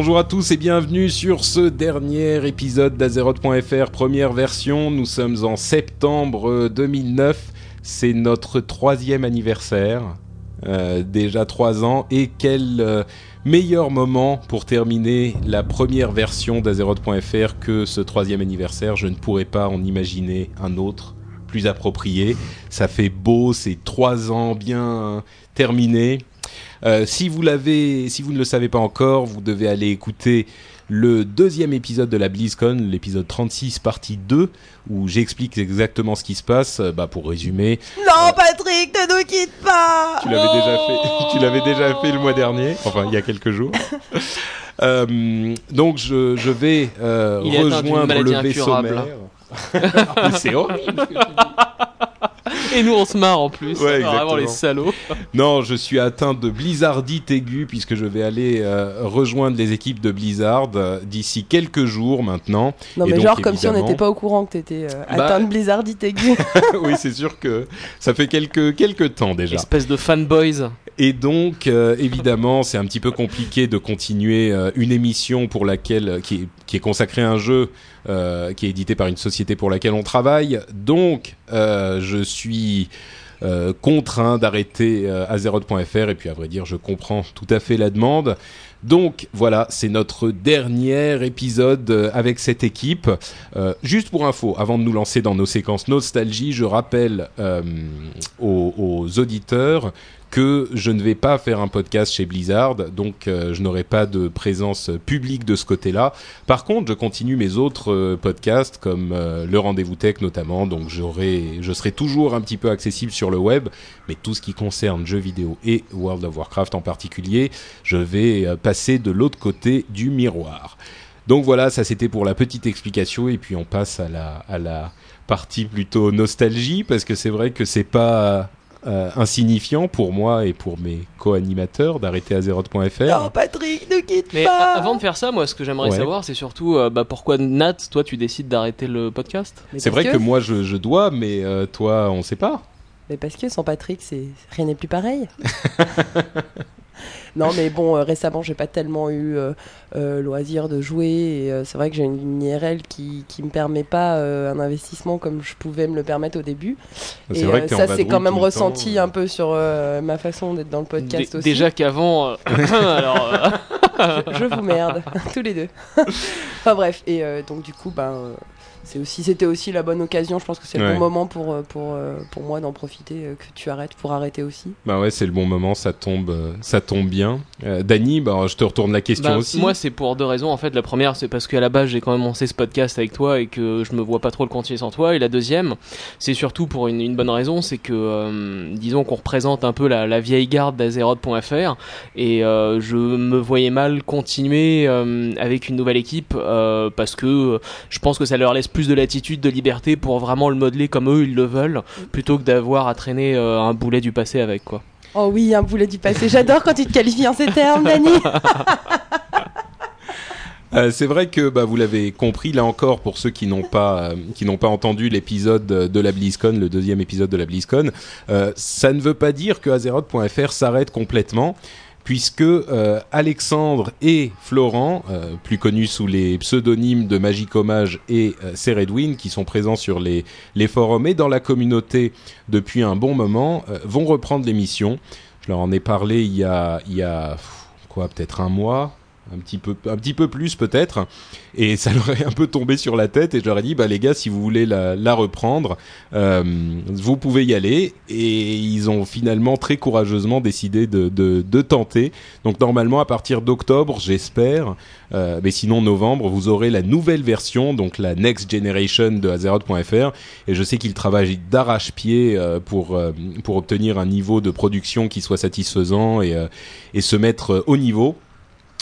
Bonjour à tous et bienvenue sur ce dernier épisode d'Azeroth.fr, première version. Nous sommes en septembre 2009. C'est notre troisième anniversaire. Euh, déjà trois ans. Et quel euh, meilleur moment pour terminer la première version d'Azeroth.fr que ce troisième anniversaire. Je ne pourrais pas en imaginer un autre plus approprié. Ça fait beau, c'est trois ans bien terminés. Euh, si vous l'avez, si vous ne le savez pas encore, vous devez aller écouter le deuxième épisode de la BlizzCon, l'épisode 36 partie 2, où j'explique exactement ce qui se passe. Euh, Bah, pour résumer, Non, Patrick, ne nous quitte pas tu l'avais déjà fait, tu l'avais déjà fait le mois dernier, enfin il y a quelques jours. Euh, donc je, je vais euh, rejoindre le vaisseau c'est horrible. ce que tu dis. Et nous on se marre en plus. Ouais, Vraiment les salauds. Non, je suis atteint de blizzardite aiguë puisque je vais aller euh, rejoindre les équipes de Blizzard euh, d'ici quelques jours maintenant. Non, Et mais donc, genre comme si on n'était pas au courant que t'étais euh, Bah- atteint de blizzardite aiguë. oui, c'est sûr que ça fait quelques quelques temps déjà. Espèce de fanboys. Et donc, euh, évidemment, c'est un petit peu compliqué de continuer euh, une émission pour laquelle qui est, qui est consacrée à un jeu euh, qui est édité par une société pour laquelle on travaille. Donc, euh, je suis euh, contraint d'arrêter Azeroth.fr et puis à vrai dire, je comprends tout à fait la demande. Donc voilà, c'est notre dernier épisode avec cette équipe. Juste pour info, avant de nous lancer dans nos séquences nostalgie, je rappelle aux auditeurs que je ne vais pas faire un podcast chez Blizzard, donc euh, je n'aurai pas de présence publique de ce côté-là. Par contre, je continue mes autres euh, podcasts comme euh, le Rendez-vous Tech notamment, donc j'aurai, je serai toujours un petit peu accessible sur le web, mais tout ce qui concerne jeux vidéo et World of Warcraft en particulier, je vais passer de l'autre côté du miroir. Donc voilà, ça c'était pour la petite explication et puis on passe à la à la partie plutôt nostalgie parce que c'est vrai que c'est pas euh, insignifiant pour moi et pour mes co-animateurs d'arrêter Azeroth.fr. non, Patrick, ne quitte Mais pas a- avant de faire ça, moi ce que j'aimerais Ouais. savoir c'est surtout euh, bah, pourquoi Nat, toi tu décides d'arrêter le podcast? Mais C'est vrai que... moi je, je dois, mais euh, toi on sait pas. Mais parce que sans Patrick, c'est rien n'est plus pareil. non, mais bon, euh, récemment, j'ai pas tellement eu euh, euh, loisir de jouer. Et euh, c'est vrai que j'ai une IRL qui, qui me permet pas euh, un investissement comme je pouvais me le permettre au début. C'est et vrai que ça, c'est quand même ressenti temps. un peu sur euh, ma façon d'être dans le podcast aussi. Déjà qu'avant. euh, alors. euh, je, je vous merde, tous les deux. enfin bref, et euh, donc du coup, ben, euh, c'est aussi, c'était aussi la bonne occasion. Je pense que c'est le Ouais. bon moment pour, euh, pour, euh, pour moi d'en profiter, euh, que tu arrêtes pour arrêter aussi. Bah ouais, c'est le bon moment, ça tombe, ça tombe bien. Euh, Dany, bah je te retourne la question bah, aussi. Moi c'est pour deux raisons en fait. La première c'est parce qu'à la base j'ai quand même lancé ce podcast avec toi et que je me vois pas trop le continuer sans toi. Et la deuxième c'est surtout pour une, une bonne raison, c'est que euh, disons qu'on représente un peu la, la vieille garde d'Azeroth.fr et euh, je me voyais mal continuer euh, avec une nouvelle équipe euh, parce que je pense que ça leur laisse plus de latitude, de liberté pour vraiment le modeler comme eux ils le veulent plutôt que d'avoir à traîner euh, un boulet du passé avec quoi. Oh oui, un boulet du passé. J'adore quand tu te qualifies en ces termes, Dani. Euh, c'est vrai que bah, vous l'avez compris là encore pour ceux qui n'ont pas euh, qui n'ont pas entendu l'épisode de la BlizzCon, le deuxième épisode de la BlizzCon, euh, ça ne veut pas dire que Azeroth.fr s'arrête complètement puisque euh, Alexandre et Florent, euh, plus connus sous les pseudonymes de Magic Hommage et euh, qui sont présents sur les, les forums et dans la communauté depuis un bon moment, euh, vont reprendre l'émission. Je leur en ai parlé il y a, il y a quoi, peut-être un mois, un petit peu, un petit peu plus peut-être. Et ça leur est un peu tombé sur la tête. Et je leur ai dit, bah les gars, si vous voulez la, reprendre, euh, vous pouvez y aller. Et ils ont finalement très courageusement décidé de, tenter. Donc normalement, à partir d'octobre, j'espère, euh, mais sinon novembre, vous aurez la nouvelle version, donc la Next Generation de Azeroth.fr. Et je sais qu'ils travaillent d'arrache-pied euh, pour pour obtenir un niveau de production qui soit satisfaisant et et se mettre au niveau.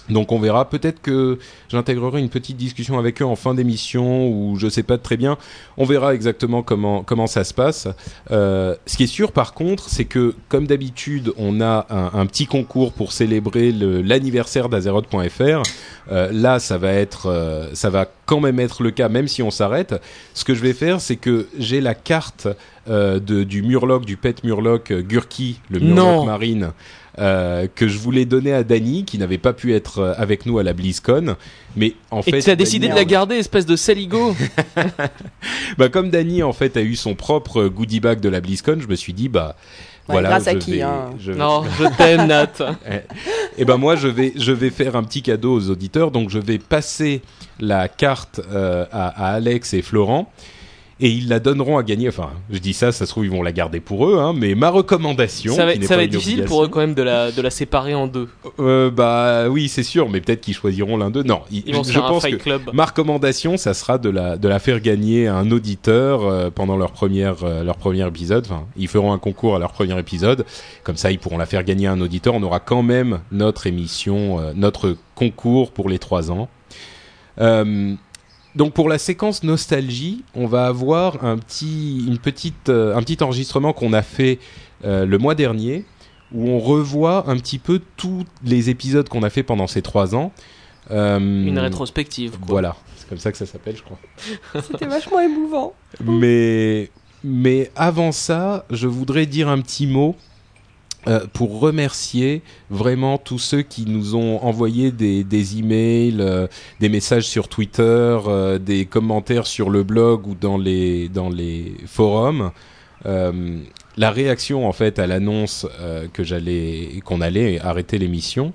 Donc on verra. Peut-être que j'intégrerai une petite discussion avec eux en fin d'émission ou je sais pas très bien. On verra exactement comment comment ça se passe. Euh, ce qui est sûr par contre, c'est que comme d'habitude, on a un, un petit concours pour célébrer l'anniversaire d'Azeroth.fr. Euh, là, ça va être, euh, ça va quand même être le cas, même si on s'arrête. Ce que je vais faire, c'est que j'ai la carte euh, de, du Murloc, du pet Murloc euh, Gurki, le Murloc Non. marine, euh, que je voulais donner à Dany, qui n'avait pas pu être euh, avec nous à la BlizzCon. Mais en Et fait, tu as décidé de la garder, espèce de saligo bah, comme Dany en fait a eu son propre goodie bag de la BlizzCon, je me suis dit bah voilà. grâce à qui, vais- hein je- Non, je t'aime, Nat. Et ben moi je vais je vais faire un petit cadeau aux auditeurs, donc je vais passer la carte euh, à, à Alex et Florent. Et ils la donneront à gagner. Enfin, je dis ça, ça se trouve ils vont la garder pour eux, hein. Mais ma recommandation, Ça va, qui n'est ça va pas être difficile pour eux quand même de la, de la séparer en deux. Euh, bah oui, c'est sûr, mais peut-être qu'ils choisiront l'un d'eux. Non, ils- Ils vont je faire un pense fight que club. ma recommandation, ça sera de la de la faire gagner à un auditeur euh, pendant leur première euh, leur premier épisode. Enfin, ils feront un concours à leur premier épisode. Comme ça, ils pourront la faire gagner à un auditeur. On aura quand même notre émission, notre concours pour les trois ans. Euh, donc pour la séquence nostalgie, on va avoir un petit, une petite, euh, un petit enregistrement qu'on a fait euh, le mois dernier, où on revoit un petit peu tous les épisodes qu'on a fait pendant ces trois ans. Euh, Une rétrospective. Quoi. Voilà, c'est comme ça que ça s'appelle, je crois. C'était vachement émouvant. Mais, mais avant ça, je voudrais dire un petit mot euh, pour remercier vraiment tous ceux qui nous ont envoyé des, des emails, euh, des messages sur Twitter, euh, des commentaires sur le blog ou dans les, dans les forums. La réaction en fait à l'annonce que j'allais qu'on allait arrêter l'émission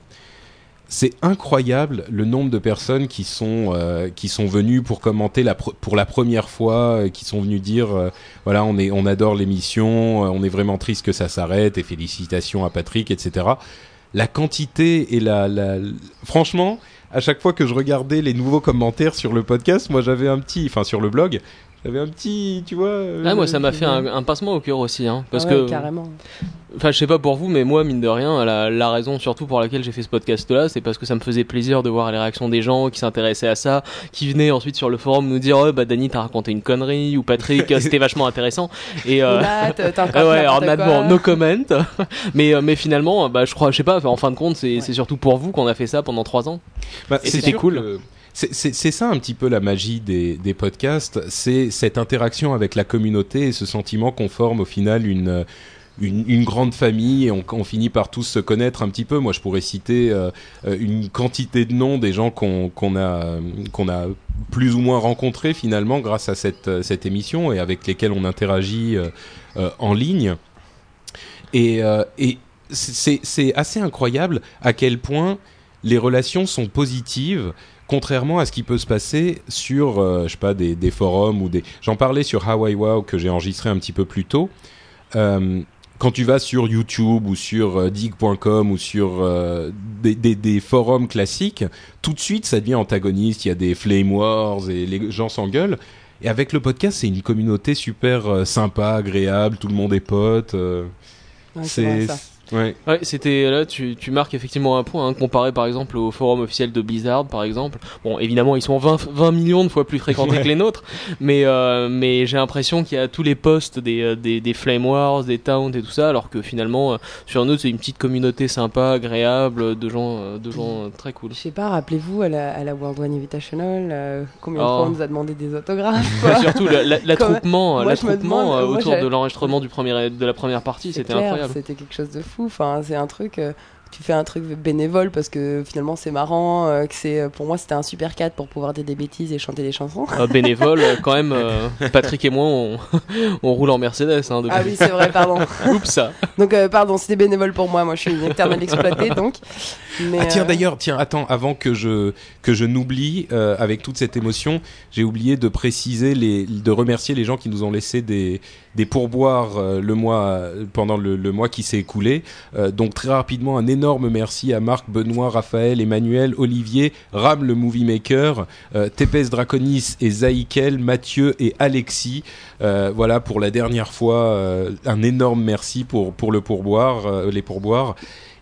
c'est incroyable le nombre de personnes qui sont euh, qui sont venues pour commenter la pour la première fois, euh, qui sont venus dire euh, voilà on est on adore l'émission, on est vraiment triste que ça s'arrête et félicitations à Patrick etc. La quantité et la, la franchement à chaque fois que je regardais les nouveaux commentaires sur le podcast, moi j'avais un petit enfin sur le blog j'avais un petit tu vois euh, Ah, moi, ça m'a fait un, un pincement au cœur aussi, hein, parce Ah ouais, que, carrément. enfin, je sais pas pour vous, mais moi, mine de rien, la, la raison surtout pour laquelle j'ai fait ce podcast-là, c'est parce que ça me faisait plaisir de voir les réactions des gens qui s'intéressaient à ça, qui venaient ensuite sur le forum nous dire, oh, bah, Dany, t'as raconté une connerie, ou Patrick, c'était vachement intéressant, et euh, Nat, t'as encore Ah ouais, alors quoi. bon, no comment. mais, euh, mais finalement, bah, je crois, je sais pas, en fin de compte, c'est surtout pour vous qu'on a fait ça pendant trois ans. Bah, Et c'était cool. que- C'est ça un petit peu la magie des, podcasts, c'est cette interaction avec la communauté et ce sentiment qu'on forme au final une, grande famille et on, finit par tous se connaître un petit peu. Moi, je pourrais citer euh, une quantité de noms des gens qu'on a, plus ou moins rencontrés finalement grâce à cette, émission et avec lesquels on interagit euh, euh, en ligne. Et, c'est assez incroyable à quel point les relations sont positives contrairement à ce qui peut se passer sur euh, je sais pas des, des forums ou des j'en parlais sur Hawaii Wow que j'ai enregistré un petit peu plus tôt. Euh, quand tu vas sur YouTube ou sur euh, dig.com ou sur euh, des, des, des forums classiques tout de suite ça devient antagoniste. Il y a des flame wars et les gens s'engueulent. Et avec le podcast c'est une communauté super sympa agréable. Tout le monde est pote Ouais, c'est. Ouais Ouais, c'était là, tu, tu marques effectivement un point, hein, comparé par exemple au forum officiel de Blizzard, par exemple. Bon, évidemment, ils sont 20, 20 millions de fois plus fréquentés Ouais. que les nôtres, mais, euh, mais j'ai l'impression qu'il y a tous les posts des, euh, des, des Flame Wars, des Towns et tout ça, alors que finalement, euh, sur nous, c'est une petite communauté sympa, agréable, de gens, euh, de gens euh, très cool. Je sais pas, rappelez-vous à la, à la World One Invitational, euh, combien de Oh. fois on nous a demandé des autographes quoi. surtout la- la- l'attroupement, Moi, euh, moi, autour de l'enregistrement du premier, de la première partie, c'était incroyable. C'était quelque chose de fou. Enfin, c'est un truc. euh, tu fais un truc bénévole parce que finalement c'est marrant, euh, que c'est pour moi c'était un super cadre pour pouvoir dire des bêtises et chanter des chansons. Euh, bénévole, euh, quand même, euh, Patrick et moi, on, on roule en Mercedes. Hein, Ah oui, c'est vrai, pardon. Oups, ça. Donc euh, pardon, c'était bénévole pour moi. Moi, je suis une éternelle exploitée, donc. Mais, Ah tiens euh, d'ailleurs, tiens attends, avant que je que je n'oublie euh, avec toute cette émotion, j'ai oublié de préciser les de remercier les gens qui nous ont laissé des des pourboires euh, le mois pendant le, le mois qui s'est écoulé. Euh, donc très rapidement un énorme merci à Marc, Benoît, Raphaël, Emmanuel, Olivier, Ram le movie maker, Tepes Draconis et Zaïkel, Mathieu et Alexis. Voilà pour la dernière fois un énorme merci pour pour le pourboire les pourboires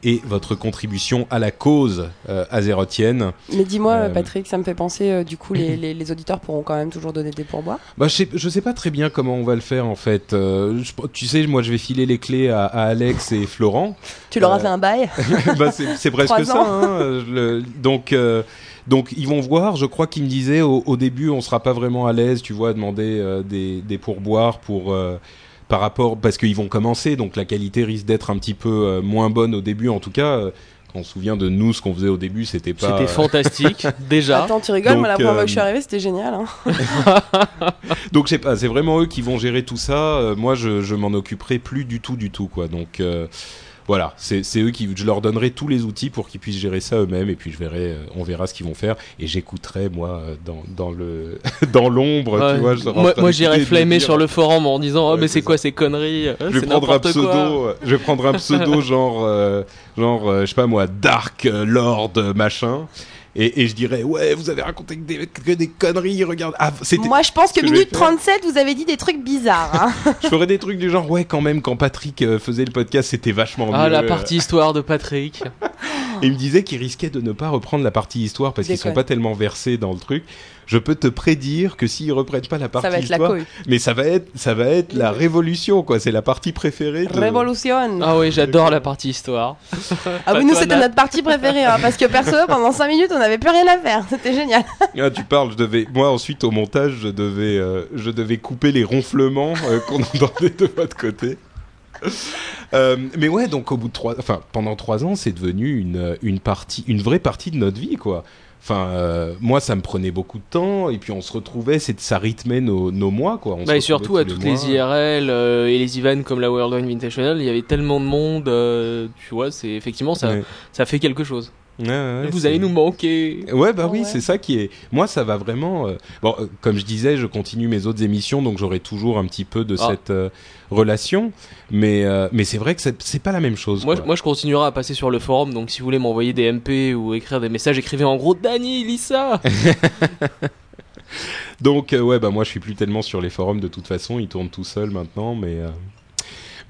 et votre contribution à la cause euh, azérotienne. Mais dis-moi, Euh, Patrick, ça me fait penser, euh, du coup, les, les, les auditeurs pourront quand même toujours donner des pourboires. Bah, je, sais, je sais pas très bien comment on va le faire en fait. Je- tu sais, moi je vais filer les clés à, à Alex et Florent. Tu leur as fait un bail bah, c'est presque ça. hein, le- donc, donc ils vont voir. Je crois qu'ils me disaient au, au début, on sera pas vraiment à l'aise, tu vois, à demander euh, des, des pourboires pour. euh, par rapport parce qu'ils vont commencer, donc la qualité risque d'être un petit peu euh, moins bonne au début. En tout cas, euh, quand on se souvient de nous, ce qu'on faisait au début, c'était pas. C'était fantastique, déjà. Attends, tu rigoles, donc, moi la première fois euh, que je suis arrivée, c'était génial. hein. Donc je sais pas, c'est vraiment eux qui vont gérer tout ça. Euh, moi, je, je m'en occuperai plus du tout, du tout, quoi. Donc euh, voilà, c'est eux qui, je leur donnerai tous les outils pour qu'ils puissent gérer ça eux-mêmes, et puis je verrai, euh, on verra ce qu'ils vont faire, et j'écouterai moi euh, dans dans le dans l'ombre, Ouais. tu vois. moi, flâmer dire, sur le forum en disant Oh, Ouais, mais c'est quoi ça. ces conneries euh, Je vais prendre un pseudo, quoi. je vais prendre un pseudo genre euh, genre euh, je sais pas moi Dark Lord machin. Et, et je dirais ouais vous avez raconté que des, que des conneries regarde ah c'était Moi, je pense que que minute faire. 37, vous avez dit des trucs bizarres. hein. je ferais des trucs du genre ouais quand même quand Patrick euh, faisait le podcast c'était vachement Ah, mieux la partie histoire de Patrick. et il me disait qu'il risquait de ne pas reprendre la partie histoire parce qu'ils sont pas tellement versés dans le truc je peux te prédire que s'ils reprennent pas la partie Ça va être la histoire couille. mais ça va être ça va être la révolution quoi c'est la partie préférée de... Révolution. Ah oui, j'adore la partie histoire. Ah oui, nous, c'était notre partie préférée, hein, parce que perso, pendant 5 minutes, on n'avait plus rien à faire. C'était génial. Ah, tu parles, je devais, moi ensuite au montage, je devais, euh, je devais couper les ronflements euh, qu'on entendait de votre côté. Euh, mais ouais, donc au bout de trois, enfin pendant trois ans, c'est devenu une, une partie, une vraie partie de notre vie, quoi. Enfin, euh, moi, ça me prenait beaucoup de temps, et puis on se retrouvait, c'est, ça rythmait nos, nos mois, quoi. On Bah, et surtout à toutes mois. les IRL euh, et les events comme la World Invitational, il y avait tellement de monde, euh, tu vois, c'est effectivement ça, Ouais. ça fait quelque chose. Ouais, ouais, Vous allez nous manquer. Ouais, bah Ah oui, ouais. c'est ça qui est. Moi, ça va vraiment. euh, Bon, euh, comme je disais, je continue mes autres émissions, donc j'aurai toujours un petit peu de Ah. cette euh, relation. Mais, euh, mais c'est vrai que c'est c'est pas la même chose. Moi, quoi. je- moi, je continuerai à passer sur le forum, donc si vous voulez m'envoyer des MP ou écrire des messages, écrivez en gros Dany, lis ça Donc, euh, ouais, bah moi, je suis plus tellement sur les forums de toute façon. Ils tournent tout seuls maintenant, mais. euh,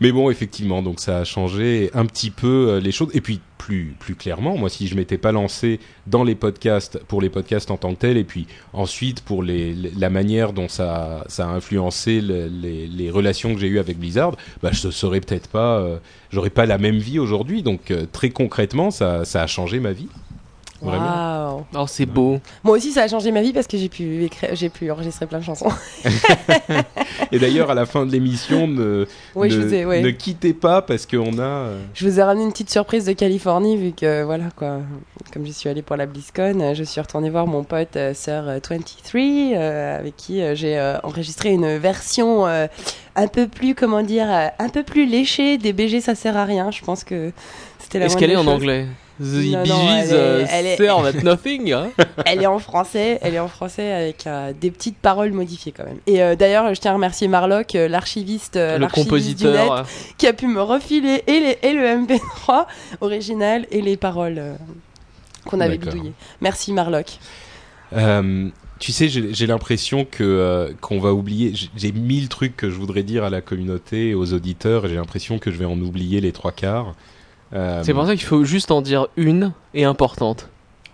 Mais bon, effectivement, donc ça a changé un petit peu euh, les choses. Et puis, plus, plus clairement, moi, si je m'étais pas lancé dans les podcasts, pour les podcasts en tant que tel, et puis ensuite pour les, la manière dont ça, ça a influencé le- les, les relations que j'ai eues avec Blizzard, bah, je ne serais peut-être pas, euh, j'aurais pas la même vie aujourd'hui. Donc, euh, très concrètement, ça, ça a changé ma vie. Waouh. Oh, c'est beau. Moi aussi, ça a changé ma vie parce que j'ai pu, écrire, j'ai pu enregistrer plein de chansons. Et d'ailleurs, à la fin de l'émission, ne, Oui, ne, je vous ai, ouais. ne quittez pas parce qu'on a. euh, Je vous ai ramené une petite surprise de Californie, vu que, voilà, quoi, comme je suis allée pour la BlizzCon, je suis retournée voir mon pote euh, Sir euh, 23, avec qui euh, j'ai euh, enregistré une version euh, un peu plus, comment dire, un peu plus léchée des BG, ça sert à rien. Je pense que c'était la Est-ce qu'elle est en anglais? The Non, Bee non, Gees elle est- euh, elle est- serve at nothing. hein. Elle est en français, elle est en français avec euh, des petites paroles modifiées quand même. Et euh, d'ailleurs, je tiens à remercier Marlock, euh, l'archiviste, euh, le l'archiviste du net, compositeur. euh, qui a pu me refiler et, les, et le MP3 original et les paroles euh, qu'on avait D'accord. bidouillées. Merci Marlock. Euh, tu sais, j'ai j'ai l'impression que euh, qu'on va oublier. j'ai- J'ai mille trucs que je voudrais dire à la communauté, et aux auditeurs, et j'ai l'impression que je vais en oublier les trois quarts. Euh, C'est pour ça qu'il faut juste en dire une et importante.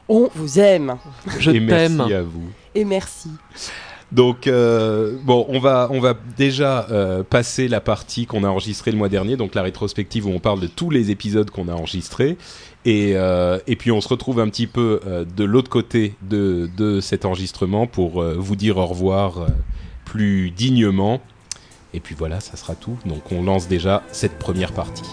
On vous aime Je et t'aime. merci à vous. et merci. Donc euh, bon, on va on va déjà euh, passer la partie qu'on a enregistrée le mois dernier, donc la rétrospective où on parle de tous les épisodes qu'on a enregistrés, et euh, et puis on se retrouve un petit peu euh, de l'autre côté de de cet enregistrement pour euh, vous dire au revoir euh, plus dignement. Et puis voilà, ça sera tout. Donc on lance déjà cette première partie.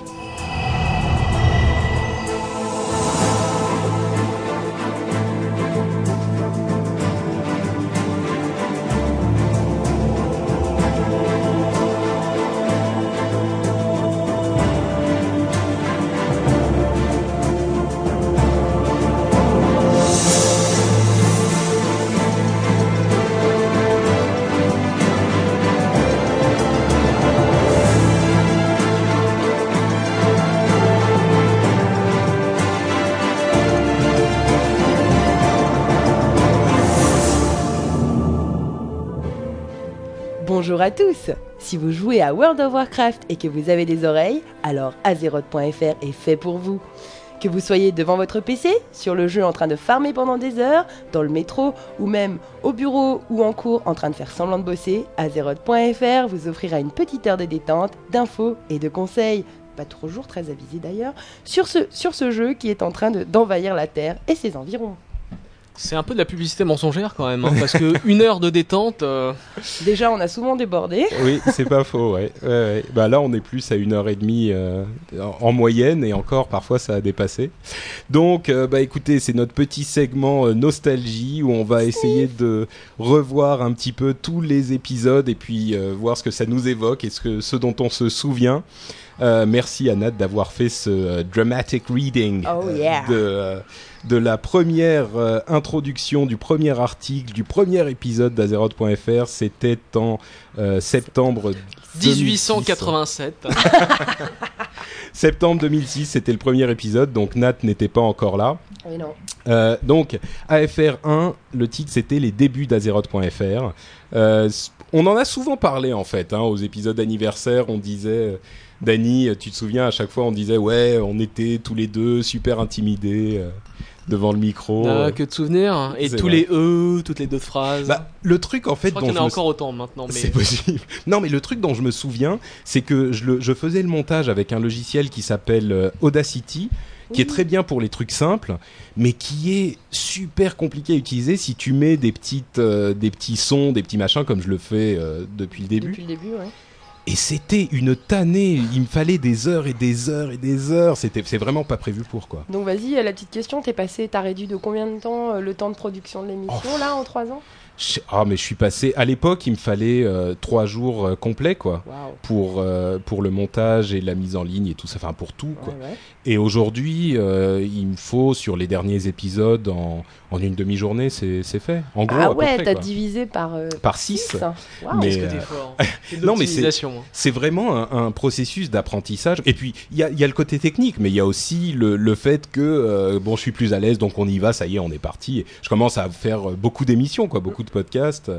À tous Si vous jouez à World of Warcraft et que vous avez des oreilles, alors Azeroth.fr est fait pour vous. Que vous soyez devant votre PC, sur le jeu en train de farmer pendant des heures, dans le métro ou même au bureau ou en cours en train de faire semblant de bosser, Azeroth.fr vous offrira une petite heure de détente, d'infos et de conseils, pas toujours très avisés d'ailleurs, sur ce, sur ce jeu qui est en train de- d'envahir la Terre et ses environs. C'est un peu de la publicité mensongère quand même, hein, parce que une heure de détente. euh, Déjà, on a souvent débordé. Oui, c'est pas faux, ouais. Ouais, ouais. Bah là, on est plus à une heure et demie euh, en en moyenne et encore parfois ça a dépassé. Donc, euh, bah écoutez, c'est notre petit segment euh, nostalgie où on va essayer de revoir un petit peu tous les épisodes et puis euh, voir ce que ça nous évoque et ce, que, ce dont on se souvient. Euh, merci à Nat d'avoir fait ce euh, dramatic reading Oh, euh, yeah. de, euh, de la première euh, introduction, du premier article, du premier épisode d'Azeroth.fr. C'était en euh, septembre 2006. 1887. Septembre 2006, c'était le premier épisode, donc Nat n'était pas encore là. Oui, non. Euh, donc, AFR 1, le titre c'était les débuts d'Azeroth.fr. Euh, on en a souvent parlé en fait, hein, aux épisodes anniversaires, on disait, euh, Dany, tu te souviens, à chaque fois on disait, ouais, on était tous les deux super intimidés euh, devant le micro. Ah, Euh, que de souvenirs. Et C'est tous vrai. les E, toutes les deux phrases. bah, le truc en fait je crois dont qu'il y en a encore autant maintenant. Mais... C'est possible. Non, mais le truc dont je me souviens, c'est que je, le- je faisais le montage avec un logiciel qui s'appelle euh, Audacity, qui est très bien pour les trucs simples, mais qui est super compliqué à utiliser si tu mets des petites, euh, des petits sons, des petits machins comme je le fais euh, depuis le début. Depuis le début, ouais. Et c'était une tannée. Il me fallait des heures et des heures et des heures. C'était, c'est vraiment pas prévu pour quoi. Donc vas-y, euh, la petite question, t'es passé, t'as réduit de combien de temps euh, le temps de production de l'émission Oh. là en 3 ans? Ah, mais je suis passé. À l'époque, il me fallait euh, trois jours euh, complets quoi. Pour, euh, pour le montage et la mise en ligne et tout ça, enfin pour tout quoi. Ouais, ouais. Et aujourd'hui, euh, il me faut sur les derniers épisodes en, en une demi-journée, c'est c'est fait. En gros, Ah ouais, t'as divisé par euh, Par 6. Waouh. Mais, Qu'est-ce que euh, non, mais c'est- hein. C'est vraiment un, un processus d'apprentissage. Et puis, il y a, il y a le côté technique, mais il y a aussi le, le fait que, euh, bon, je suis plus à l'aise, donc on y va, ça y est, on est parti. Je commence à faire euh, beaucoup d'émissions, quoi, beaucoup de podcasts.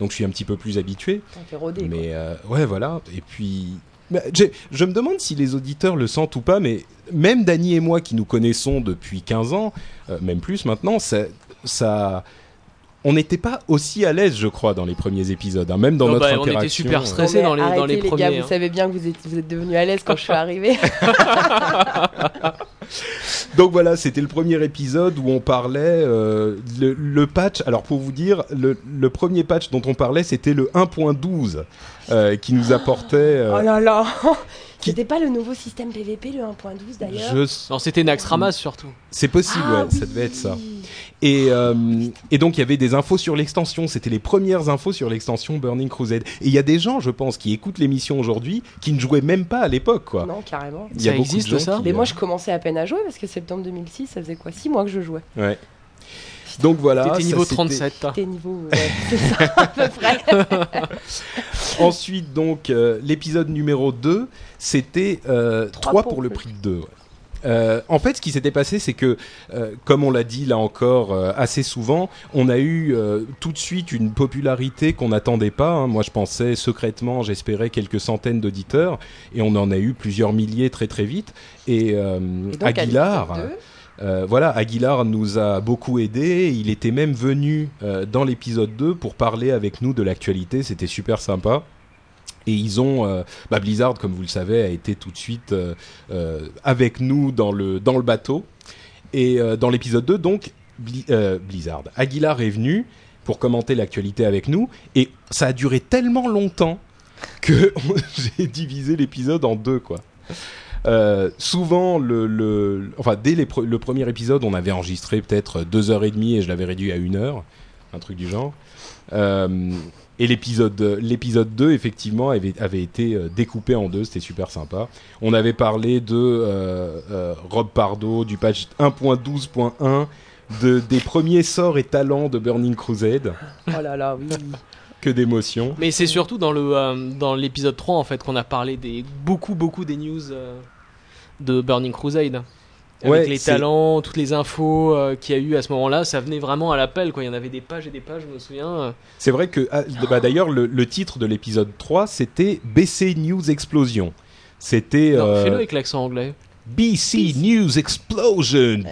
donc je suis un petit peu plus habitué. T'as fait rôder. quoi. Mais euh, ouais, voilà. Et puis, bah, je me demande si les auditeurs le sentent ou pas, mais même Dany et moi qui nous connaissons depuis 15 ans, euh, même plus maintenant, ça, ça, on n'était pas aussi à l'aise, je crois, dans les premiers épisodes, hein, même dans Non, notre bah, on était interaction. super mais dans les- dans arrêtez, les gars, premiers, vous hein. savez bien que vous êtes, vous êtes devenus à l'aise quand je suis arrivée. Donc voilà, c'était le premier épisode où on parlait euh, le, le patch. Alors pour vous dire, le, le premier patch dont on parlait, c'était le 1.12 euh, qui nous apportait. euh, oh là là Qui- C'était pas le nouveau système PVP, le 1.12 d'ailleurs je- Non, c'était Naxxramas surtout. C'est possible, Ah ouais, ça devait être ça. Et, euh, et donc il y avait des infos sur l'extension. C'était les premières infos sur l'extension Burning Crusade. Et il y a des gens, je pense, qui écoutent l'émission aujourd'hui, qui ne jouaient même pas à l'époque, quoi. Non, carrément. Il y a Ça beaucoup de existe, gens ça qui, Mais euh, moi, je commençais à peine à jouer parce que septembre 2006, ça faisait quoi? 6 mois que je jouais. Ouais. Donc voilà. T'étais ça, niveau c'était- 37. T'es niveau. ouais, c'est ça, à peu près. Ensuite, donc, euh, l'épisode numéro 2, c'était euh, Trois 3 pour pour le le prix de 2. En fait, ce qui s'était passé, c'est que, euh, comme on l'a dit là encore euh, assez souvent, on a eu euh, tout de suite une popularité qu'on n'attendait pas. hein. Moi, je pensais secrètement, j'espérais quelques centaines d'auditeurs, et on en a eu plusieurs milliers très très vite. Et, euh, donc, Aguilar, euh, voilà, Aguilar nous a beaucoup aidé. Il était même venu euh, dans l'épisode 2 pour parler avec nous de l'actualité. C'était super sympa. Et ils ont, euh, bah, Blizzard, comme vous le savez, a été tout de suite euh, euh, avec nous dans le, dans le bateau. Et dans l'épisode 2, donc, Bli- Blizzard, Aguilar est venu pour commenter l'actualité avec nous. Et ça a duré tellement longtemps que j'ai divisé l'épisode en deux, quoi. Souvent, enfin, dès le premier épisode, on avait enregistré peut-être deux heures et demie et je l'avais réduit à une heure, un truc du genre. Et l'épisode, l'épisode 2, effectivement, avait, avait été euh, découpé en deux, c'était super sympa. On avait parlé de euh, euh, Rob Pardo, du patch 1.12.1, de, des premiers sorts et talents de Burning Crusade, Oh là là, oui. que d'émotions. Mais c'est surtout dans le euh, dans l'épisode 3 en fait qu'on a parlé des beaucoup beaucoup des news euh, de Burning Crusade. Ouais, avec les c'est- talents, toutes les infos euh, qu'il y a eu à ce moment-là, ça venait vraiment à l'appel. Quoi. Il y en avait des pages et des pages, je me souviens. euh. C'est vrai que, ah, bah, d'ailleurs, le, le titre de l'épisode 3, c'était BC News Explosion. C'était euh, Fais-le avec l'accent anglais. BC News Explosion.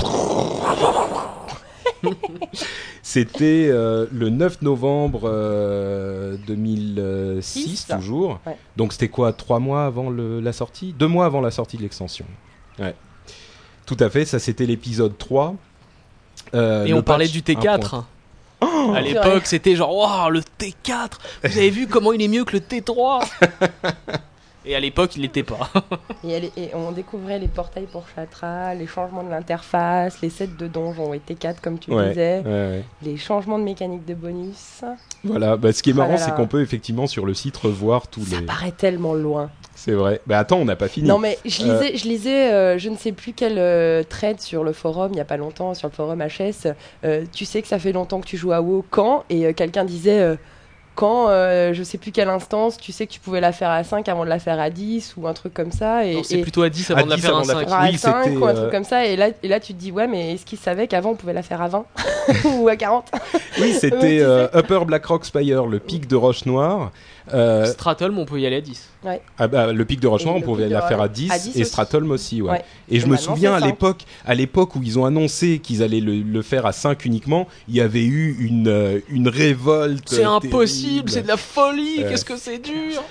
C'était euh, le 9 novembre euh, 2006, Six. toujours. Ouais. Donc c'était quoi? Trois mois avant le- la sortie? Deux mois avant la sortie de l'extension. Ouais. Tout à fait, ça c'était l'épisode 3. Euh, Et on parlait du 1.3. T4. à c'est vrai. l'époque, c'était genre, waouh, le T4 Vous avez vu comment il est mieux que le T3 Et à l'époque, il l'était pas. Et, elle- et on découvrait les portails pour Chatra, les changements de l'interface, les sets de donjons étaient 4 comme tu Ouais, disais, ouais, ouais. les changements de mécanique de bonus. Voilà, bah, ce qui est Oh marrant, c'est qu'on peut effectivement sur le site revoir tous Ça les. paraît tellement loin. C'est vrai. Bah attends, on n'a pas fini. Non mais je Euh. lisais, je lisais, euh, je ne sais plus quel euh, thread sur le forum, il y a pas longtemps, sur le forum HS. euh, tu sais que ça fait longtemps que tu joues à WoW. Quand? Et euh, quelqu'un disait euh, quand, euh, je sais plus quelle instance, tu sais que tu pouvais la faire à 5 avant de la faire à 10 ou un truc comme ça. Et, Non, C'est et- plutôt à 10 avant À de la 10 faire la 5. faire- à Oui, 5 c'était, ou un euh, truc comme ça. Et là, et là, tu te dis, ouais, mais est-ce qu'ils savaient qu'avant on pouvait la faire à 20 ou à 40 Oui, c'était euh, Upper Blackrock Spire, le pic de Roche Noire. Euh, Stratholm, on peut y aller à 10. ah bah, le pic de Roche Et Noire, on pouvait la faire à Roche- 10, à 10 et. Stratholm aussi, ouais. Ouais. Et je me souviens à l'époque, à l'époque où ils ont annoncé qu'ils allaient le, le faire à 5 uniquement, il y avait eu une, euh, une révolte. C'est impossible, c'est de la folie, Euh, qu'est-ce que c'est dur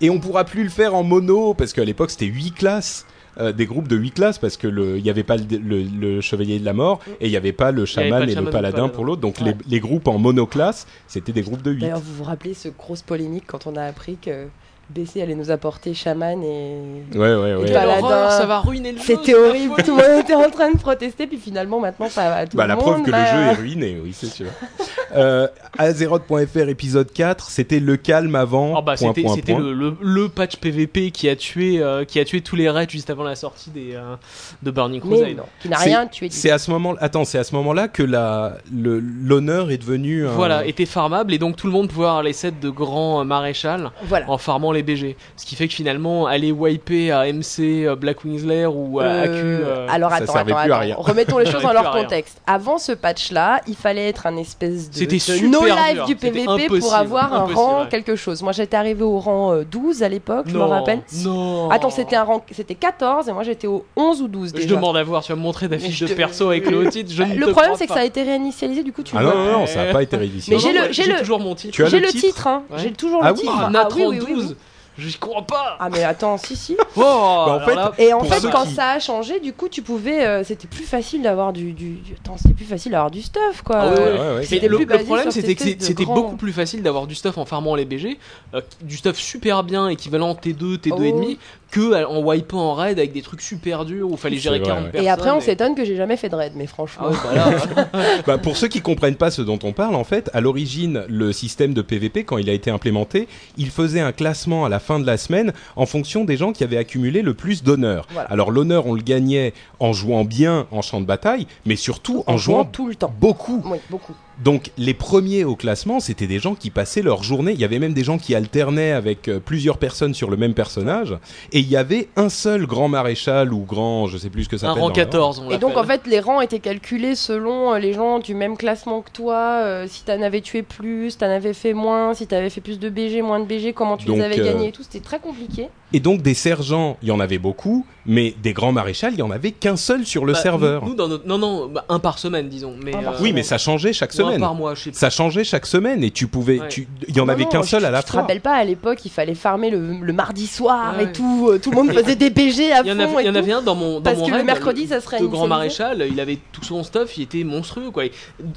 Et on pourra plus le faire en mono, parce qu'à l'époque c'était 8 classes. Euh, des groupes de 8 classes parce que le il y avait pas le, le- le chevalier de la mort et il y avait pas le chaman pas le et chaman le paladin paladin. pour l'autre donc Ouais. les, les groupes en monoclasse c'était des groupes de 8 D'ailleurs, vous vous rappelez ce grosse polémique quand on a appris que BC allait nous apporter chaman et. ouais ouais ouais Et Paladin. horreur, ça va ruiner le jeu. C'était horrible, tout le monde était en train de protester, puis finalement maintenant ça va. Tout Bah, le la monde, preuve que bah, le jeu est ruiné, oui, c'est sûr. euh, Azeroth.fr épisode 4, c'était le calme avant. Oh bah c'était le, le, le patch PVP qui a tué euh, qui a tué tous les raids juste avant la sortie des euh, de Burning Mais Crusade. non, qui n'a rien tué. C'est à ce moment, attends, c'est à ce moment-là que la le- l'honneur est devenu. Voilà, était farmable et donc tout le monde pouvait avoir les sets de grands euh, maréchal Voilà. en farmant BG. Ce qui fait que finalement, aller wiper à MC, euh, Black Wingslayer ou à euh, AQ. Euh, alors attends, ça attends, plus. À rien. remettons les choses dans leur contexte. Avant ce patch-là, il fallait être un espèce de, de no live du PVP pour avoir un rang quelque chose. Moi j'étais arrivé au rang euh, 12 à l'époque, je me rappelle. Non. Attends, c'était un rang, c'était 14 et moi j'étais au 11 ou 12. Je demande à voir, tu vas me montrer ta fiche de perso avec le titre. Bah, le problème c'est que ça a été réinitialisé, du coup tu. Ah non non ça n'a pas été réinitialisé. Mais j'ai toujours mon titre. J'ai le titre, hein. j'ai toujours ah le titre. Ah, Natron ah 12. J'y crois pas. Ah mais attends, si si. Oh, en alors fait, là, Et en fait, quand qui- ça a changé, du coup, tu pouvais, euh, c'était plus facile d'avoir du, du, du- attends, c'était plus facile d'avoir du stuff, quoi. Ah ouais, Ouais, ouais. ouais, ouais. Mais C'était le, problème, c'était que c'était grand- beaucoup plus facile d'avoir du stuff en farmant les BG, euh, du stuff super bien équivalent T2, T2 Oh. et demi, que à- en wipant en raid avec des trucs super durs où il fallait gérer vrai, 40 ouais. personnes. Et après, on s'étonne que j'ai jamais fait de raid, mais Ah franchement. ouais, bah Bah, pour ceux qui comprennent pas ce dont on parle, en fait, à l'origine, le système de PVP, quand il a été implémenté, il faisait un classement à la fin de la semaine en fonction des gens qui avaient accumulé le plus d'honneur. Voilà. Alors l'honneur, on le gagnait en jouant bien en champ de bataille, mais surtout en, en jouant jouant tout le temps. beaucoup. Oui, beaucoup. Donc les premiers au classement, c'était des gens qui passaient leur journée. Il y avait même des gens qui alternaient avec euh, plusieurs personnes sur le même personnage. Et il y avait un seul grand maréchal ou grand, je sais plus ce que ça un s'appelle. rang dans le- 14, on Et donc, en l'appelle. fait, les rangs étaient calculés selon euh, les gens du même classement que toi. euh, si t'en avais tué plus, t'en avais fait moins, si t'avais fait plus de BG, moins de BG, comment tu Donc, les avais euh, gagnés et tout. C'était très compliqué. Et donc des sergents, il y en avait beaucoup, mais des grands maréchals, il y en avait qu'un seul sur le Bah, serveur. Nous, dans notre... Non, non, bah, un par semaine, disons. Mais, euh, oui, mais ça changeait chaque ou un semaine. par mois, je sais plus. Ça changeait chaque semaine et tu pouvais, Ouais. tu, il y en Non, avait qu'un je- seul à la Je te fois. rappelle pas, à l'époque, il fallait farmer le, le mardi soir Ouais, et tout. euh, tout le monde faisait des BG à Il y en, fond. avait, et il y en avait un dans mon dans Parce mon que le raid, mercredi, ça serait le grand maréchal, il avait tout son stuff, il était monstrueux quoi.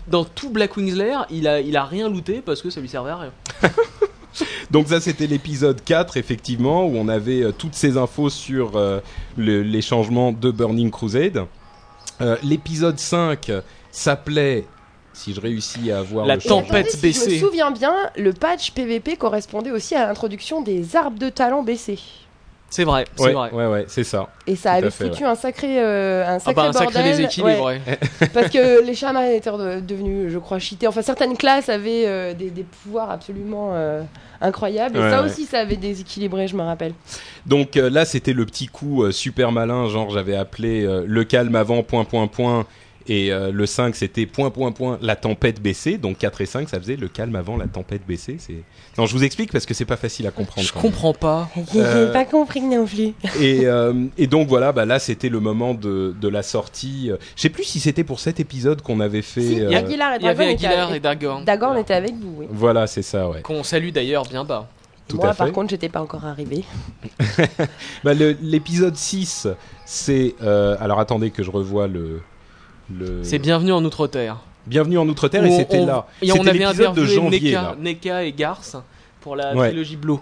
Dans tout Black Wings Lair, il a il a rien looté parce que ça lui servait à rien. Donc ça, c'était l'épisode 4, effectivement, où on avait euh, toutes ces infos sur euh, le- les changements de Burning Crusade. Euh, l'épisode 5 s'appelait, si je réussis à avoir La le tempête. attendez, si je me souviens bien, le patch PVP correspondait aussi à l'introduction des arbres de talent BC. C'est vrai, c'est Ouais, vrai. ouais, ouais, c'est ça. Et ça avait fait, foutu un sacré, euh, un Ah sacré bah un bordel. sacré déséquilibre, Ouais. ouais. Parce que les chamans étaient de- devenus, je crois, cheatés. Enfin, certaines classes avaient euh, des, des pouvoirs absolument euh, incroyables. Et Ouais, ça ouais. aussi, ça avait déséquilibré, je me rappelle. Donc euh, là, c'était le petit coup euh, super malin, genre j'avais appelé euh, le calme avant point point point et euh, le 5 c'était point point point la tempête baissée. Donc 4 et 5 ça faisait le calme avant la tempête baissée. C'est Non, je vous explique parce que c'est pas facile à comprendre. Je même. comprends pas. Euh, J'ai pas compris non plus. Et, euh, et donc voilà, bah là c'était le moment de, de la sortie. Euh, Je sais plus si c'était pour cet épisode qu'on avait fait. Si, euh, Aguilar et Il y avait Aguilar et Dagon. Dagon était avec vous, oui. Voilà, c'est ça, ouais. Qu'on salue d'ailleurs bien bas. Tout Moi, par contre, j'étais pas encore arrivé. Bah, L'épisode 6, c'est. euh, alors attendez que je revoie le. Le... C'est bienvenue en Outre-Terre. Bienvenue en Outre-Terre et c'était on- là. Et on C'était avait l'épisode de interviewé janvier. Neka, là. Neka et Garth pour la Ouais. trilogie Blow.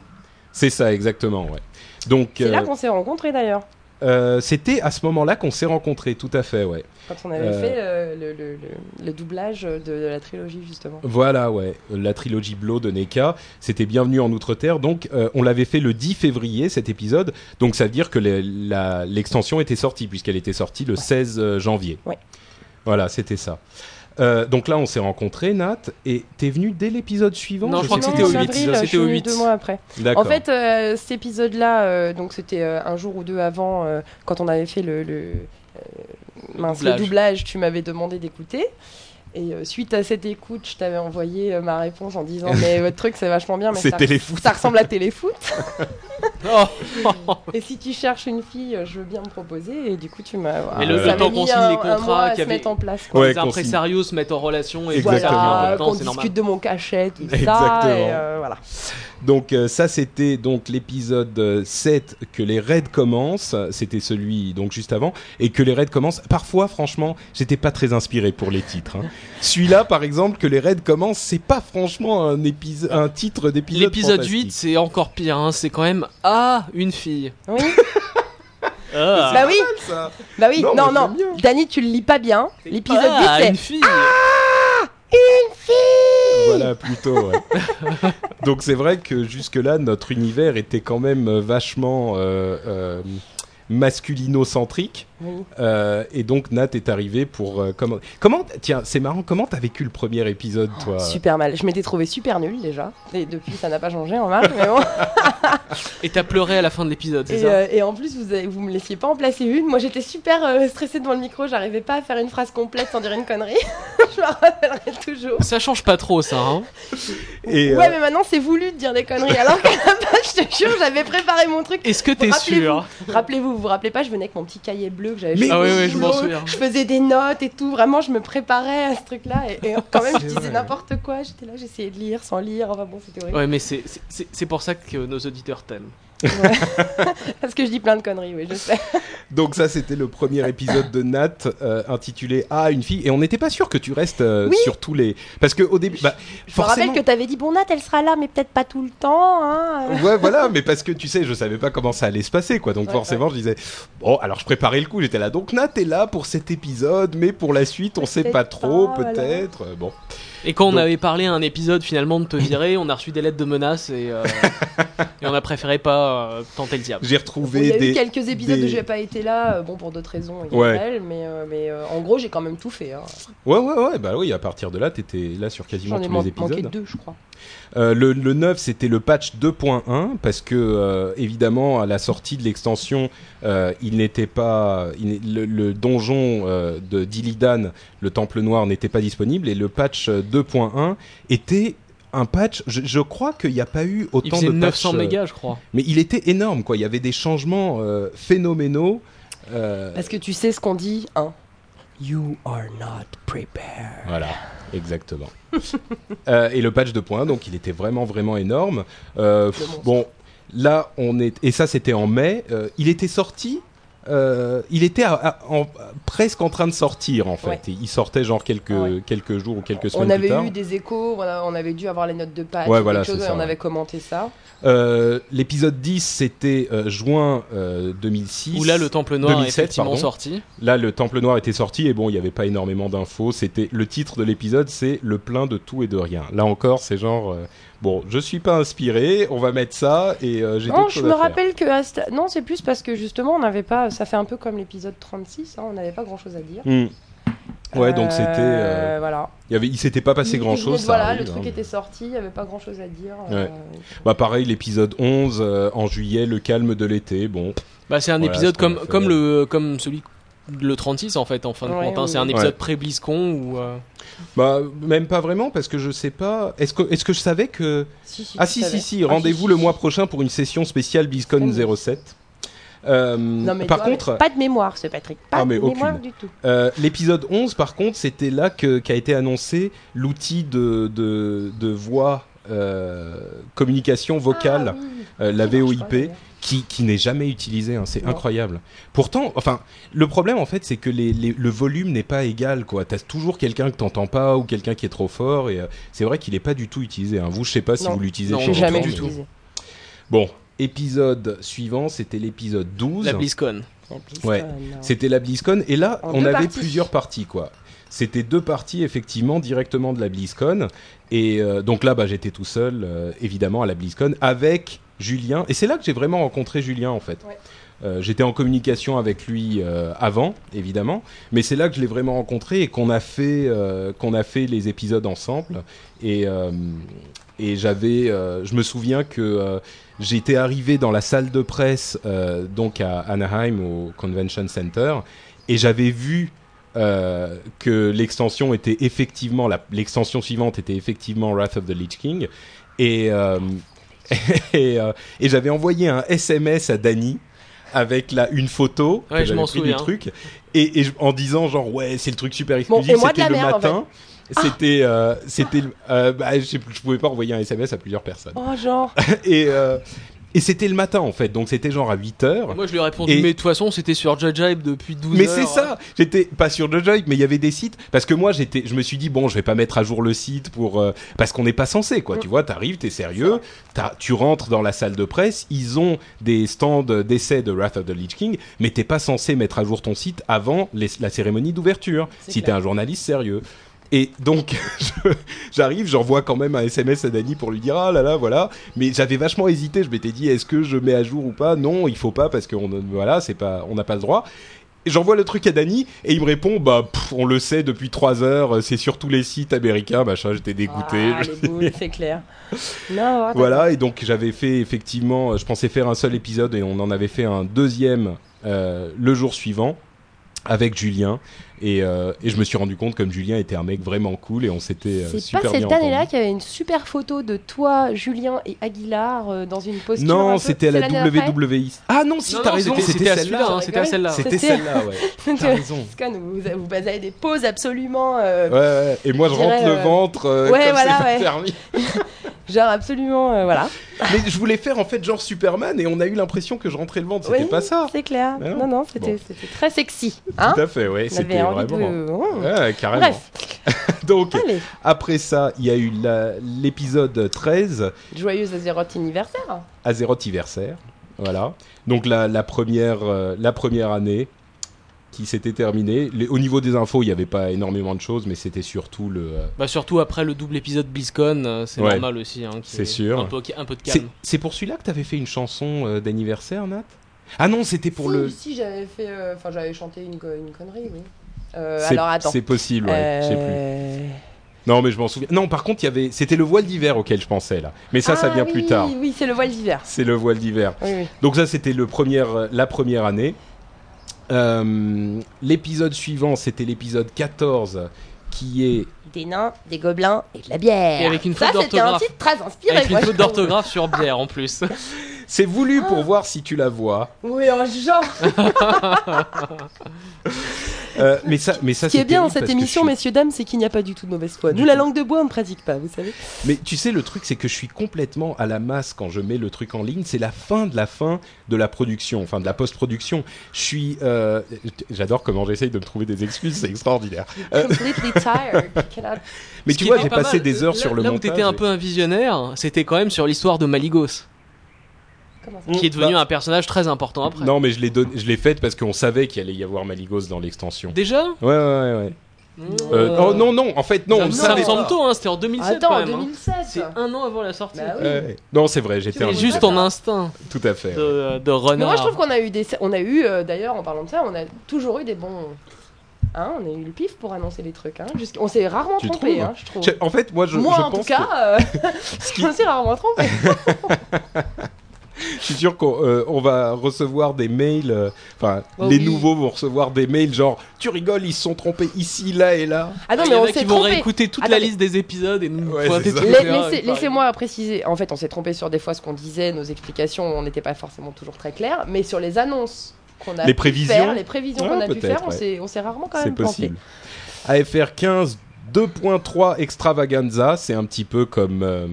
C'est ça, exactement, ouais. Donc, C'est là euh, qu'on s'est rencontrés d'ailleurs. euh, c'était à ce moment-là qu'on s'est rencontrés, tout à fait, ouais. Quand on avait Euh. fait euh, le, le- le- le doublage de, de la trilogie, justement. Voilà, ouais. La trilogie Blow de Neka, c'était Bienvenue en Outre-Terre. Donc, euh, on l'avait fait le 10 février, cet épisode. Donc, ça veut dire que l'extension était sortie, puisqu'elle était sortie le 16 euh, janvier. Ouais. Voilà, c'était ça. Euh, donc là, on s'est rencontrés, Nat, et t'es venu dès l'épisode suivant Non, je crois que c'était au en 8, avril, c'était au venue 8. deux mois après. D'accord. En fait, euh, cet épisode-là, euh, donc c'était euh, un jour ou deux avant, euh, quand on avait fait le, le, euh, mince, le doublage. doublage, tu m'avais demandé d'écouter. Et euh, suite à cette écoute, je t'avais envoyé euh, ma réponse en disant Mais votre truc, c'est vachement bien, mais c'est ça, téléfoot. ça ressemble à téléfoot. Et si tu cherches une fille, euh, je veux bien me proposer. Et du coup, tu m'as. Mais le- ça le temps qu'on signe les contrats, se avait- en place. quoi. Ouais, les impresarios se mettent en relation et Exactement. ça Voilà, qu'on normal. discute de mon cachet, tout ça. Exactement. Et euh, voilà. Donc euh, ça c'était donc l'épisode euh, 7 que les raids commencent, c'était celui donc juste avant et que les raids commencent. Parfois franchement, j'étais pas très inspiré pour les titres. hein. Celui-là par exemple que les raids commencent, c'est pas franchement un épisode un titre d'épisode L'épisode fantastique. 8, c'est encore pire. hein, C'est quand même Ah, une fille. Oui. Ah, bah oui, Ça. bah oui. Non, Non, non. tu le lis pas bien. L'épisode 8, ah, c'est une fille. Voilà plutôt. ouais. donc c'est vrai que jusque là notre univers était quand même euh, vachement euh, euh, masculino-centrique. Oui. Euh, et donc Nat est arrivé pour euh, comment comment tiens c'est marrant comment t'as vécu le premier épisode toi? Super mal. Je m'étais trouvé super nul déjà. Et depuis, ça n'a pas changé en marque. mais bon. Et t'as pleuré à la fin de l'épisode, c'est Et, ça? euh, et en plus, vous, avez- vous me laissiez pas en placer une. Moi, j'étais super euh, stressée devant le micro. J'arrivais pas à faire une phrase complète sans dire une connerie. je me rappellerai toujours. Ça change pas trop, ça. Hein Et, ouais, mais maintenant, c'est voulu de dire des conneries. Alors base, je te jure, j'avais préparé mon truc. Est-ce que t'es sûr? Rappelez-vous, vous vous rappelez pas, je venais avec mon petit cahier bleu que j'avais fait Ah au oui, oui, je m'en boulot. souviens. Je faisais des notes et tout. Vraiment, je me préparais à ce truc-là. Et, et quand même, je disais vrai. n'importe quoi. J'étais là, j'essayais de lire sans lire. Enfin bon, c'était horrible. Ouais, mais c'est- c'est c'est- c'est pour ça que nos auditeurs t'aiment. Parce que je dis plein de conneries, oui, je sais. donc ça c'était le premier épisode de Nat euh, intitulé Ah une fille et on n'était pas sûr que tu restes euh, Oui. sur tous les parce que au début bah, Je me forcément rappelle que t'avais dit, bon, Nat, elle sera là, mais peut-être pas tout le temps. Hein. ouais voilà mais parce que tu sais je savais pas comment ça allait se passer quoi donc Ouais, forcément je disais bon alors je préparais le coup j'étais là donc Nat est là pour cet épisode mais pour la suite on sait pas trop voilà. peut-être Euh, bon Et quand on Donc- avait parlé à un épisode finalement de te virer, on a reçu des lettres de menaces et, euh, et on a préféré pas euh, tenter le diable. j'ai retrouvé il y a des eu quelques épisodes des- où j'ai pas été là, euh, bon pour d'autres raisons, Ouais. Gabriel, mais, euh, mais euh, en gros j'ai quand même tout fait. Hein. ouais ouais ouais bah oui à partir de là t'étais là sur quasiment J'en ai tous les épisodes manqué deux, je crois. Euh, le, le 9, c'était le patch 2.1 parce que euh, évidemment à la sortie de l'extension, euh, il n'était pas il le, le donjon euh, de d'Illidan, le Temple Noir, n'était pas disponible et le patch euh, 2.1 était un patch. Je, je crois qu'il n'y a pas eu Il autant faisait de 900 patchs, euh, mégas, je crois. mais il était énorme quoi. Il y avait des changements euh, phénoménaux. euh, Parce que tu sais ce qu'on dit, hein? You are not prepared. Voilà, exactement. Euh, et le patch 2.1, donc il était vraiment vraiment énorme. Euh, pff, bon, là on est et ça c'était en mai. Euh, il était sorti euh, il était à- à- en- presque en train de sortir en fait. Ouais. Il sortait genre quelques Ouais. quelques jours ou quelques On semaines plus avait tard. eu des échos, voilà, on avait dû avoir les notes de patch, Ouais, ou voilà, chose, ça, on ouais. avait commenté ça. Euh, L'épisode 10 c'était euh, juin euh, 2006. Où là, le Temple Noir 2007, est effectivement pardon. sorti. Là, le Temple Noir était sorti et bon, il n'y avait pas énormément d'infos. C'était le titre de l'épisode, c'est le plein de tout et de rien. Là encore, c'est genre euh, bon, je suis pas inspiré, on va mettre ça et euh, j'ai Non, je me rappelle que ce- non, c'est plus parce que justement, on n'avait pas. Ça fait un peu comme l'épisode 36, hein, on n'avait pas grand chose à dire. Hmm. Ouais, donc Euh, c'était, euh, voilà. il y avait, il s'était pas passé Il- grand chose. Voilà, arrive, le truc hein. était sorti, il n'y avait pas grand chose à dire. Ouais. euh, Bah pareil, l'épisode 11 euh, en juillet, le calme de l'été. Bon, Bah, c'est un Voilà, épisode comme, comme, le, comme celui le 36 en fait, en fin de Ouais, compte. hein. oui, C'est un épisode Ouais. pré-BlizzCon où. euh, bah même pas vraiment parce que je sais pas. Est-ce que est-ce que je savais que si, si, ah si si si, Ah, rendez-vous si, le mois prochain pour une session spéciale BlizzCon Ah oui. 07. Euh, Non, mais par toi, contre, Pas de mémoire, ce Patrick. Pas Ah, mais de mémoire aucune. du tout. Euh, L'épisode 11, par contre, c'était là qu'a été annoncé l'outil de, de, de voix, euh, communication vocale, Ah, oui. euh, la VOIP, qui, qui n'est jamais utilisé. hein, c'est Non. incroyable. Pourtant, enfin, le problème en fait, c'est que les, les- le volume n'est pas égal. quoi. T'as toujours quelqu'un que t'entends pas ou quelqu'un qui est trop fort. Et euh, c'est vrai qu'il n'est pas du tout utilisé. hein. Vous, je sais pas si Non. vous l'utilisez. Non, chez jamais mais- du tout. utilisé. Bon, épisode suivant, c'était l'épisode 12. La BlizzCon. La BlizzCon, Ouais. non. C'était la BlizzCon et là En on avait parties. plusieurs parties quoi. C'était deux parties effectivement directement de la BlizzCon. Et euh, donc là bah, j'étais tout seul euh, évidemment à la BlizzCon avec Julien. Et c'est là que j'ai vraiment rencontré Julien en fait. Ouais. Euh, J'étais en communication avec lui euh, avant évidemment. Mais c'est là que je l'ai vraiment rencontré et qu'on a fait euh, qu'on a fait les épisodes ensemble. Et et j'avais je me souviens que j'étais arrivé dans la salle de presse donc à Anaheim au Convention Center. Et j'avais vu euh, que l'extension était effectivement l'extension suivante était effectivement Wrath of the Lich King. Et euh, et, euh, et j'avais envoyé un SMS à Danny avec la, une photo Ouais, que je m'en pris du souviens. truc. Et, et je- en disant genre ouais c'est le truc super Bon, exclusif de c'était le merde, en matin. c'était euh, c'était euh, bah, je, je pouvais pas envoyer un SMS à plusieurs personnes. Oh, genre. et euh, et c'était le matin en fait. Donc c'était genre à 8 heures. Moi, je lui ai répondu, Et- mais de toute façon, c'était sur Jibe depuis 12 mais heures. c'est ça. J'étais pas sur Jojoy mais il y avait des sites. Parce que moi j'étais je me suis dit bon je vais pas mettre à jour le site pour euh, parce qu'on n'est pas censé quoi. Mm. tu vois t'arrives t'es sérieux t'as- tu rentres dans la salle de presse ils ont des stands d'essai de Wrath of the Lich King mais t'es pas censé mettre à jour ton site avant les- la cérémonie d'ouverture. Si t'es un journaliste sérieux et donc, je- j'arrive, j'envoie quand même un SMS à Dany pour lui dire ah là là voilà. Mais j'avais vachement hésité. Je m'étais dit est-ce que je mets à jour ou pas? Non, il faut pas parce qu'on voilà, c'est pas, on n'a pas le droit. Et J'envoie le truc à Dany et il me répond bah pff, on le sait depuis trois heures, c'est sur tous les sites américains machin. J'étais dégoûté. Ah, c'est clair. Non, Voilà, et donc j'avais fait effectivement, je pensais faire un seul épisode et on en avait fait un deuxième euh, le jour suivant avec Julien. Et, euh, et je me suis rendu compte comme Julien était un mec vraiment cool et on s'était euh, C'est super pas bien cette année-là qu'il y avait une super photo de toi, Julien et Aguilar euh, dans une posture. Non, c'était à c'est la WWI. Ah non, si t'as raison, c'était- à celle-là. celui-là, hein, c'était à celle-là. C'était celle-là, ouais. T'as euh, raison. Vous, vous, vous avez des poses absolument. euh, Ouais, ouais. Et moi je Je dirais, rentre le ventre euh, ouais, comme voilà, c'est pas ouais. permis. Genre absolument. euh, voilà. Mais je voulais faire en fait genre Superman et on a eu l'impression que je rentrais le ventre. C'était Oui, pas ça. C'est clair. Non. Non, non, c'était Bon. très sexy. Hein Tout à fait, ouais. C'était vraiment. de. Oh. Ouais, carrément. Bref, Donc, allez. après ça, il y a eu l'épisode 13, Joyeuse Azeroth anniversaire. Azeroth Anniversaire. Voilà. Donc, la, la première, euh, la première année qui s'était terminée. Les- au niveau des infos, il n'y avait pas énormément de choses, mais c'était surtout le. euh, Bah, surtout après le double épisode BlizzCon, euh, c'est Ouais. normal aussi. Hein, C'est sûr. Un peu, un peu de C'est calme. c'est pour celui-là que tu avais fait une chanson euh, d'anniversaire, Nat? Ah non, c'était pour si, le. Si, j'avais fait. euh, Enfin, j'avais chanté une, une connerie, oui. Euh, C'est- alors attends. C'est possible, ouais. Je sais plus. Non, mais je m'en souviens. Non, par contre, il y avait. C'était le voile d'hiver auquel je pensais là. Mais ça, ça ah vient oui, plus tard. Oui, c'est le voile d'hiver. C'est le voile d'hiver. Oui, oui. Donc ça, c'était le premier, euh, la première année. Euh, l'épisode suivant, c'était l'épisode 14, qui est... Des nains, des gobelins et de la bière. Et avec une Ça, faute c'était un d'orthographe. titre très inspiré. Avec une faute d'orthographe sur bière en plus. C'est voulu Ah. pour voir si tu la vois. Oui, en genre. Euh, mais ça, mais ça, Ce qui c'est est bien dans cette émission, suis- messieurs, dames, c'est qu'il n'y a pas du tout de mauvaise foi. Du Nous, la langue de bois, on ne pratique pas, vous savez. Mais tu sais, le truc, c'est que je suis complètement à la masse quand je mets le truc en ligne. C'est la fin de la fin de la production, enfin de la post-production. Je suis, euh, j'adore comment j'essaye de me trouver des excuses, c'est extraordinaire. Euh, Completely tired. Cannot- mais Ce tu vois, j'ai pas passé mal, des heures là- sur le Là où montage. t'étais un peu un visionnaire, c'était quand même sur l'histoire de Maligos, qui est devenu Bah, un personnage très important après. Non, mais je l'ai je l'ai faite parce qu'on savait qu'il allait y avoir Maligos dans l'extension. Déjà? Ouais, ouais, ouais. ouais. Mmh. Euh, oh non, non, en fait, non, on ça savait me semble tôt, hein, c'était en 2007 Attends, quand en même. hein. 2007. C'est un an avant la sortie. Bah oui. Ouais. Non, c'est vrai, j'étais un C'est juste ton instinct Tout à fait. de, de Mais moi, je trouve qu'on a eu des. On a eu, euh, d'ailleurs, en parlant de ça, on a toujours eu des bons. Hein, on a eu le pif pour annoncer les trucs. Hein. Jusqu'- On s'est rarement Tu trompé, trouves hein, je trouve. En fait, moi, je, Moi, je en pense tout cas, euh, je me suis rarement trompé. Je suis sûr qu'on euh, on va recevoir des mails. euh, Enfin, Oh les oui. nouveaux vont recevoir des mails genre tu rigoles, ils se sont trompés ici, là et là. Ah non, y mais en on s'est vont trompé. réécouter toute la liste des épisodes et nous Ouais. Laissez-moi préciser. En fait, on s'est trompé sur des fois ce qu'on disait, nos explications, on n'était pas forcément toujours très clair, mais sur les annonces qu'on a Les pu prévisions faire, les prévisions Ouais, qu'on a pu faire, on ouais. s'est- on s'est rarement quand même planté. possible. AFR 15 2.3 extravaganza, c'est un petit peu comme. euh,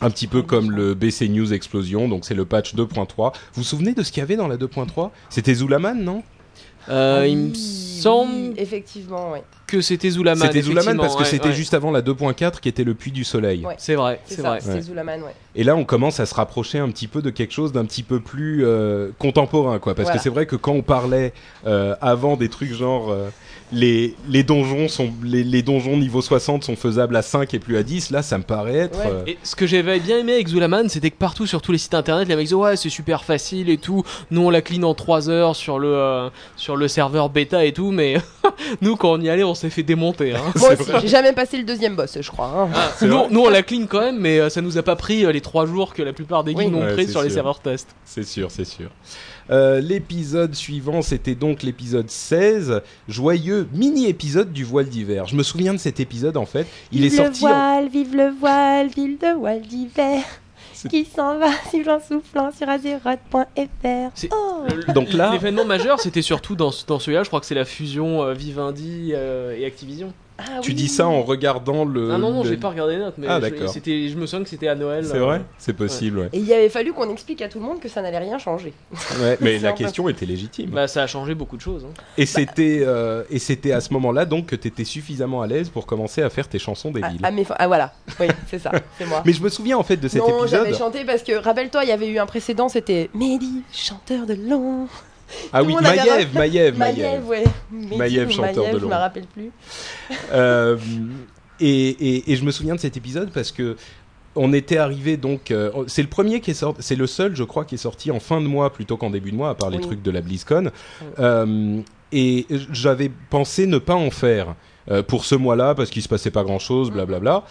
un petit peu comme le BC News Explosion, donc c'est le patch 2.3. Vous vous souvenez de ce qu'il y avait dans la 2.3 C'était Zulaman, non? Euh, Ah il me semble oui, effectivement, oui. que c'était Zulaman. C'était Zulaman parce que c'était ouais, juste avant la 2.4 qui était le Puits du Soleil. Ouais. C'est vrai, C'est vrai. c'était Ouais. Zulaman, ouais. Et là, on commence à se rapprocher un petit peu de quelque chose d'un petit peu plus euh, contemporain, quoi. Parce Voilà. que c'est vrai que quand on parlait euh, avant des trucs genre euh, les, les donjons sont les, les donjons niveau 60 sont faisables à 5 et plus à 10, là, ça me paraît être. Ouais. euh, Et ce que j'avais bien aimé avec Zulaman, c'était que partout sur tous les sites internet, les mecs disaient ouais c'est super facile et tout. Nous on la clean en 3 heures sur le euh, sur le serveur bêta et tout, mais nous quand on y allait on s'est fait démonter. Hein. Moi aussi, j'ai jamais passé le deuxième boss, je crois. hein. C'est nous, on la clean quand même, mais euh, ça nous a pas pris euh, les 3 jours que la plupart des Oui. guildes ont Ouais, pris sur les serveurs test. C'est sûr, c'est sûr. Euh, l'épisode suivant, c'était donc l'épisode 16, joyeux mini-épisode du voile d'hiver. Je me souviens de cet épisode en fait. Il est vive sorti. le en- voile, vive le voile, ville de voile d'hiver. Qui s'en va, sifflant, soufflant sur azeroth.fr. C'est- Oh. Donc là- l'événement majeur, c'était surtout dans, ce- dans celui-là. Je crois que c'est la fusion euh, Vivendi euh, et Activision. Ah Tu oui. dis ça en regardant le. ah non non, le- j'ai pas regardé les notes, mais Ah, je, d'accord. c'était, je me souviens que c'était à Noël. C'est euh, vrai C'est possible, ouais. Et il avait fallu qu'on explique à tout le monde que ça n'allait rien changer. Ouais, mais la peu- question était légitime. Bah ça a changé beaucoup de choses. hein. Et c'était euh, et c'était à ce moment-là donc que tu étais suffisamment à l'aise pour commencer à faire tes chansons Ah, débiles. ah, mais fa- ah, voilà, oui, c'est ça, c'est moi. Mais je me souviens en fait de cet non, épisode. j'avais chanté parce que, rappelle-toi, il y avait eu un précédent, c'était Mehdi, chanteur de long. Ah oui, Maïev, Maïev, Maïev. Maïev, chanteur Maïev, de Je long. me rappelle plus. Euh, et, et, et je me souviens de cet épisode parce que on était arrivé donc euh, c'est le premier qui est sorti c'est le seul je crois qui est sorti en fin de mois plutôt qu'en début de mois à part les Oui. trucs de la BlizzCon Euh, et j'avais pensé ne pas en faire pour ce mois-là parce qu'il se passait pas grand-chose blablabla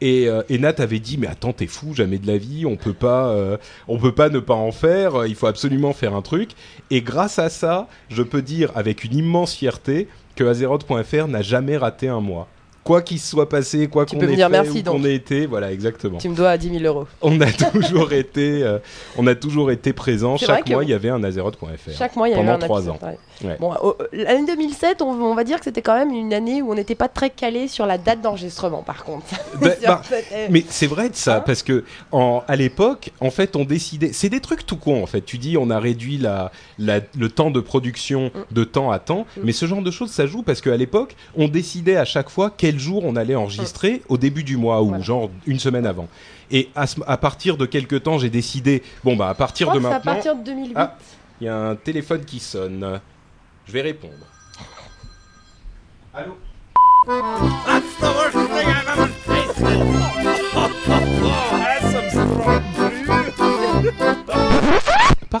et, euh, et Nat avait dit mais attends t'es fou jamais de la vie on peut pas euh, on peut pas ne pas en faire euh, il faut absolument faire un truc. Et grâce à ça je peux dire avec une immense fierté que Azeroth.fr n'a jamais raté un mois quoi qu'il se soit passé quoi qu'on ait dire fait merci, où qu'on ait été voilà exactement Tu me dois 10 000 euros. on a toujours été euh, on a toujours été présent chaque que- mois il y avait un Azeroth.fr Chaque mois, il y a eu Pendant un trois épisode, ans. ouais. Ouais. Bon, euh, l'année 2007, on, on va dire que c'était quand même une année où on n'était pas très calé sur la date d'enregistrement, par contre. Bah, bah, euh, Mais c'est vrai de ça, Hein parce que en, à l'époque, en fait, on décidait. C'est des trucs tout con, en fait. Tu dis, on a réduit la, la- le temps de production Mm. de temps à temps, Mm. mais ce genre de choses, ça joue parce qu'à l'époque, on décidait à chaque fois quel jour on allait enregistrer au début du mois ou Voilà. genre une semaine avant. Et à, ce- à partir de quelques temps, j'ai décidé, bon bah à partir de à maintenant, partir de 2008. Ah. il y a un téléphone qui sonne. Je vais répondre. Allô?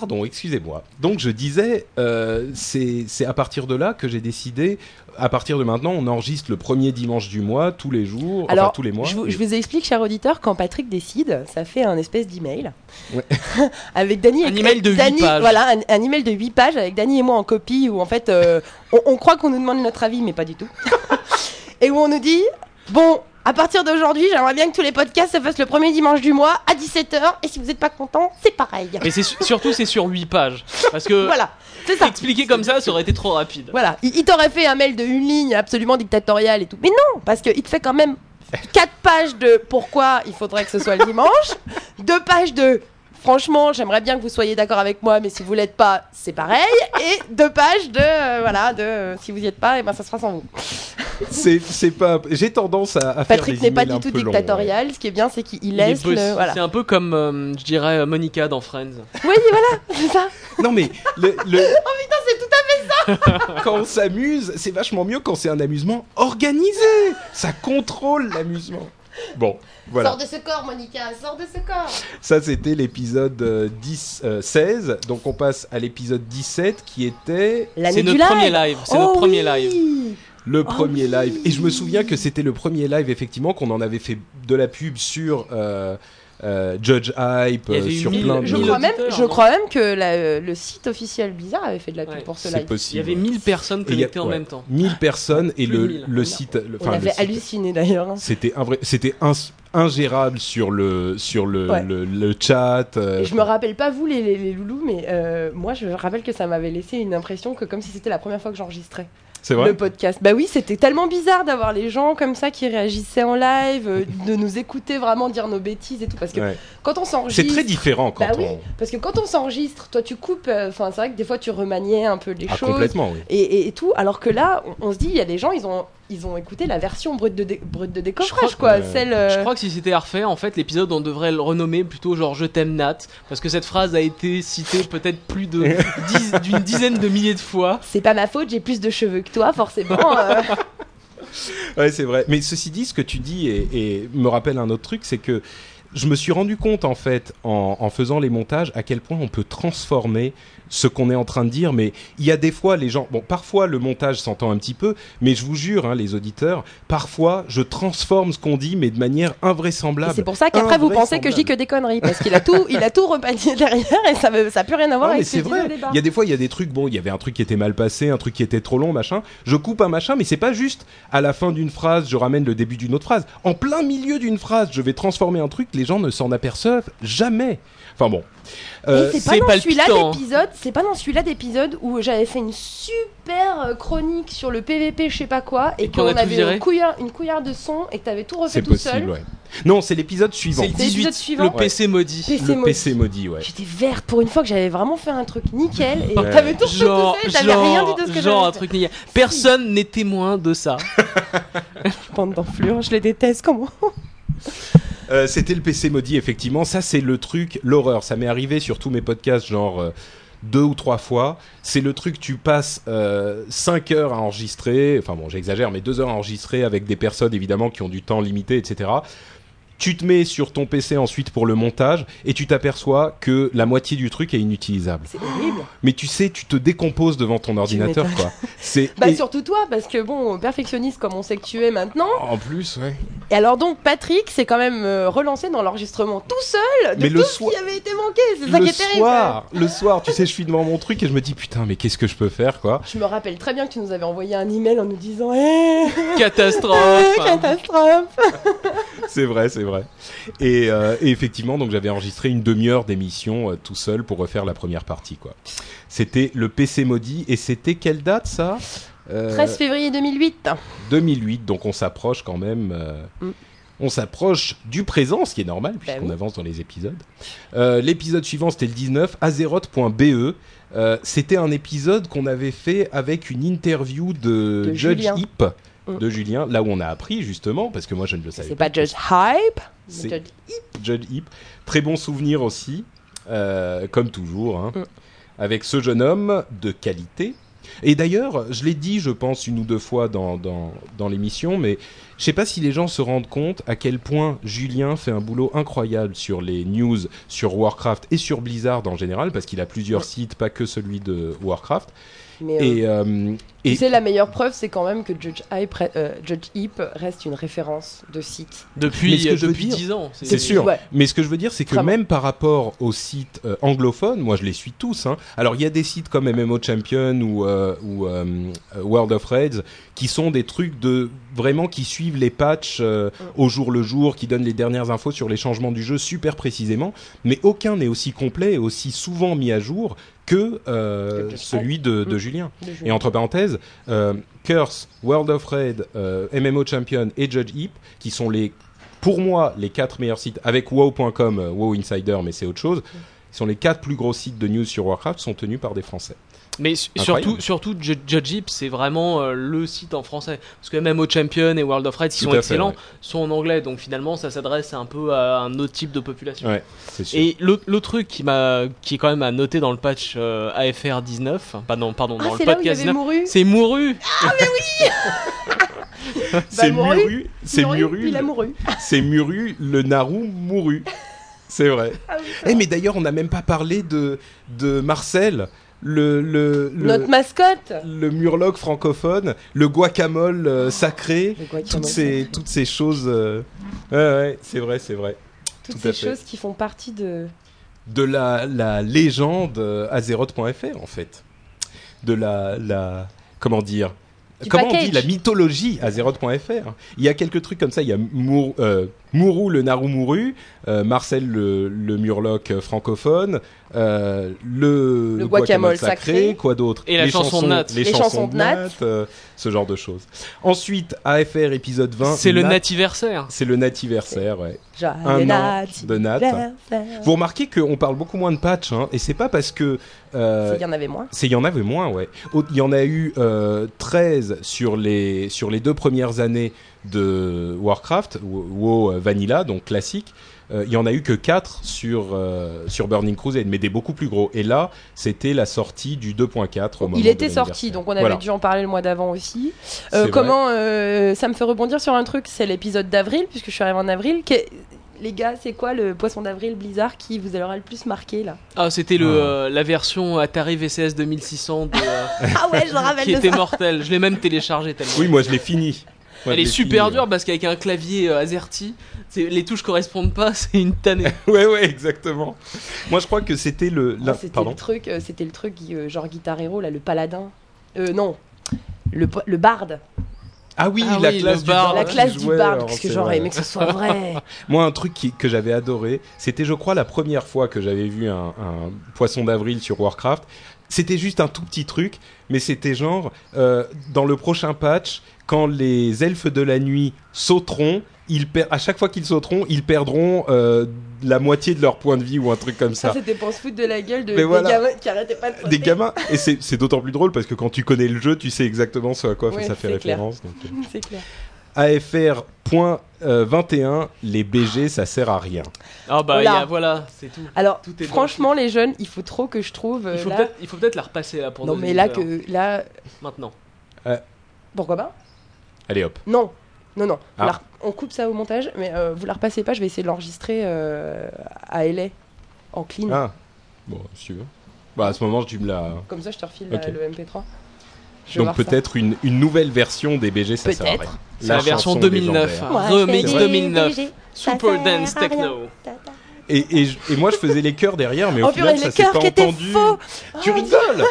Pardon, excusez-moi. Donc je disais, euh, c'est c'est à partir de là que j'ai décidé, à partir de maintenant, on enregistre le premier dimanche du mois, tous les jours, Alors, enfin tous les mois. Je vous, Et- je vous explique, cher auditeur, quand Patrick décide, ça fait un espèce d'email. Ouais. avec Dany. Un email de huit Dany- pages. Voilà, un, un email de 8 pages avec Dany et moi en copie où en fait, euh, on, on croit qu'on nous demande notre avis, mais pas du tout. et où on nous dit Bon, À partir d'aujourd'hui, j'aimerais bien que tous les podcasts se fassent le premier dimanche du mois à 17h. Et si vous n'êtes pas content, c'est pareil. Mais c'est su- surtout c'est sur 8 pages. Parce que Voilà, c'est ça. expliquer comme ça, ça aurait été trop rapide. Voilà, il, il t'aurait fait un mail de une ligne absolument dictatoriale et tout. Mais non, parce qu'il te fait quand même quatre pages de pourquoi il faudrait que ce soit le dimanche, deux pages de franchement, j'aimerais bien que vous soyez d'accord avec moi, mais si vous l'êtes pas, c'est pareil, et deux pages de euh, voilà, de euh, si vous y êtes pas, et ben ça se fera sans vous. C'est c'est pas. J'ai tendance à, à faire Patrick n'est pas du tout ouais. dictatorial, ce qui est bien, c'est qu'il Il est laisse bossy. le voilà. C'est un peu comme, euh, je dirais, Monica dans Friends. Oui, voilà, c'est ça. Non mais le, le- c'est tout quand on s'amuse, c'est vachement mieux quand c'est un amusement organisé. Ça contrôle l'amusement. Bon, voilà. Sors de ce corps, Monica, sors de ce corps. Ça, c'était l'épisode euh, 10, euh, 16. Donc, on passe à l'épisode 17 qui était L'année C'est du notre premier live. live. C'est Oh notre premier oui. live. le Oh premier oui. live. Et je me souviens que c'était le premier live, effectivement, qu'on en avait fait de la pub sur euh, euh, Judge Hype, euh, sur mille- plein de. Je crois, même, je non crois même que la- le site officiel Blizzard avait fait de la pub Ouais. pour ce. Il y avait 1000 personnes y a- connectées en ouais, même temps. 1000 personnes et le, de 1000. le site. le- On avait site- halluciné d'ailleurs. hein. C'était c'était ingérable sur le sur le, Ouais. le, le chat. euh, je me rappelle pas vous les, les- les loulous, mais euh, moi je rappelle que ça m'avait laissé une impression que comme si c'était la première fois que j'enregistrais c'est le podcast. Bah oui, c'était tellement bizarre d'avoir les gens comme ça qui réagissaient en live, euh, de nous écouter vraiment dire nos bêtises et tout, parce que Ouais. quand on C'est s'enregistre, très différent quand Bah oui. on. parce que quand on s'enregistre, toi tu coupes, euh, enfin c'est vrai que des fois tu remaniais un peu les Ah, choses. complètement, oui. Et, et- et tout, alors que là, on, on se dit, il y a des gens, ils ont, ils ont écouté la version brute de, dé- brute de décoffrage, quoi. que- Celle, euh, Je crois que si c'était à refaire, en fait, l'épisode, on devrait le renommer plutôt genre Je t'aime Nat, parce que cette phrase a été citée peut-être plus dix- d'une dizaine de milliers de fois. c'est pas ma faute, j'ai plus de cheveux que toi, forcément. euh. Ouais, c'est vrai. Mais ceci dit, ce que tu dis et, et me rappelle un autre truc, c'est que je me suis rendu compte en fait en, en faisant les montages à quel point on peut transformer ce qu'on est en train de dire. Mais il y a des fois les gens, bon, parfois le montage s'entend un petit peu, mais je vous jure, hein, les auditeurs, parfois je transforme ce qu'on dit, mais de manière invraisemblable. c'est pour ça qu'après, vous pensez que je dis que des conneries, parce qu'il a tout, il a tout repanié derrière et ça veut, ça plus rien à voir Non, avec ce c'est vrai. Il y a des fois, il y a des trucs. Bon, il y avait un truc qui était mal passé, un truc qui était trop long, machin. Je coupe un machin, mais c'est pas juste à la fin d'une phrase, je ramène le début d'une autre phrase. En plein milieu d'une phrase, je vais transformer un truc. Les gens ne s'en aperçoivent jamais. Enfin bon. Euh, c'est pas dans celui-là d'épisode, c'est pas dans celui-là d'épisode où j'avais fait une super euh, chronique sur le PVP, je sais pas quoi, et, Et qu'on avait une couillère, une couillère de son et que t'avais tout refait tout possible, seul. ouais. Non, c'est l'épisode suivant. C'est le C'est l'épisode 18, suivant. le PC maudit. PC Le maudit. PC maudit, ouais. J'étais verte pour une fois que j'avais vraiment fait un truc nickel et Ouais. t'avais tout refait Genre, tout seul, t'avais rien dit de ce que genre un j'avais fait. truc nickel. Personne n'est témoin de ça. Bande d'enflures, je les déteste, comment Euh, C'était le PC maudit, effectivement. Ça, c'est le truc, l'horreur. Ça m'est arrivé sur tous mes podcasts, genre euh, deux ou trois fois. C'est le truc, tu passes 5 heures à enregistrer. Enfin bon, j'exagère, mais 2 heures à enregistrer avec des personnes, évidemment, qui ont du temps limité, etc. Tu te mets sur ton PC ensuite pour le montage et tu t'aperçois que la moitié du truc est inutilisable. C'est horrible. Mais tu sais, tu te décomposes devant ton ordinateur, quoi. C'est Bah et- surtout toi, parce que bon, perfectionniste comme on sait que tu es maintenant. en plus, ouais. Et alors donc Patrick s'est quand même euh, relancé dans l'enregistrement tout seul de Mais tout le ce soir- qui avait été manqué. C'est ça Le qui est terrible. soir, le soir, tu sais, je suis devant mon truc et je me dis putain, mais qu'est-ce que je peux faire, quoi. Je me rappelle très bien que tu nous avais envoyé un email en nous disant Eh, Catastrophe. catastrophe C'est vrai, c'est vrai. Et, euh, et effectivement, donc j'avais enregistré une demi-heure d'émission euh, tout seul pour refaire la première partie, quoi. C'était le PC maudit et c'était quelle date ça? Euh, 13 février 2008. 2008. Donc on s'approche quand même. euh, Mm. On s'approche du présent, ce qui est normal puisqu'on oui. avance dans les épisodes. Euh, L'épisode suivant, c'était le 19, Azeroth.be. Euh, c'était un épisode qu'on avait fait avec une interview de, De Judge Julien. Hip. De Julien, là où on a appris justement, parce que moi je ne le savais C'est pas Judge Hype. C'est- Judge- Judd Heap. Très bon souvenir aussi, euh, comme toujours, hein, Mm. avec ce jeune homme de qualité. Et d'ailleurs, je l'ai dit, je pense, une ou deux fois dans, dans, dans l'émission, mais je sais pas si les gens se rendent compte à quel point Julien fait un boulot incroyable sur les news, sur Warcraft et sur Blizzard en général, parce qu'il a plusieurs sites, pas que celui de Warcraft. Mais, euh, Et euh, Et- Tu sais, la meilleure preuve, c'est quand même que Judge Heap, re- euh, Judge Heap reste une référence de site. Depuis, ce que je veux depuis dire, 10 ans. C'est sûr. Ouais. Mais ce que je veux dire, c'est que Vraiment. même par rapport aux sites euh, anglophones, moi je les suis tous. Hein. Alors il y a des sites comme MMO Champion ou, euh, ou euh, euh, World of Raids qui sont des trucs de vraiment qui suivent les patchs euh, au jour le jour, qui donnent les dernières infos sur les changements du jeu super précisément. Mais aucun n'est aussi complet et aussi souvent mis à jour que euh, celui de, de Mm. Julien. de jeu. Et entre parenthèses, euh, Curse, World of Raid, euh, MMO Champion et Judge Heap, qui sont les, pour moi, les quatre meilleurs sites, avec WoW.com, WoW Insider, mais c'est autre chose, qui sont les quatre plus gros sites de news sur Warcraft, sont tenus par des Français. Mais Incroyable. surtout, surtout Ju- Judge Heap, c'est vraiment euh, le site en français. Parce que même au Champion et World of Raids, qui sont fait, excellents, ouais. sont en anglais. Donc finalement, ça s'adresse un peu à un autre type de population. Ouais, c'est sûr. Et l'autre truc qui m'a qui est quand même à noter dans le patch euh, AFR 19, pardon, pardon, Ah, dans le c'est podcast avait 19, mouru c'est Mouru. c'est Bah, Muru, Muru, c'est Muru, Il a le- mouru. c'est Muru, le Naru mouru. C'est vrai. Ah oui, Eh, mais d'ailleurs, on n'a même pas parlé de, de Marcel, le, le, le, Notre mascotte le murloc francophone, le guacamole euh, sacré. Le guacamole toutes ces, sacré. toutes ces choses. euh, Ouais, ouais, c'est vrai, c'est vrai. Toutes tout ces choses qui font partie de. De la, la légende euh, Azeroth.fr, en fait. De la. la comment dire Du Comment on dit la mythologie Azeroth.fr Il y a quelques trucs comme ça. Il y a Mour- euh, Mourou le Naru Mouru, euh, Marcel le, le Murloc euh, francophone, euh, le, Le guacamole sacré. quoi d'autre Et la chanson de Nat. Les, Les chansons, chansons de Nat. Nat, euh, ce genre de choses. Ensuite, AFR épisode 20. C'est le Nat- nativersaire. C'est le nativersaire, ouais. Genre, Un les an de Nat. Vous remarquez qu'on parle beaucoup moins de patch, hein, et c'est pas parce que euh, Il y en avait moins. c'est il y en avait moins, ouais. Il y en a eu euh, 13 sur les sur les deux premières années de Warcraft, Wo- WoW euh, Vanilla, donc classique. Euh, il y en a eu que 4 sur euh, sur Burning Crusade, mais des beaucoup plus gros. Et là, c'était la sortie du 2.4 au moment Il de était sorti, donc on avait Voilà. dû en parler le mois d'avant aussi. Euh, comment euh, ça me fait rebondir sur un truc, c'est l'épisode d'avril, puisque je suis arrivée en avril. Les gars, c'est quoi le poisson d'avril Blizzard qui vous aura le plus marqué là? Ah, c'était le la version Atari VCS 2600 de, euh, Ah ouais, je me rappelle qui de était ça. mortelle. Je l'ai même téléchargé tellement. Oui, moi je l'ai fini. Elle est super dure parce qu'avec un clavier euh, AZERTY, les touches correspondent pas, c'est une tannée. Ouais, ouais, exactement. Moi, je crois que c'était le. Ah, la- c'était le truc, euh, c'était le truc euh, genre Guitar Hero là, le paladin. Euh, non, le, le barde, Ah oui, Ah la oui, classe du barde. la classe du barde, alors, parce que j'aurais aimé que ce soit vrai. Moi, un truc qui- que j'avais adoré, c'était, je crois, la première fois que j'avais vu un, un poisson d'avril sur Warcraft. C'était juste un tout petit truc, mais c'était genre, euh, dans le prochain patch, quand les elfes de la nuit sauteront, ils per- à chaque fois qu'ils sauteront, ils perdront euh, la moitié de leur point de vie ou un truc comme Ça, ça. c'était pour se foutre de la gueule de, des voilà. gamins qui arrêtaient pas de sauter. Des gamins, et c'est d'autant plus drôle parce que quand tu connais le jeu, tu sais exactement ce à quoi Ouais, ça fait référence. euh. C'est clair. AFR.21, les BG, ça sert à rien. Ah bah Oula. y a- voilà, c'est tout. Alors, Tout est dans franchement, les jeunes, il faut trop que je trouve. euh, Il faut là... peut-être il faut peut-être la repasser là pour Non, nos mais là, auditeurs. que là, Maintenant. pourquoi pas? Allez hop. Non, non, non. Ah. la re- On coupe ça au montage, mais euh, vous la repassez pas. Je vais essayer de l'enregistrer euh, à LA en clean. Ah, bon, si tu veux. Bah, à ce moment, tu me l'as. Comme ça, je te refile la- Ok. le MP3. Je Donc peut-être une, une nouvelle version des BG, ça sert à Peut-être. rien. C'est la, version chanson 2009. légendaire. Moi, Remix je fais 2009. des Super Dance. Techno. Et, et, je- et moi, je faisais les chœurs derrière, mais au Oh final, ça les s'est pas qui étaient entendu. faux Tu Oh, rigoles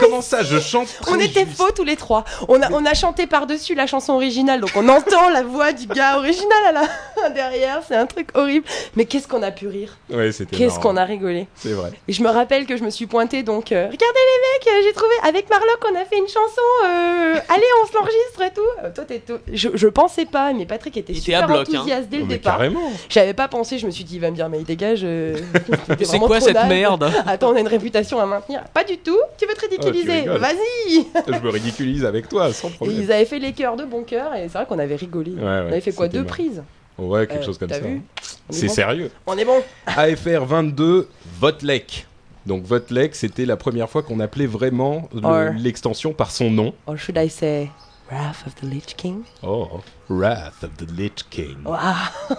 Comment ça Je chante On était juste. faux tous les trois. On a, on a chanté par-dessus la chanson originale, donc on entend la voix du gars original à la derrière. C'est un truc horrible. Mais qu'est-ce qu'on a pu rire Ouais, Qu'est-ce qu'on a rigolé C'est vrai. Et je me rappelle que je me suis pointée, donc euh, regardez les mecs, euh, j'ai trouvé avec Marlock, on a fait une chanson. euh, allez, on se l'enregistre et tout. Euh, toi, t'es tout- je, je pensais pas, mais Patrick était Il super hein. enthousiaste dès Oh, le mais départ. carrément. J'avais pas pensé, je me suis dit, il va me dire, mais il dégage. euh, C'est quoi cette merde Attends, on a une réputation à maintenir. Pas du tout. Tu veux te ridiculiser Vas-y. Je me ridiculise avec toi, sans Et problème. ils avaient fait les cœurs de bon cœur et c'est vrai qu'on avait rigolé. Ouais, on avait fait quoi Deux prises? Ouais, quelque Euh, chose comme ça. hein. C'est bon. sérieux. On est bon. AFR 22, Votelec. Donc Votelec, c'était la première fois qu'on appelait vraiment le- l'extension par son nom. Or should I say Wrath of the Lich King. Oh, Wrath of the Lich King. Waouh.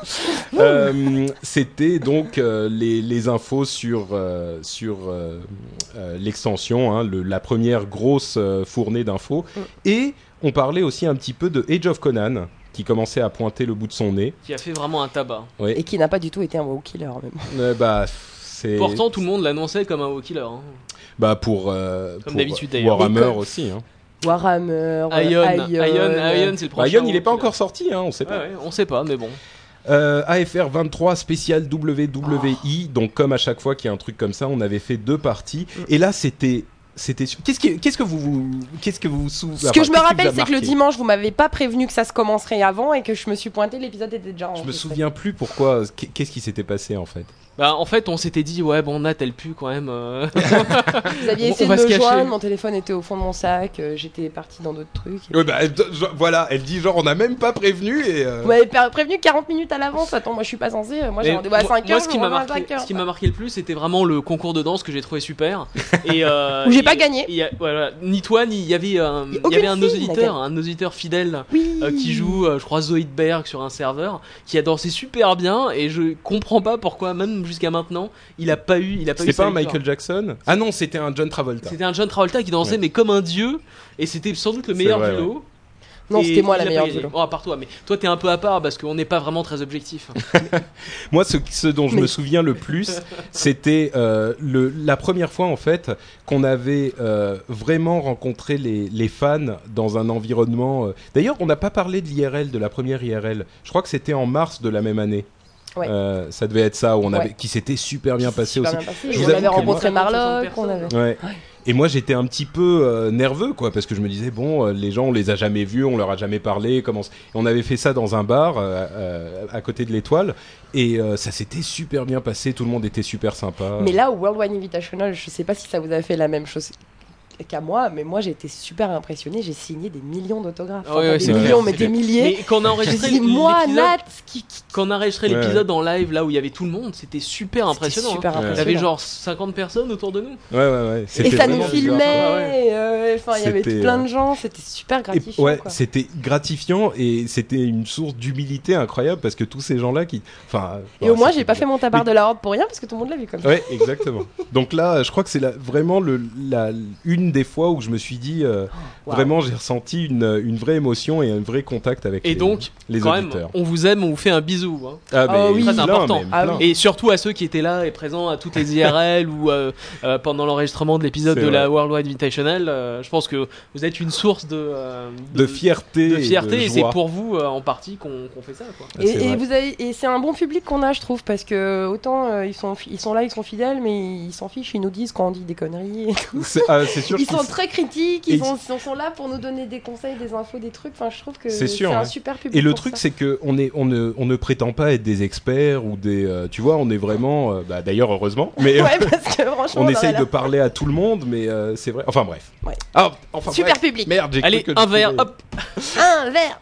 Euh, C'était donc euh, les, les infos sur, euh, sur euh, euh, l'extension, hein, le- la première grosse euh, fournée d'infos. Mm. Et on parlait aussi un petit peu de Age of Conan, qui commençait à pointer le bout de son nez. Qui a fait vraiment un tabac. Et qui n'a pas du tout été un WoW killer même. Euh, bah, c'est. Pourtant, tout le monde l'annonçait comme un WoW killer. hein. Bah, pour. euh, Comme pour d'habitude, d'ailleurs. Warhammer aussi. Hein. Warhammer, Ion, Ion, Ion, Ion, c'est le prochain. Ion, il n'est pas encore sorti, hein, on sait pas. Ouais, ouais, on sait pas, mais bon. Euh, AFR 23 spécial WWI, Oh. donc comme à chaque fois qu'il y a un truc comme ça, on avait fait deux parties. Mm. Et là, c'était. C'était qu'est-ce que qu'est-ce que vous vous qu'est-ce que vous Ce enfin, que je me rappelle, c'est que le dimanche, vous m'avez pas prévenu que ça se commencerait avant et que je me suis pointé, l'épisode était déjà Je me souviens plus pourquoi qu'est- qu'est-ce qui s'était passé en fait. Bah, en fait, on s'était dit, ouais, bon, Nat, elle pue quand même. euh. Vous aviez On- essayé on va de se me cacher. joindre, mon téléphone était au fond de mon sac, euh, j'étais partie dans d'autres trucs. Ouais, bah, elle- je- voilà, elle dit genre on n'a même pas prévenu et euh, Vous m'avez pré- prévenu 40 minutes à l'avance, attends, moi je suis pas censée, moi j'ai Mais rendez-vous à moi- 5 moi, heures, ce qui m'a marqué, 5 heures. ce qui m'a marqué le plus, c'était vraiment le concours de danse que j'ai trouvé super. Et euh, Où j'ai et- pas gagné. et il y a- voilà, ni toi ni il y avait un, Il y aucune avait un de nos fille, auditeurs, Nathan. un de nos auditeurs fidèle Oui. euh, qui joue, euh, je crois Zoidberg sur un serveur, qui a dansé super bien et je comprends pas pourquoi même jusqu'à maintenant il a pas eu, il a pas eu. pas un. Michael Jackson? Ah non, c'était un John Travolta. C'était un John Travolta qui dansait Ouais. mais comme un dieu et c'était sans doute le meilleur vrai, du lot. Non, c'était moi la meilleure du lot. Bon, à part toi, mais toi t'es un peu à part parce qu'on n'est pas vraiment très objectif. Moi, ce, ce dont je Mais- me souviens le plus, c'était euh, la première fois en fait qu'on avait euh, vraiment rencontré les, les fans dans un environnement. euh, D'ailleurs, on n'a pas parlé de l'IRL, de la première IRL. Je crois que c'était en mars de la même année. Ouais. Euh, ça devait être ça où on avait, Ouais. qui s'était super bien passé Super aussi. bien passé. Je vous on avait rencontré moi- Marlock, 50 on avait. Ouais. Et moi, j'étais un petit peu euh, nerveux, quoi, parce que je me disais bon, euh, les gens, on les a jamais vus, on leur a jamais parlé. Comment On avait fait ça dans un bar euh, euh, à côté de l'Étoile, et euh, ça s'était super bien passé. Tout le monde était super sympa. Mais là, au World Wide Invitational, je sais pas si ça vous a fait la même chose qu'à moi, mais moi j'ai été super impressionné, j'ai signé des millions d'autographes. Ah ouais, Enfin, ouais, des millions, clair, mais des clair. milliers. Mais quand on a enregistré dit, moi, l'épisode- Nat, qui, qui- Quand on a enregistré Ouais, l'épisode en live, là où il y avait tout le monde, c'était super impressionnant. Super hein. Ouais. Il y avait impressionnant. genre 50 personnes autour de nous. Ouais, ouais, ouais. Et ça nous filmait, euh, enfin il y avait plein euh, de gens, c'était super Et- gratifiant. ouais, c'était gratifiant et c'était une source d'humilité incroyable parce que tous ces gens-là qui, enfin. Et au moins, j'ai pas fait mon tabac de la horde pour rien parce que tout le monde l'a vu comme ça. Ouais, exactement. Donc là, je crois que c'est vraiment le, la, une des fois où je me suis dit, euh, Waouh. vraiment, j'ai ressenti une, une vraie émotion et un vrai contact avec Et les, donc, les quand même, auditeurs. on vous aime, on vous fait un bisou. hein. Ah, Ah oui. Plein, important. même, Ah plein. oui. Et surtout à ceux qui étaient là et présents à toutes les IRL ou euh, euh, pendant l'enregistrement de l'épisode C'est de la vrai. Worldwide Invitational. euh, je pense que vous êtes une source de, euh, De fierté. de et fierté de et c'est pour vous euh, en partie qu'on fait ça. Quoi. Ah, c'est Et, vous avez, et c'est un bon public qu'on a, je trouve, parce que autant euh, ils sont, ils sont là, ils sont fidèles, mais ils s'en fichent, ils nous disent quand on dit des conneries. et tout. C'est ah, c'est sûr Ils sont très critiques, ils sont, ils sont là pour nous donner des conseils, des infos, des trucs. Enfin, je trouve que C'est un ouais. super public. Et le truc, c'est que on est, on ne, on ne prétend pas être des experts ou des, euh, tu vois, on est vraiment, euh, bah, d'ailleurs heureusement, mais Ouais, parce que franchement, on essaye de parler à tout le monde, mais euh, c'est vrai. Enfin bref. Ouais. Ah, enfin Super bref. public. Merde, j'ai cru Allez, que un verre, pouvais- hop Un verre.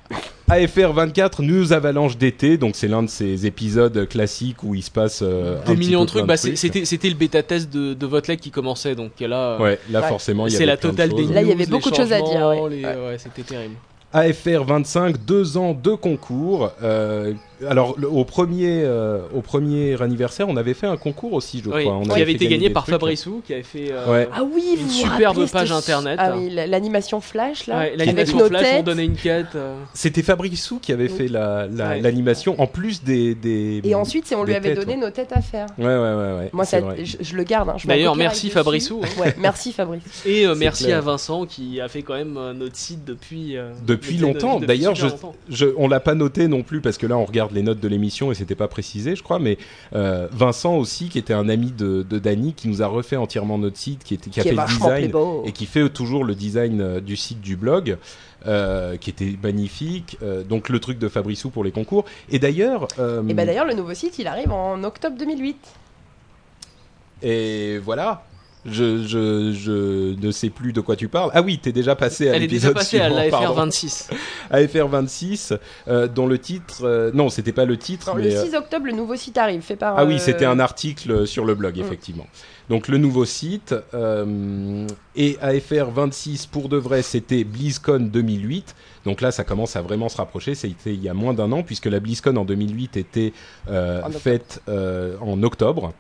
AFR 24, News Avalanche d'été, donc c'est l'un de ces épisodes classiques où il se passe euh, un Des petit millions peu de trucs. Bah, c'est- C'était c'était le bêta test de, de votre leg qui commençait, donc là, euh, Ouais, là Ouais. forcément, il y c'est avait la plein de totale des choses. Là, il y avait beaucoup de choses à dire, changements, ouais. les- Ouais. ouais, c'était terrible. AFR 25, deux ans de concours. Euh, alors le- au premier, euh, au premier anniversaire, on avait fait un concours aussi, je Oui, crois. On qui avait été gagné par trucs. Fabricou, qui avait fait euh, Ouais. Ah oui, Une vous superbe page c'était- internet. Ah oui, la- l'animation flash là. ouais, l'animation nos flash, on têtes. donnait une quête. euh, C'était Fabricou qui avait Oui. fait la- la- Ouais. l'animation en plus des, des. Et ensuite, on lui avait têtes, donné ouais. nos têtes à faire. Ouais, ouais, ouais, ouais. Moi, ça, je, je le garde. hein, D'ailleurs, merci. Ouais, merci Fabrice. Et euh, merci à Vincent qui a fait quand même euh, notre site depuis Depuis longtemps. D'ailleurs, on l'a pas noté non plus parce que là on regarde les notes de l'émission et c'était pas précisé, je crois. Mais euh, Vincent aussi, qui était un ami de, de Dany, qui nous a refait entièrement notre site, qui, était, qui a Qui fait le design et qui fait toujours le design euh, du site du blog, euh, qui était magnifique. Euh, donc le truc de Fabricou pour les concours. Et d'ailleurs, euh, Et bah d'ailleurs, le nouveau site, il arrive en octobre 2008. et voilà. Je, je, je ne sais plus de quoi tu parles. Ah oui, t'es déjà passé à Elle est déjà passée à suivant, l'AFR pardon. 26. AFR 26, euh, dont le titre... euh, non, c'était pas le titre, Non, mais... le euh, 6 octobre, le nouveau site arrive, fait par. Ah oui, euh, c'était un article sur le blog, Mm. effectivement. Donc le nouveau site, euh, et AFR 26 pour de vrai, c'était BlizzCon 2008. Donc là, ça commence à vraiment se rapprocher. C'était il y a moins d'un an, puisque la BlizzCon en 2008 était euh, En octobre. faite euh, en octobre.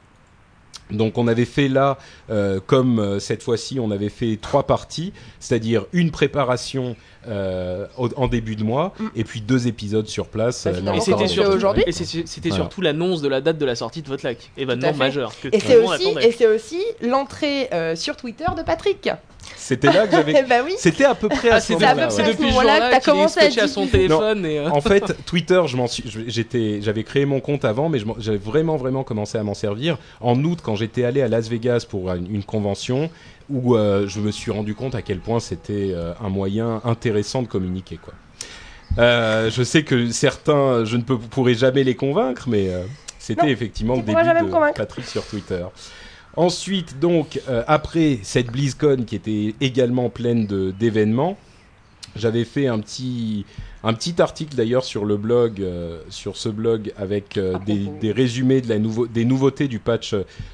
Donc on avait fait là, euh, comme euh, cette fois-ci, on avait fait trois parties, c'est-à-dire une préparation euh, au- en début de mois, Mm. et puis deux épisodes sur place. Bah, euh, finalement, Et c'était surtout, aujourd'hui et c'est- c'était Voilà. surtout l'annonce de la date de la sortie de votre lac. Événement fait. majeur. Que Et tout c'est le monde aussi, attendait. et c'est aussi l'entrée euh, sur Twitter de Patrick. C'était là que j'avais Eh bah oui. C'était à peu près à Ah, ce c'est C'est à peu moment-là. près c'est ouais. à ce depuis ce moment-là jour-là que t'as commencé à à son téléphone et euh, En fait, Twitter, je m'en suis, j'étais, j'avais créé mon compte avant, mais j'avais vraiment, vraiment commencé à m'en servir en août quand j'étais allé à Las Vegas pour une, une convention où euh, je me suis rendu compte à quel point c'était euh, un moyen intéressant de communiquer, quoi. Euh, je sais que certains, je ne peux, pourrai jamais les convaincre, mais euh, c'était effectivement le début de convaincre. Patrick sur Twitter. Ensuite, donc, euh, après cette BlizzCon qui était également pleine d'événements, j'avais fait un petit, un petit article d'ailleurs sur le blog, euh, sur ce blog avec euh, À des, des résumés de la nouveau, des nouveautés du patch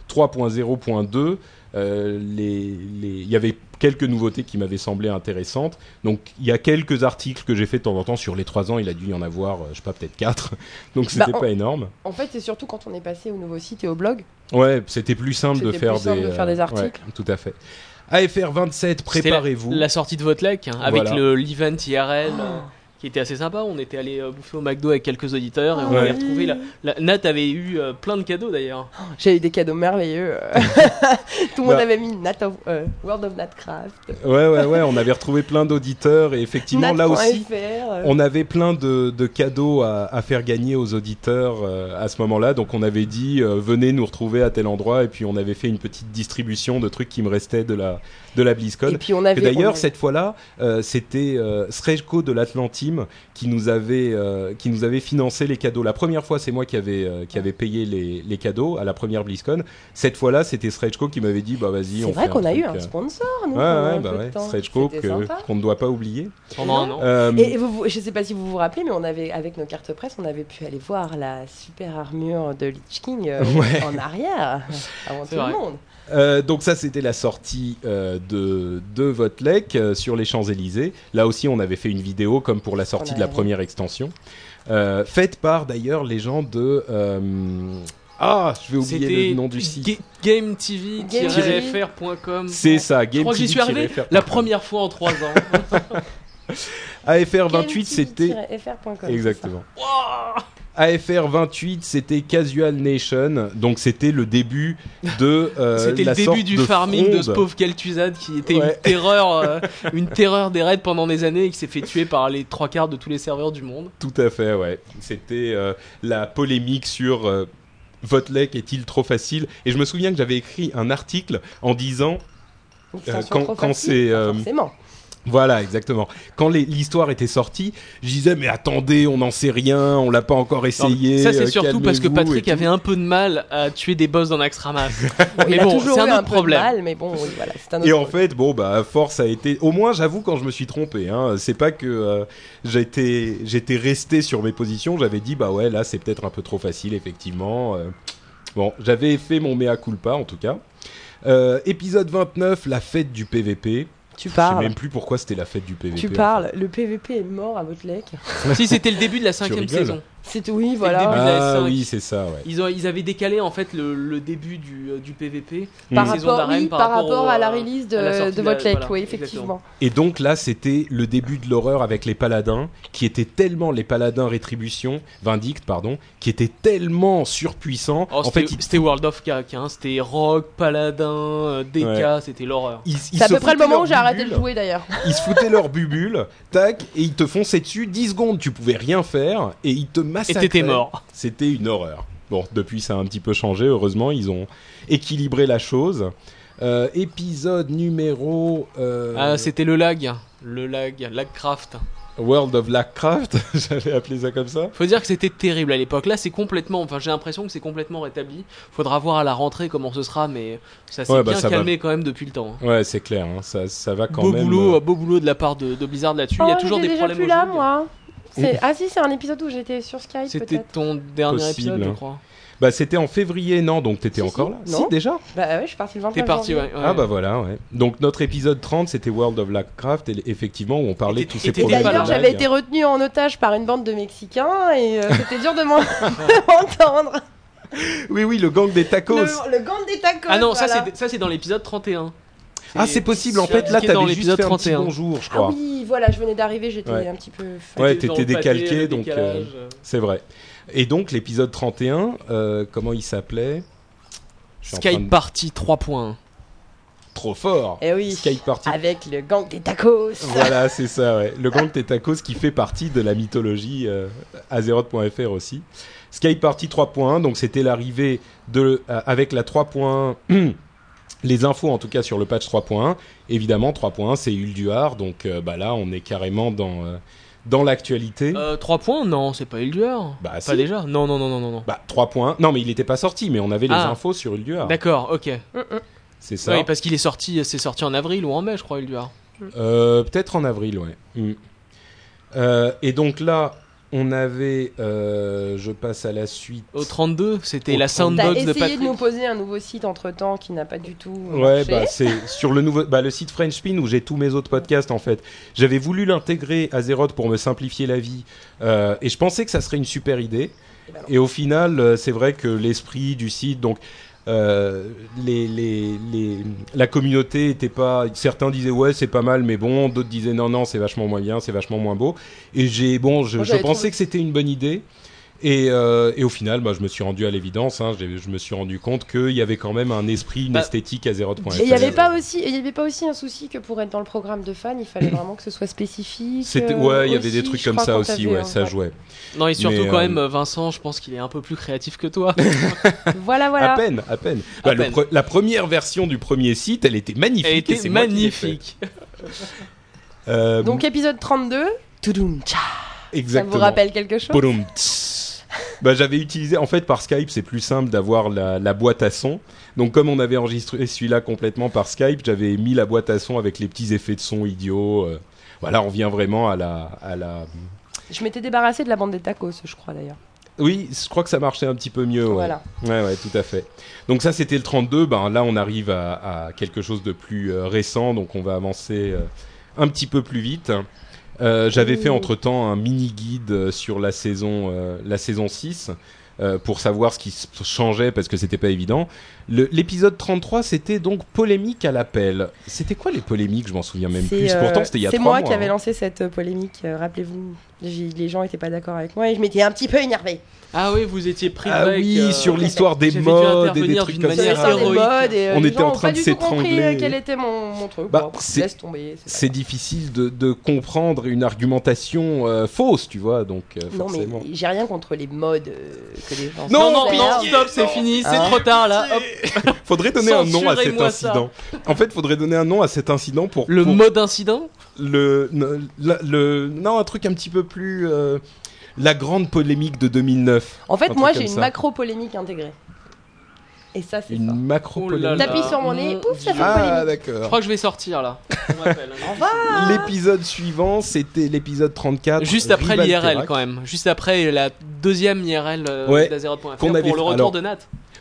3.0.2. Euh, les, les- il y avait quelques nouveautés qui m'avaient semblé intéressantes. Donc il y a quelques articles que j'ai fait de temps en temps sur les trois ans. Il a dû y en avoir, euh, je sais pas, peut-être quatre. Donc c'était Bah, pas énorme. En fait, c'est surtout quand on est passé au nouveau site et au blog. Ouais, c'était plus simple de faire plus simple des, de faire des euh, articles. ouais, tout à fait. AFR 27, c'était la- préparez-vous. La, sortie de votre lac hein, avec Voilà. le l'event IRL Oh. Qui était assez sympa. On était allé euh, bouffer au McDo avec quelques auditeurs et on Ouais. avait retrouvé la, la- Nat avait eu euh, plein de cadeaux d'ailleurs. J'ai eu des cadeaux merveilleux. Tout le monde Bah. avait mis Nat of- euh, World of Natcraft. Ouais, ouais, ouais, on avait retrouvé plein d'auditeurs et effectivement là aussi, euh, on avait plein de, de cadeaux à, à faire gagner aux auditeurs euh, à ce moment-là. Donc on avait dit euh, venez nous retrouver à tel endroit et puis on avait fait une petite distribution de trucs qui me restaient de la de la BlizzCon. Et puis on avait. D'ailleurs, cette fois-là, euh, c'était euh, Srejko de qui nous avait euh, qui nous avait financé les cadeaux. La première fois, c'est moi qui avait euh, qui avait payé les, les cadeaux à la première BlizzCon. Cette fois-là, c'était Srejko qui m'avait dit bah vas-y, C'est on vrai qu'on a truc, eu un euh, sponsor, nous. Ouais, ouais, bah ouais, qu'on ne doit pas oublier. Pendant un an. Euh, Et et vous, vous- je sais pas si vous vous rappelez, mais on avait, avec nos cartes presse, on avait pu aller voir la super armure de Lich King euh, Ouais. en arrière, avant C'est tout vrai. le monde. Euh, donc ça, c'était la sortie euh, de, de Votlek euh, sur les Champs-Élysées. Là aussi, on avait fait une vidéo comme pour la sortie de la première extension. Euh, faite par d'ailleurs les gens de... euh, Ah, je vais oublier le nom du site. Ga- GameTV-fr.com. C'est ça, crois que j'y suis arrivé GameTV-fr.com. la première fois en 3 ans. AFR 28, c'était... GameTV-fr.com, Exactement. AFR 28, c'était Casual Nation, donc c'était le début de euh, C'était la le début sorte du de farming de fronde. ce pauvre Kel'Thuzad qui était Ouais. une terreur, euh, une terreur des raids pendant des années et qui s'est fait tuer par les trois quarts de tous les serveurs du monde. Tout à fait, ouais. C'était euh, la polémique sur euh, votre lec est-il trop facile? Et je me souviens que j'avais écrit un article en disant Euh, quand- c'est, euh, Forcément. Voilà, exactement. Quand l'histoire était sortie, je disais mais attendez, on n'en sait rien, on l'a pas encore Non, essayé. ça c'est euh, surtout parce que Patrick avait un peu de mal à tuer des boss dans Naxxramas. mais bon, c'est un un autre problème. mal, mais bon, oui, voilà, c'est un autre Et en fait, bon, bah, force a été. Au moins, j'avoue, quand je me suis trompé, hein, c'est pas que euh, j'étais, j'étais resté sur mes positions. J'avais dit, bah ouais, là, c'est peut-être un peu trop facile, effectivement. euh. Bon, j'avais fait mon mea culpa, en tout cas. Euh, épisode 29, la fête du PVP. Tu Je sais parles. même plus pourquoi c'était la fête du PVP. Tu en fait. parles. Le PVP est mort à votre lec. si c'était le début de la cinquième saison. C'est oui, le voilà. début. de la Ah S5. oui, c'est ça, ouais. Ils, ont, ils avaient décalé en fait le, le début du, euh, du PVP. Par rapport, oui, par par rapport rapport au, à la release la de, de votre voilà, oui, exactement. effectivement. Et donc là, c'était le début de l'horreur avec les paladins, qui étaient tellement les paladins rétribution, Vindict, pardon, qui étaient tellement surpuissants. Oh, en c'était fait, c'était World of K, hein, c'était Rock, Paladin, euh, DK, Ouais. c'était l'horreur. C'est à peu près le moment où j'ai arrêté de jouer d'ailleurs. Ils se foutaient leur bubule, tac, et ils te fonçaient dessus 10 secondes. Tu pouvais rien faire et ils te Et massacraient. t'étais mort. C'était une horreur. Bon, depuis ça a un petit peu changé. Heureusement, ils ont équilibré la chose. Euh, épisode numéro. euh, Ah, c'était le lag, le lag, Lagcraft. World of Warcraft, j'allais appeler ça comme ça. Faut dire que c'était terrible à l'époque. Là, c'est complètement. Enfin, j'ai l'impression que c'est complètement rétabli. Faudra voir à la rentrée comment ce sera, mais ça s'est Ouais, bah, bien ça va. calmé quand même depuis le temps. hein. Ouais, c'est clair, hein, ça, ça va quand beau même. boulot, euh, beau boulot de la part de, de Blizzard là-dessus. Il y a Oh, toujours des déjà problèmes. plus là, moi. C'est- Ah si, c'est un épisode où j'étais sur Skype C'était peut-être. ton dernier Possible, épisode, je crois. Bah, c'était en février, non Donc t'étais Si, encore si. là Non. Si, déjà? Bah ouais, je suis partie le 29 T'es parti, ouais. janvier. ouais. Ah bah voilà, ouais. Donc notre épisode 30, c'était World of Warcraft, et effectivement, où on parlait Et de tous t'étais- ces et t'étais problèmes. pas. D'ailleurs, j'avais été retenue en otage par une bande de Mexicains et euh, c'était dur de m'en- m'entendre. Oui, oui, le gang des tacos. Le, le gang des tacos. Ah non, ça voilà. c'est ça c'est dans l'épisode 31. Ah, c'est possible, en fait, là, t'avais juste l'épisode fait un petit 31. bonjour, je Ah crois. oui, voilà, je venais d'arriver, j'étais Ouais. un petit peu. Ouais, t'étais décalqué, donc, euh. C'est vrai. Et donc, l'épisode 31, euh, comment il s'appelait? Skype de- Party 3 points. Trop fort Eh oui, Skype Party. avec le gang des tacos. Voilà, c'est ça, ouais. Le gang des tacos qui fait partie de la mythologie euh, Azeroth.fr aussi. Skype Party 3.1, donc c'était l'arrivée de euh, avec la 3.1 les infos en tout cas sur le patch 3.1. Évidemment 3.1 c'est Ulduar, donc euh, bah là on est carrément dans euh, dans l'actualité. Euh, 3 points Non, c'est pas Ilduar. Bah, pas si. déjà Non, non, non, non, non. non. Bah 3.1. Non mais il n'était pas sorti, mais on avait les Ah. infos sur Ulduar. D'accord, ok. Mm, mm. C'est ça. Oui, parce qu'il est sorti, c'est sorti en avril ou en mai, je crois, Ilduar. Euh, Peut-être en avril, ouais. Mm. Euh, et donc là, on avait, euh, je passe à la suite. Au 32, c'était la 32. T'as soundbox de essayé Patrick. de nous poser un nouveau site entre temps qui n'a pas du tout. Ouais, marché. bah c'est sur le nouveau, bah le site French Spin où j'ai tous mes autres podcasts en fait. J'avais voulu l'intégrer à Zeroth pour me simplifier la vie, euh, et je pensais que ça serait une super idée. Eh ben. Et au final, euh, c'est vrai que l'esprit du site, donc euh, les, les, les, la communauté était pas. Certains disaient ouais c'est pas mal, mais bon. D'autres disaient non non c'est vachement moins bien, c'est vachement moins beau. Et j'ai bon, je, Moi, je trouvé- que c'était une bonne idée. Et, euh, et au final, bah, je me suis rendu à l'évidence. Hein, je me suis rendu compte qu'il y avait quand même un esprit, une Bah, esthétique à Zeroth.fr. Et il n'y avait pas aussi, il y avait pas aussi un souci que pour être dans le programme de fans, il fallait vraiment que ce soit spécifique. C'était euh, ouais, il y avait des trucs comme ça aussi, ouais, ça jouait. Non, et surtout Mais, quand euh, même, Vincent, je pense qu'il est un peu plus créatif que toi. Voilà, voilà. À peine, à peine. À Bah, le peine. pre- la première version du premier site, elle était magnifique. Elle était magnifique. Donc Euh, Donc épisode 32. Toudoum, tcha. Ça exactement. vous rappelle quelque chose? Bah, j'avais utilisé, en fait, par Skype, c'est plus simple d'avoir la, la boîte à son. Donc, comme on avait enregistré celui-là complètement par Skype, j'avais mis la boîte à son avec les petits effets de son idiots. euh. voilà, on vient vraiment à la, à la. Je m'étais débarrassé de la bande des tacos, je crois d'ailleurs. Oui, je crois que ça marchait un petit peu mieux. Ouais. Voilà. Ouais, ouais, tout à fait. Donc ça, c'était le 32. Ben là, on arrive à, à quelque chose de plus euh, récent, donc on va avancer euh, un petit peu plus vite. Euh, J'avais fait entre-temps un mini-guide euh, sur la saison, euh, la saison 6 euh, pour savoir ce qui changeait parce que c'était pas évident. L'épisode 33, c'était donc polémique à l'appel. C'était quoi les polémiques? Je m'en souviens même C'est, plus. euh, Pourtant, c'était il y a C'est trois moi mois. qui avais hein. lancé cette euh, polémique, euh, rappelez-vous. Les gens n'étaient pas d'accord avec moi et je m'étais un petit peu énervée. Ah oui, vous étiez pris Ah avec, oui, euh, sur l'histoire des modes et des trucs comme ça. sortes des héroïque. modes et euh, On les était gens en train pas de du tout compris s'étrangler. euh, quel était mon, mon truc. Bah, Bon, c'est- laisse tomber. c'est C'est pas difficile de, de comprendre une argumentation euh, fausse, tu vois, donc euh. Non mais forcément. j'ai rien contre les modes euh, que les gens. Non, non, non, stop, c'est fini, c'est Hein trop tard là. Hop. Faudrait donner un nom à cet ça. incident. En fait, faudrait donner un nom à cet incident pour, Le pour mode incident le, non un truc un petit peu plus euh, la grande polémique de 2009. En fait, moi j'ai une ça. macro polémique intégrée. Et ça c'est Une fort. macro Oh. T'appuies sur mon nez, pouf, ça fait. Ah polémique. Je d'accord. crois que je vais sortir là. On revoir. L'épisode suivant, c'était l'épisode 34. Juste après l'IRL quand même. Juste après la deuxième IRL euh, Ouais, d'Azeroth.fr qu'on pour le retour Alors, de Nat.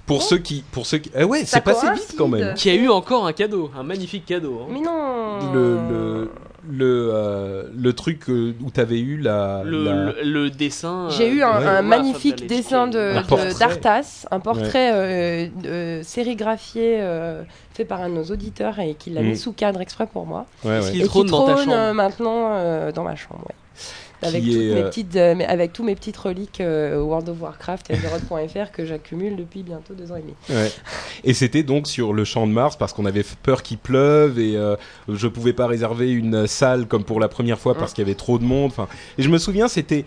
Pour ceux qui, pour ceux qui, eh ouais, c'est passé vite quand même. Qui a eu encore un cadeau, un magnifique cadeau. hein. Mais non. Le le le, euh, le truc euh, où t'avais eu la, Le, la- le, le dessin. J'ai euh, eu un, Ouais. magnifique dessin de Un de- portrait. d'Arthas, un portrait euh, euh, sérigraphié euh, fait par un de nos auditeurs et qui l'a Mm. mis sous cadre exprès pour moi. ouais, Est-ce ouais. qu'il et trône qui dans ta trône chambre maintenant euh, dans ma chambre. Avec, qui toutes est mes euh, petites, euh, avec tous mes petites reliques euh, World of Warcraft et Azeroth.fr que j'accumule depuis bientôt deux ans et demi. Ouais. Et c'était donc sur le champ de Mars parce qu'on avait peur qu'il pleuve et euh, je pouvais pas réserver une salle comme pour la première fois parce qu'il y avait trop de monde. Enfin, et je me souviens, c'était,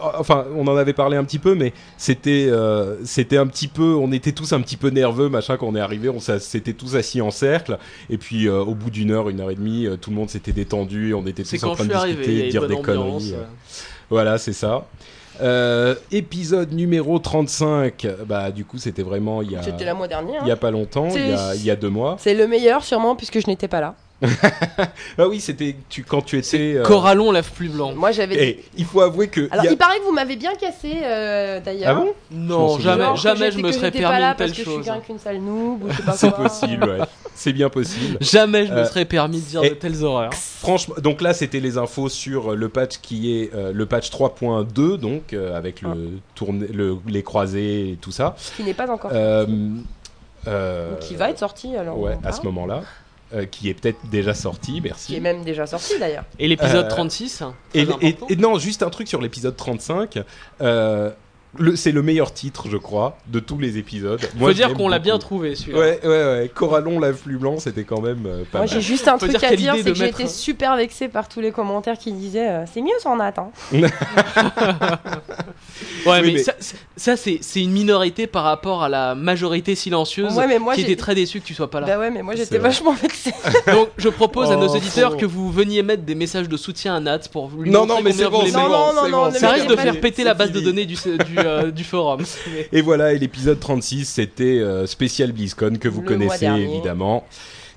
enfin, on en avait parlé un petit peu, mais c'était, euh, c'était un petit peu, on était tous un petit peu nerveux, machin, quand on est arrivé, on s'était tous assis en cercle et puis euh, au bout d'une heure, une heure et demie, tout le monde s'était détendu, on était tous en train de discuter, avait dire des conneries. Voilà, c'est ça. Euh, épisode numéro 35. Bah, du coup, c'était vraiment il y a. C'était là mois dernier. hein. Il y a pas longtemps, il y a, il y a deux mois. C'est le meilleur sûrement puisque je n'étais pas là. Ah oui, c'était tu, quand tu étais. euh, Corallon lève plus blanc. Moi j'avais. et il faut avouer que. Alors il y a- il paraît que vous m'avez bien cassé euh, d'ailleurs. Ah bon Non, jamais, jamais je me serais permis pas là une telle parce que je suis chose. qu'un qu'une sale noob ou je sais pas C'est possible, ouais. C'est bien possible. Jamais je me Euh, serais permis de dire et- de telles horreurs. Franchement, donc là, c'était les infos sur le patch qui est euh, le patch 3.2, donc euh, avec le Ah. tourné, le, les croisés et tout ça. Qui n'est pas encore. Euh, euh, qui va être sorti alors. Ouais, à ce moment-là. Euh, qui est peut-être déjà sorti, Qui est merci. même déjà sorti d'ailleurs. Et l'épisode Euh, 36, Et, très et- non, juste un truc sur l'épisode 35. Euh, c'est le meilleur titre, je crois, de tous les épisodes. Moi, Faut dire qu'on l'a bien trouvé celui-là. Ouais, ouais, ouais. Corallon, lave plus blanc, c'était quand même euh, pas Moi mal. j'ai juste un Faut truc dire à dire, c'est que j'ai mettre- été super vexée par tous les commentaires qui disaient euh, c'est mieux sans Nat. Hein. Ouais, Oui, mais, mais- ça, c'est- ça, c'est une minorité par rapport à la majorité silencieuse Ouais, mais moi qui était très déçue que tu sois pas là. Bah ouais, mais moi j'étais vachement vexée. Donc je propose à nos Oh, auditeurs que vous veniez mettre des messages de soutien à Nat pour lui Non, montrer non, mais c'est bon, Non, bon, non, non, Ça risque de pas faire péter la base de données du, euh, du forum. Et voilà, et l'épisode 36, c'était euh, spécial BlizzCon que vous Le connaissez évidemment,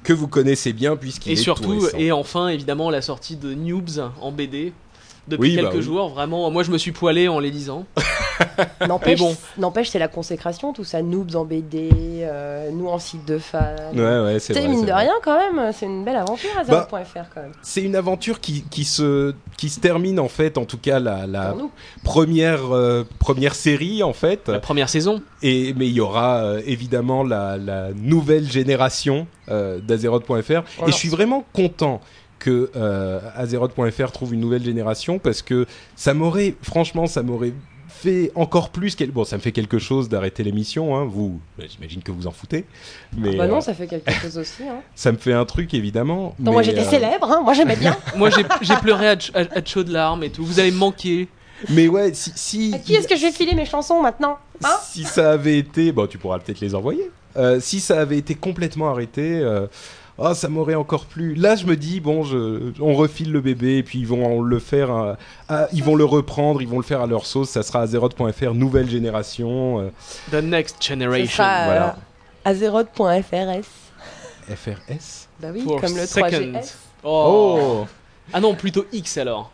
que vous connaissez bien puisqu'il Et est tout surtout, récent. et enfin, évidemment, la sortie de Noobs en BD. Depuis Oui, bah quelques oui. jours, vraiment, moi je me suis poilé en les lisant. N'empêche, bon. n'empêche, c'est la consécration, tout ça. Noobs en BD, euh, nous en site de fans. Ouais, ouais, c'est mine de vrai. rien quand même, c'est une belle aventure à Bah, 0.fr quand même. C'est une aventure qui, qui, se, qui se termine en fait, en tout cas la, la première, euh, première série en fait. La première saison. Et, mais il y aura euh, évidemment la, la nouvelle génération euh, d'Azeroth.fr. Et je suis vraiment content que euh, Azeroth.fr trouve une nouvelle génération parce que ça m'aurait, franchement, ça m'aurait fait encore plus. quel- Bon, ça me fait quelque chose d'arrêter l'émission, hein, vous, j'imagine que vous en foutez. Mais bah non, euh, ça fait quelque chose aussi. Hein. ça me fait un truc évidemment. Non, moi j'étais euh, célèbre, hein, moi j'aimais bien. Moi j'ai pleuré à, ch- à, à chaudes larmes et tout. Vous allez me manquer. Mais ouais, si. si À qui est-ce que je vais filer mes chansons maintenant Hein? Si ça avait été, bon, tu pourras peut-être les envoyer. Euh, si ça avait été complètement arrêté, euh, oh, ça m'aurait encore plu. Là, je me dis, bon, je, on refile le bébé et puis ils vont le faire, à- à- ils vont le reprendre, ils vont le faire à leur sauce. Ça sera Azeroth.fr, nouvelle génération, euh, The Next Ce Generation. sera voilà. euh, Azeroth.frs. FRS. Bah oui, For comme le second. 3GS. Oh. Ah non, plutôt X alors.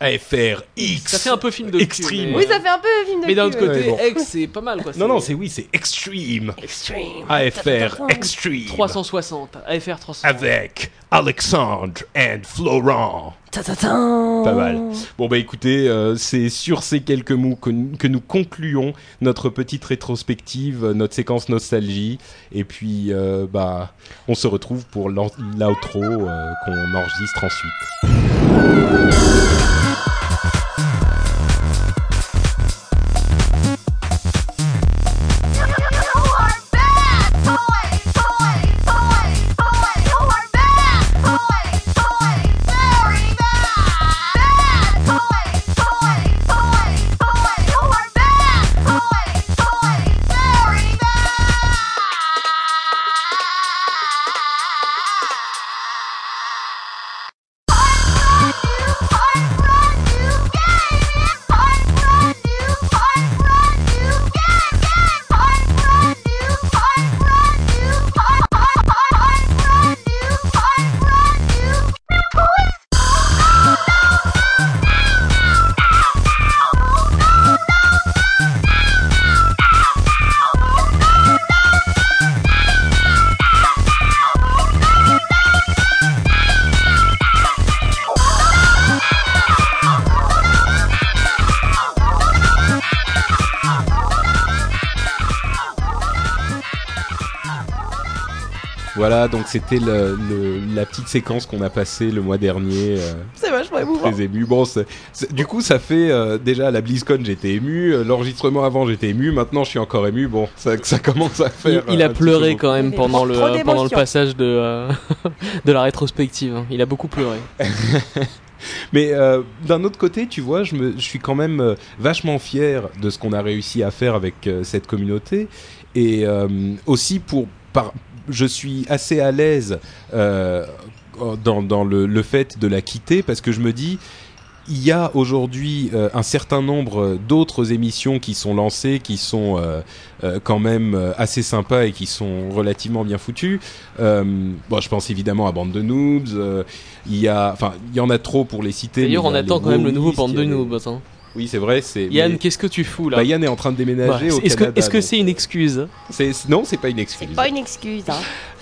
FRX. Ça fait un peu film de cul, Extreme. mais- Oui, ça fait un peu film de Mais d'un autre côté, Ouais, bon. X c'est pas mal quoi. Non, non, c'est oui, c'est Extreme. Extreme. AFR Extreme. 360. AFR 360. Avec Alexandre and Florent. Ta-ta-tan. Pas mal. Bon bah écoutez, euh, c'est sur ces quelques mots que, que nous concluons notre petite rétrospective, notre séquence nostalgie, et puis euh, bah on se retrouve pour l'outro euh, qu'on enregistre ensuite. Voilà, donc c'était le, le- la petite séquence qu'on a passée le mois dernier. euh, C'est vachement émouvant. très ému. Bon, du coup, ça fait euh, déjà à la BlizzCon, j'étais ému. euh, L'enregistrement avant, j'étais ému. Maintenant, je suis encore ému. Bon, ça, ça commence à faire. il a pleuré quand même pendant le, pendant le passage de, euh, de la rétrospective. hein. Il a beaucoup pleuré. Mais euh, d'un autre côté, tu vois, je, me, je suis quand même euh, vachement fier de ce qu'on a réussi à faire avec euh, cette communauté. Et euh, aussi pour... Par, je suis assez à l'aise euh, dans, dans le, le fait de la quitter parce que je me dis... Il y a aujourd'hui euh, un certain nombre d'autres émissions qui sont lancées, qui sont euh, euh, quand même assez sympas et qui sont relativement bien foutues. Bon, je pense évidemment à Bande de Noobs. il y a, enfin, il y en a trop pour les citer. D'ailleurs, on attend quand même le nouveau bande de noobs. hein. Oui, c'est vrai. C'est Yann, mais- qu'est-ce que tu fous là bah, Yann est en train de Bah, déménager au Est-ce que Canada. est-ce que c'est une excuse? c'est non, c'est pas une excuse. C'est pas une excuse. Hein.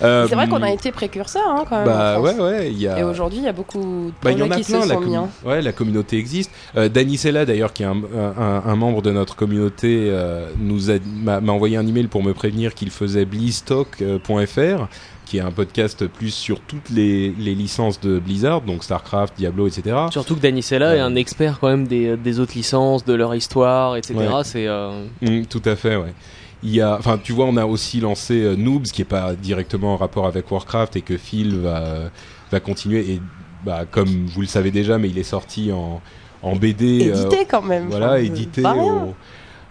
Euh, C'est vrai qu'on a été précurseurs hein, quand même. Bah ouais, ouais, il y a. Et aujourd'hui, il y a beaucoup de Bah, il y en a qui plein, se la, sont mis. hein. ouais, la communauté existe. Euh, Danny Sella, d'ailleurs, qui est un, un- un membre de notre communauté, euh, nous a m'a m'a envoyé un email pour me prévenir qu'il faisait blizztalk.fr, qui est un podcast plus sur toutes les, les licences de Blizzard, donc Starcraft, Diablo, etc. Surtout que Danny Sella est un expert quand même des, des autres licences, de leur histoire, etc. Ouais. C'est euh, Mm, tout à fait, ouais. Il y a, enfin, tu vois, on a aussi lancé euh, Noobs, qui est pas directement en rapport avec Warcraft et que Phil va va continuer. Et bah, comme vous le savez déjà, mais il est sorti en en BD. euh, Édité quand même. voilà, édité pas rien. au-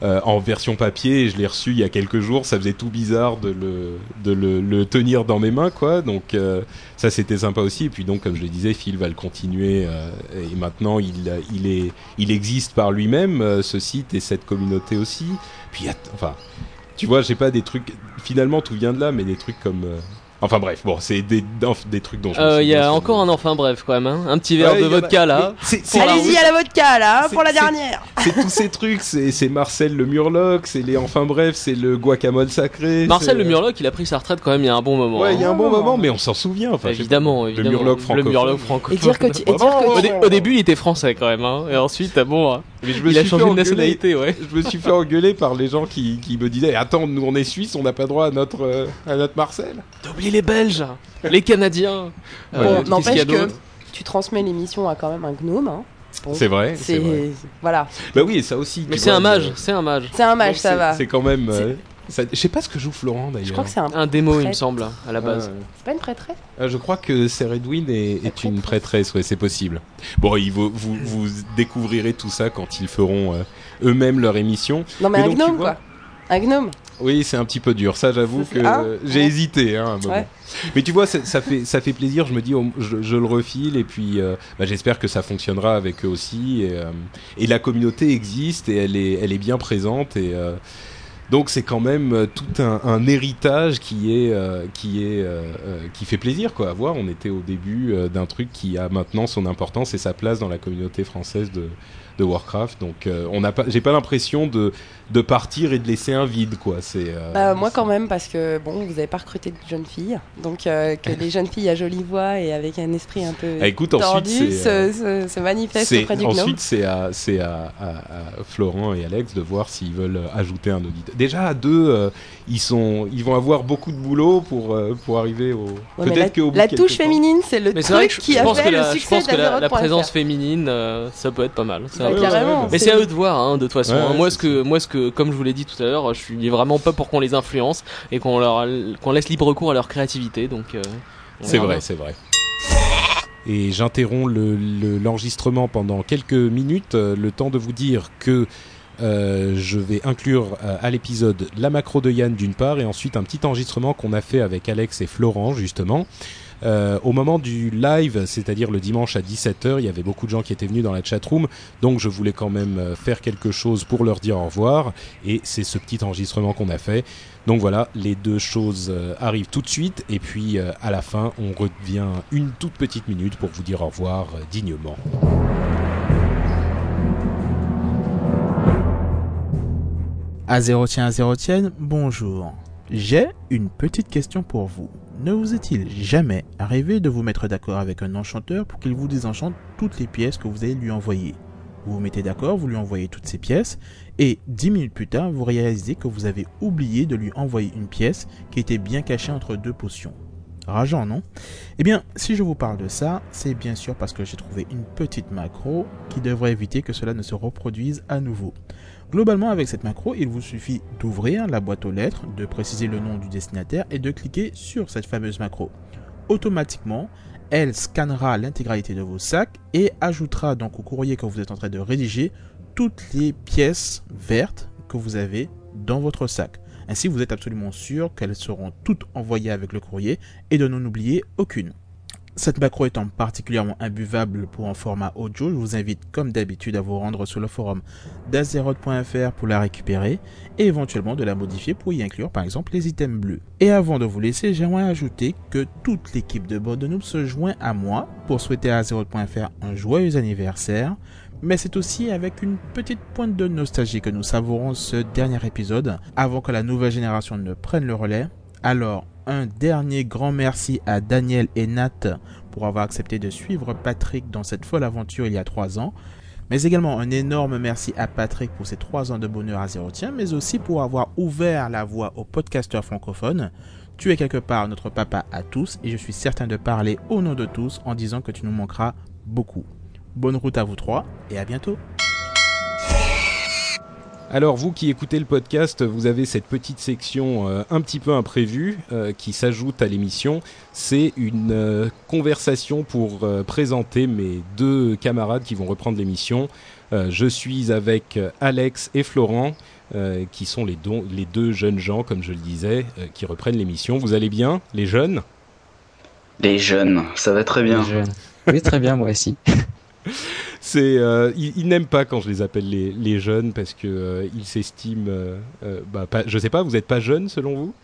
euh, en version papier. Et je l'ai reçu il y a quelques jours. Ça faisait tout bizarre de le de le, le tenir dans mes mains, quoi. Donc euh, ça, c'était sympa aussi. Et puis donc, comme je le disais, Phil va le continuer. euh, et maintenant, il il est il existe par lui-même euh, ce site et cette communauté aussi. Puis enfin, tu vois, j'ai pas des trucs. Finalement, tout vient de là, mais des trucs comme. Enfin bref, bon, c'est des, des trucs dont je me euh, il y a encore le- un enfin bref quand même. hein. Un petit verre Ouais, de a- vodka là. c'est- c'est- Allez-y à la vodka là, hein, pour la dernière. c'est tous ces trucs, c'est Marcel le Murloc, c'est les enfin bref, c'est le guacamole sacré. Marcel le Murloc, il a pris sa retraite quand même il y a un bon moment. Ouais, il y a hein. un bon moment, mais on s'en souvient. Enfin, évidemment, évidemment. Le Murloc Le francophone. Murloc francophone. Et dire que tu. Et dire Bravo. que Au, tu- dé- au début, il était français quand même, hein. et ensuite, ah bon, hein, Mais je me il a suis changé fait de engueuler- nationalité, ouais. Je me suis fait engueuler par les gens qui, qui me disaient Attends, nous on est Suisse, on n'a pas droit à notre, euh, à notre Marcel. T'as oublié les Belges, les Canadiens. Bon, Euh, n'empêche a que tu transmets l'émission à quand même un gnome. Hein. Bon, C'est vrai, c'est C'est voilà, Bah oui, et ça aussi. Mais c'est un mage, c'est un mage. c'est un mage, ça c'est- va. C'est quand même. euh, ça- Je sais pas ce que joue Florent d'ailleurs. Je crois que c'est un. Un démo, il me semble, à la base. C'est pas une prêtresse? Euh, je crois que Ser Edwin est, est une prêtresse, ouais, c'est possible. Bon, il vous, vous, vous découvrirez tout ça quand ils feront euh, eux-mêmes leur émission. Non mais Mais un donc, gnome vois- quoi. Un gnome. Oui, c'est un petit peu dur, ça j'avoue que Ah, j'ai ouais. hésité hein, un moment. Ouais. Mais tu vois, ça, fait, ça fait plaisir, je me dis, je, je le refile et puis euh, bah, j'espère que ça fonctionnera avec eux aussi. Et, euh, et la communauté existe et elle est, elle est bien présente et... euh, donc c'est quand même tout un, un héritage qui est qui est qui fait plaisir quoi à voir. On était au début d'un truc qui a maintenant son importance et sa place dans la communauté française de, de Warcraft. Donc euh, on n'a pas, j'ai pas l'impression de de partir et de laisser un vide quoi. C'est euh, Bah, moi quand même parce que bon vous avez pas recruté de jeunes filles donc euh, que les jeunes filles à jolie voix et avec un esprit un peu Ah, écoute, ensuite, tordu euh, se, se, se manifeste C'est- auprès du gnome. ensuite, c'est à, c'est à, à- à Florent et Alex de voir s'ils veulent ajouter un auditeur. Déjà à deux, euh, ils sont, ils vont avoir beaucoup de boulot pour euh, pour arriver au. Ouais, Peut-être la, qu'au bout la touche temps- féminine c'est le Mais c'est vrai truc que je, qui je a fait le la, je succès pense que la, présence féminine, euh, ça peut être pas mal. Bah. Mais c'est à eux de voir, hein, de toute façon. Ouais, hein. moi, ce que, moi, ce que, comme je vous l'ai dit tout à l'heure, je suis vraiment pas pour qu'on les influence et qu'on leur, qu'on laisse libre cours à leur créativité. Donc, euh, C'est vrai, c'est vrai. Et j'interromps le- le- l'enregistrement pendant quelques minutes, euh, le temps de vous dire que euh, je vais inclure euh, à l'épisode la macro de Yann d'une part et ensuite un petit enregistrement qu'on a fait avec Alex et Florent justement. Euh, au moment du live, c'est-à-dire le dimanche à 17h, il y avait beaucoup de gens qui étaient venus dans la chatroom, donc je voulais quand même euh, faire quelque chose pour leur dire au revoir, et c'est ce petit enregistrement qu'on a fait. Donc voilà, les deux choses euh, arrivent tout de suite, et puis à la fin, on revient une toute petite minute pour vous dire au revoir dignement. Azérotien, Azérotienne, bonjour. J'ai une petite question pour vous. Ne vous est-il jamais arrivé de vous mettre d'accord avec un enchanteur pour qu'il vous désenchante toutes les pièces que vous allez lui envoyer? Vous vous mettez d'accord, vous lui envoyez toutes ces pièces, et dix minutes plus tard, vous réalisez que vous avez oublié de lui envoyer une pièce qui était bien cachée entre deux potions. Rageant, non? Eh bien, si je vous parle de ça, c'est bien sûr parce que j'ai trouvé une petite macro qui devrait éviter que cela ne se reproduise à nouveau. Globalement, avec cette macro, il vous suffit d'ouvrir la boîte aux lettres, de préciser le nom du destinataire et de cliquer sur cette fameuse macro. Automatiquement, elle scannera l'intégralité de vos sacs et ajoutera donc au courrier que vous êtes en train de rédiger toutes les pièces vertes que vous avez dans votre sac. Ainsi, vous êtes absolument sûr qu'elles seront toutes envoyées avec le courrier et de n'en oublier aucune. Cette macro étant particulièrement imbuvable pour un format audio, je vous invite comme d'habitude à vous rendre sur le forum d'azeroth.fr pour la récupérer et éventuellement de la modifier pour y inclure par exemple les items bleus. Et avant de vous laisser, j'aimerais ajouter que toute l'équipe de Bord de Noob se joint à moi pour souhaiter à Azeroth.fr un joyeux anniversaire, mais c'est aussi avec une petite pointe de nostalgie que nous savourons ce dernier épisode avant que la nouvelle génération ne prenne le relais. Alors, un dernier grand merci à Daniel et Nat pour avoir accepté de suivre Patrick dans cette folle aventure il y a trois ans. Mais également un énorme merci à Patrick pour ses trois ans de bonheur à Zérotien, mais aussi pour avoir ouvert la voie aux podcasteurs francophones. Tu es quelque part notre papa à tous et je suis certain de parler au nom de tous en disant que tu nous manqueras beaucoup. Bonne route à vous trois et à bientôt. Alors vous qui écoutez le podcast, vous avez cette petite section euh, un petit peu imprévue euh, qui s'ajoute à l'émission. C'est une euh, conversation pour euh, présenter mes deux camarades qui vont reprendre l'émission. Euh, je suis avec Alex et Florent, euh, qui sont les, don- les deux jeunes gens, comme je le disais, euh, qui reprennent l'émission. Vous allez bien, les jeunes? Les jeunes, ça va très bien. Oui, très bien, moi aussi. C'est, euh, ils, ils n'aiment pas quand je les appelle les, les jeunes parce que euh, ils s'estiment, euh, euh, bah, pas, je sais pas, vous êtes pas jeunes selon vous?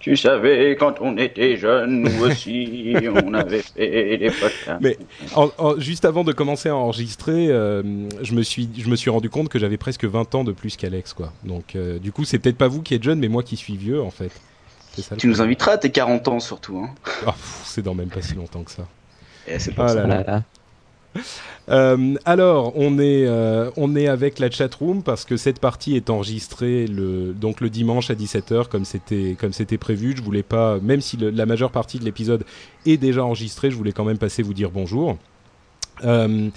Tu savais, quand on était jeunes, nous aussi, on avait fait des podcasts. Mais en- en- juste avant de commencer à enregistrer, euh, je me suis, je me suis rendu compte que j'avais presque 20 ans de plus qu'Alex, quoi. Donc, euh, du coup, c'est peut-être pas vous qui êtes jeune, mais moi qui suis vieux, en fait. Ça. Tu nous inviteras à tes 40 ans surtout. Hein. Ah, c'est dans même pas si longtemps que ça. Et c'est pour Ah ça. là là. Euh, alors, on est, euh, on est avec la chatroom parce que cette partie est enregistrée le, donc le dimanche à 17h comme c'était, comme c'était prévu. Je voulais pas, même si la majeure partie de l'épisode est déjà enregistrée, je voulais quand même passer vous dire bonjour. Euh,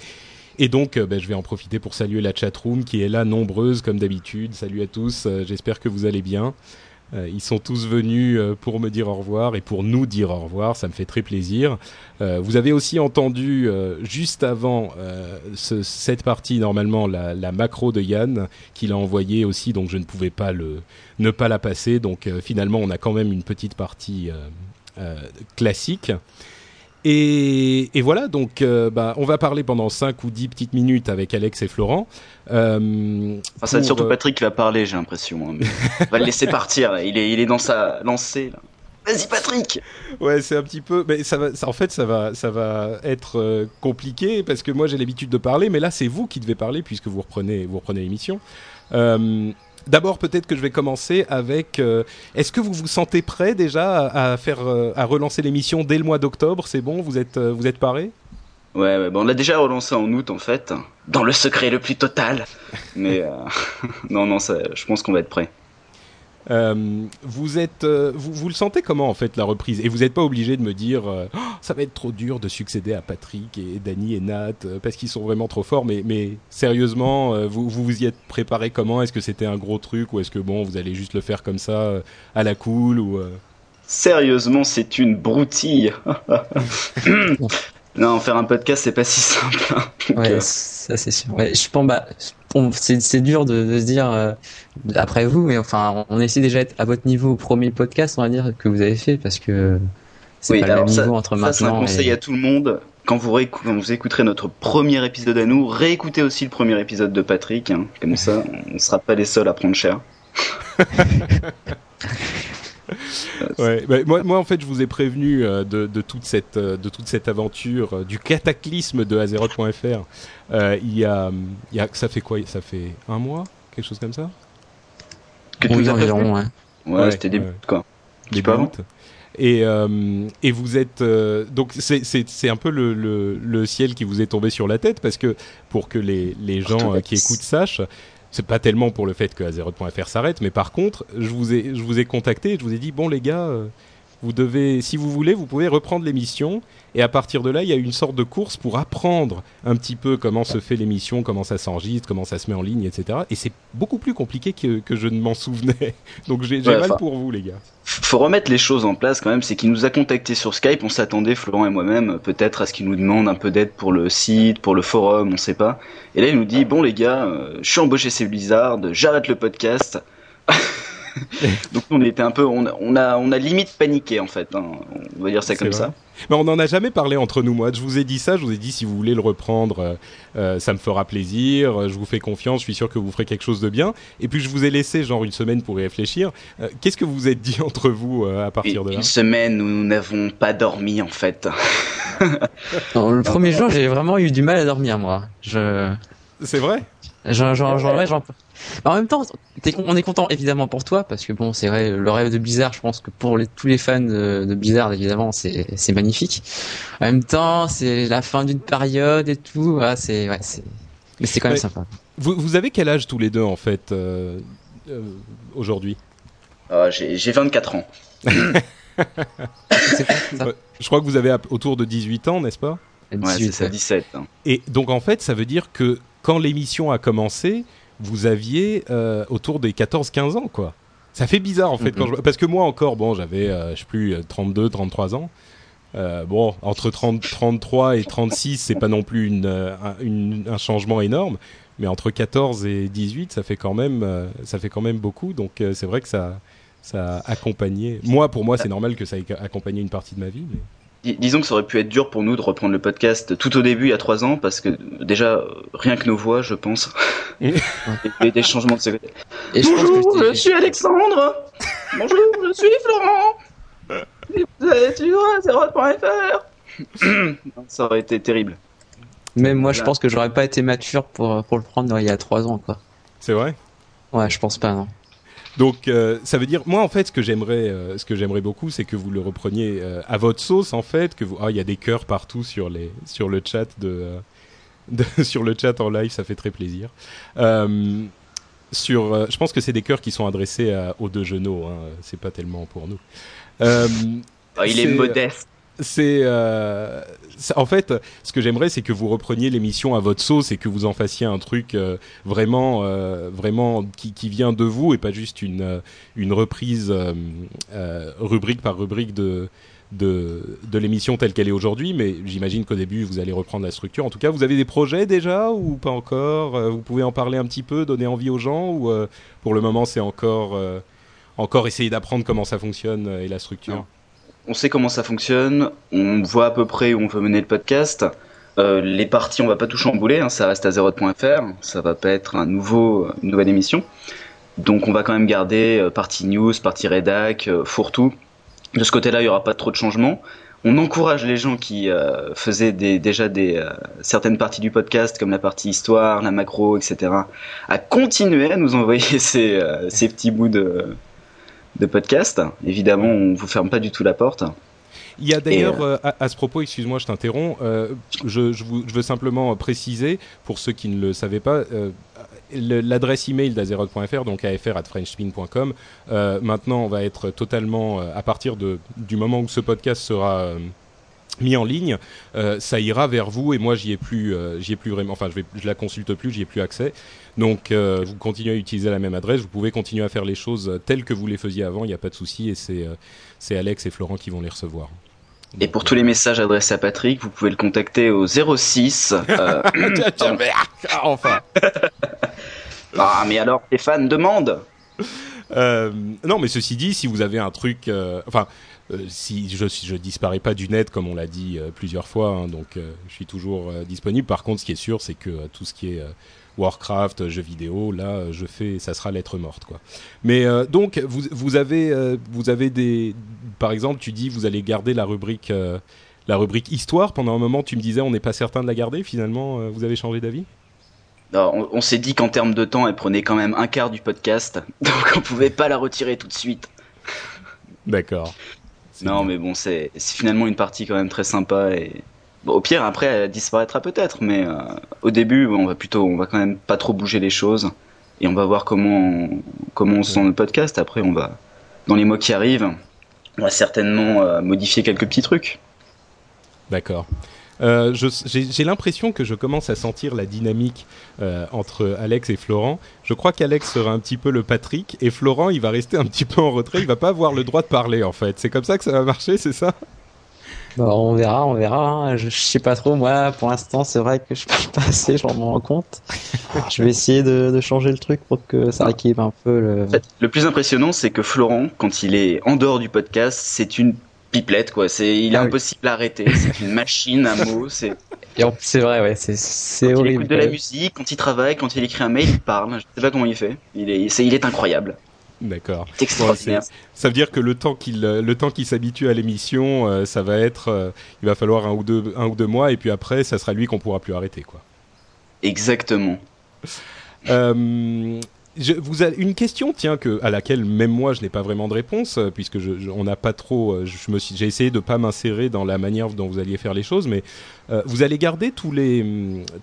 et donc, ben, je vais en profiter pour saluer la chatroom qui est là nombreuse comme d'habitude. Salut à tous, j'espère que vous allez bien. Euh, ils sont tous venus euh, pour me dire au revoir et pour nous dire au revoir, ça me fait très plaisir. Euh, vous avez aussi entendu juste avant ce- cette partie normalement la, macro de Yann qu'il a envoyée aussi, donc je ne pouvais pas le ne pas la passer. Donc finalement, on a quand même une petite partie classique. Et, et voilà, donc euh, bah, on va parler pendant 5 ou 10 petites minutes avec Alex et Florent. Euh, Enfin, ça va être surtout euh, Patrick qui va parler, j'ai l'impression. hein, on va le laisser partir, là. Il est, il est dans sa lancée, là. Vas-y, Patrick Ouais, c'est un petit peu. Mais ça va. ça- en fait, ça va, ça va être euh, compliqué parce que moi j'ai l'habitude de parler, mais là c'est vous qui devez parler puisque vous reprenez, vous reprenez l'émission. Euh, D'abord, peut-être que je vais commencer avec. euh, Est-ce que vous vous sentez prêt déjà à, faire, euh, à relancer l'émission dès le mois d'octobre? C'est bon, vous êtes, euh, vous paré? Ouais, on l'a déjà relancé en août, en fait. Dans le secret le plus total. Mais, non, non, ça, je pense qu'on va être prêt. Euh, vous êtes, euh, vous, vous le sentez comment en fait la reprise? Et vous n'êtes pas obligé de me dire euh, Oh, ça va être trop dur de succéder à Patrick et Danny et Nat euh, parce qu'ils sont vraiment trop forts. Mais, mais sérieusement, euh, vous, vous vous y êtes préparé comment? Est-ce que c'était un gros truc ou est-ce que bon, vous allez juste le faire comme ça euh, à la cool ou euh, Sérieusement, c'est une broutille. non, faire un podcast, c'est pas si simple. hein. Donc, Ouais, euh, ça c'est sûr. Ouais, je pense, bah, c'est dur de, de se dire euh, après vous, mais enfin, on essaie déjà d'être à votre niveau au premier podcast, on va dire que vous avez fait, parce que c'est Oui, pas le ça- niveau entre ça, c'est un maintenant. conseil et... à tout le monde. Quand vous, quand vous écouterez notre premier épisode à nous, réécoutez aussi le premier épisode de Patrick. hein. Comme ça, on ne sera pas les seuls à prendre cher. Ouais, bah, moi, moi en fait je vous ai prévenu euh, de, de toute cette euh, de toute cette aventure euh, du cataclysme de Azeroth.fr. Euh, il y a il y a ça fait quoi? Ça fait un mois, quelque chose comme ça? Oui, environ, ouais. Ouais, Ouais, c'était ouais. quoi? août. Et, euh, et vous êtes euh, donc c'est un peu le, le, le ciel qui vous est tombé sur la tête parce que pour que les, les gens euh, qui écoutent sachent c'est pas tellement pour le fait que Azeroth.fr s'arrête mais par contre je vous ai je vous ai contacté je vous ai dit bon les gars euh, vous devez, si vous voulez, vous pouvez reprendre l'émission et à partir de là, il y a une sorte de course pour apprendre un petit peu comment se fait l'émission, comment ça s'enregistre, comment ça se met en ligne, etc. Et c'est beaucoup plus compliqué que, que je ne m'en souvenais. Donc j'ai Ouais, mal pour vous, les gars. Faut remettre les choses en place quand même, c'est qu'il nous a contacté sur Skype, on s'attendait, Florent et moi-même, peut-être à ce qu'il nous demande un peu d'aide pour le site, pour le forum, on sait pas. Et là il nous dit, bon les gars, euh, je suis embauché chez Blizzard, j'arrête le podcast. Donc on était un peu, on a, on a, on a limite paniqué en fait, hein. on va dire ça comme vrai. ça. Mais on n'en a jamais parlé entre nous, moi. Je vous ai dit ça, je vous ai dit si vous voulez le reprendre, euh, euh, ça me fera plaisir, je vous fais confiance, je suis sûr que vous ferez quelque chose de bien. Et puis je vous ai laissé genre une semaine pour y réfléchir. Euh, Qu'est-ce que vous vous êtes dit entre vous euh, à partir de là? une semaine où nous n'avons pas dormi en fait. Non, le premier jour, j'ai vraiment eu du mal à dormir, moi. Je, C'est vrai? Ouais, En même temps, on est content évidemment pour toi parce que bon, c'est vrai, le rêve de Blizzard, je pense que pour les, tous les fans de, de Blizzard, évidemment, c'est, c'est magnifique. En même temps, c'est la fin d'une période et tout. Voilà, c'est, ouais, c'est, mais c'est quand même Ouais. sympa. vous, vous avez quel âge tous les deux en fait euh, euh, aujourd'hui? Ah, j'ai j'ai 24 ans. Ça? Ouais. Je crois que vous avez autour de 18 ans, n'est-ce pas? Ouais, 18, c'est ça, ouais. 17. hein. Et donc en fait, ça veut dire que quand l'émission a commencé, vous aviez euh, autour des 14-15 ans, quoi. Ça fait bizarre en fait, quand je... parce que moi encore, bon, j'avais, euh, je sais plus, euh, 32, 33 ans. Euh, bon, entre 30, 33 et 36, c'est pas non plus une, euh, un, une- un changement énorme, mais entre 14 et 18, ça fait quand même, euh, ça fait quand même beaucoup. Donc euh, c'est vrai que ça, ça a accompagné. Moi, pour moi, c'est normal que ça ait accompagné une partie de ma vie. mais- Dis- Disons que ça aurait pu être dur pour nous de reprendre le podcast tout au début, il y a trois ans, parce que déjà, rien que nos voix, je pense, il y a des changements de secret. Et je pense Bonjour, que je suis Alexandre. Bonjour, je suis Florent. Et Vous à zéro.fr. Ça aurait été terrible. même moi, je pense que j'aurais pas été mature pour pour le prendre il y a trois ans, quoi. C'est vrai? Ouais, je pense pas, non. Donc euh, ça veut dire moi en fait ce que j'aimerais euh, ce que j'aimerais beaucoup c'est que vous le repreniez euh, à votre sauce en fait que vous ah il y a des cœurs partout sur les sur le chat de, de- sur le chat en live ça fait très plaisir. Sur je pense que c'est des cœurs qui sont adressés à- aux deux genoux hein, c'est pas tellement pour nous. Euh, Ah, il est, modeste. C'est euh, en fait ce que j'aimerais c'est que vous repreniez l'émission à votre sauce et que vous en fassiez un truc euh, vraiment euh, vraiment qui, qui vient de vous et pas juste une euh, une reprise euh, euh, rubrique par rubrique de de, de l'émission telle qu'elle est aujourd'hui, mais j'imagine qu'au début vous allez reprendre la structure. En tout cas, vous avez des projets déjà ou pas encore? Vous pouvez en parler un petit peu, donner envie aux gens ou pour le moment c'est encore encore essayer d'apprendre comment ça fonctionne et la structure? On sait comment ça fonctionne, on voit à peu près où on veut mener le podcast. Euh, les parties, on va pas tout chambouler, hein, ça reste à zéro.fr, ça va pas être un nouveau, une nouvelle émission. Donc on va quand même garder euh, partie news, partie rédac, euh, fourre-tout. De ce côté-là, il y aura pas trop de changements. On encourage les gens qui euh, faisaient déjà des euh, certaines parties du podcast, comme la partie histoire, la macro, etc., à continuer à nous envoyer euh, ces petits bouts de, de podcast. Évidemment, on vous ferme pas du tout la porte. Il y a d'ailleurs, Et, euh, à, à ce propos, excuse-moi, je t'interromps, euh, je, je, vous- je veux simplement préciser, pour ceux qui ne le savaient pas, euh, l'adresse email d'Azeroth.fr, donc afr.frenchspin.com, euh, maintenant on va être totalement, euh, à partir de, du moment où ce podcast sera euh, mis en ligne, euh, ça ira vers vous et moi j'y ai plus, euh, j'y ai plus vraiment, enfin je, vais, je la consulte plus, j'y ai plus accès. Donc euh, vous continuez à utiliser la même adresse, vous pouvez continuer à faire les choses telles que vous les faisiez avant, il n'y a pas de souci et c'est euh, c'est Alex et Florent qui vont les recevoir. Et pour tous les messages adressés à Patrick, vous pouvez le contacter au 06. euh, ah, enfin. ah, mais alors, demandent. Euh, non, mais ceci dit, si vous avez un truc, euh, enfin, euh, si je je disparais pas du net comme on l'a dit euh, plusieurs fois, hein, donc euh, je suis toujours euh, disponible. Par contre, ce qui est sûr, c'est que euh, tout ce qui est euh, Warcraft, jeux vidéo, là, je fais, ça sera lettre morte, quoi. Mais euh, donc, vous, vous avez, euh, vous avez des, par exemple, tu dis, vous allez garder la rubrique. euh, la rubrique histoire, pendant un moment, tu me disais, on n'est pas certain de la garder. Finalement, vous avez changé d'avis? On on s'est dit qu'en termes de temps, elle prenait quand même un quart du podcast, donc on pouvait pas la retirer tout de suite. D'accord. Non, bien. mais bon, c'est finalement une partie quand même très sympa et au pire après elle disparaîtra peut-être, mais euh, au début on va plutôt, on va quand même pas trop bouger les choses et on va voir comment on, comment se sent le podcast. Après on va dans les mois qui arrivent, on va certainement euh, modifier quelques petits trucs. D'accord. Euh, J'ai l'impression que je commence à sentir la dynamique entre Alex et Florent. Je crois qu'Alex sera un petit peu le Patrick et Florent, il va rester un petit peu en retrait. Il va pas avoir le droit de parler en fait. C'est comme ça que ça va marcher, c'est ça? Bah, on verra, on verra. hein. Je, je sais pas trop. Moi, pour l'instant, c'est vrai que je parle pas assez, je m'en rends compte. je vais essayer de, de changer le truc pour que ça équilibre un peu le. En fait, le plus impressionnant, c'est que Florent, quand il est en dehors du podcast, c'est une pipelette, quoi. C'est, il est Ah oui. impossible à arrêter. C'est une machine à mots. C'est, c'est vrai, ouais, c'est c'est il horrible. écoute de la musique, quand il travaille, quand il écrit un mail, il parle. Je sais pas comment il fait. Il est, il est incroyable. D'accord. Extraordinaire. Ça veut dire que le temps qu'il le temps qu'il s'habitue à l'émission, euh, ça va être, euh, il va falloir un ou deux un ou deux mois et puis après, ça sera lui qu'on pourra plus arrêter quoi. Exactement. Euh, je, vous avez une question, tiens, que, à laquelle même moi je n'ai pas vraiment de réponse, puisque je, je- on n'a pas trop. Je me suis, j'ai essayé de pas m'insérer dans la manière dont vous alliez faire les choses, mais vous allez garder tous les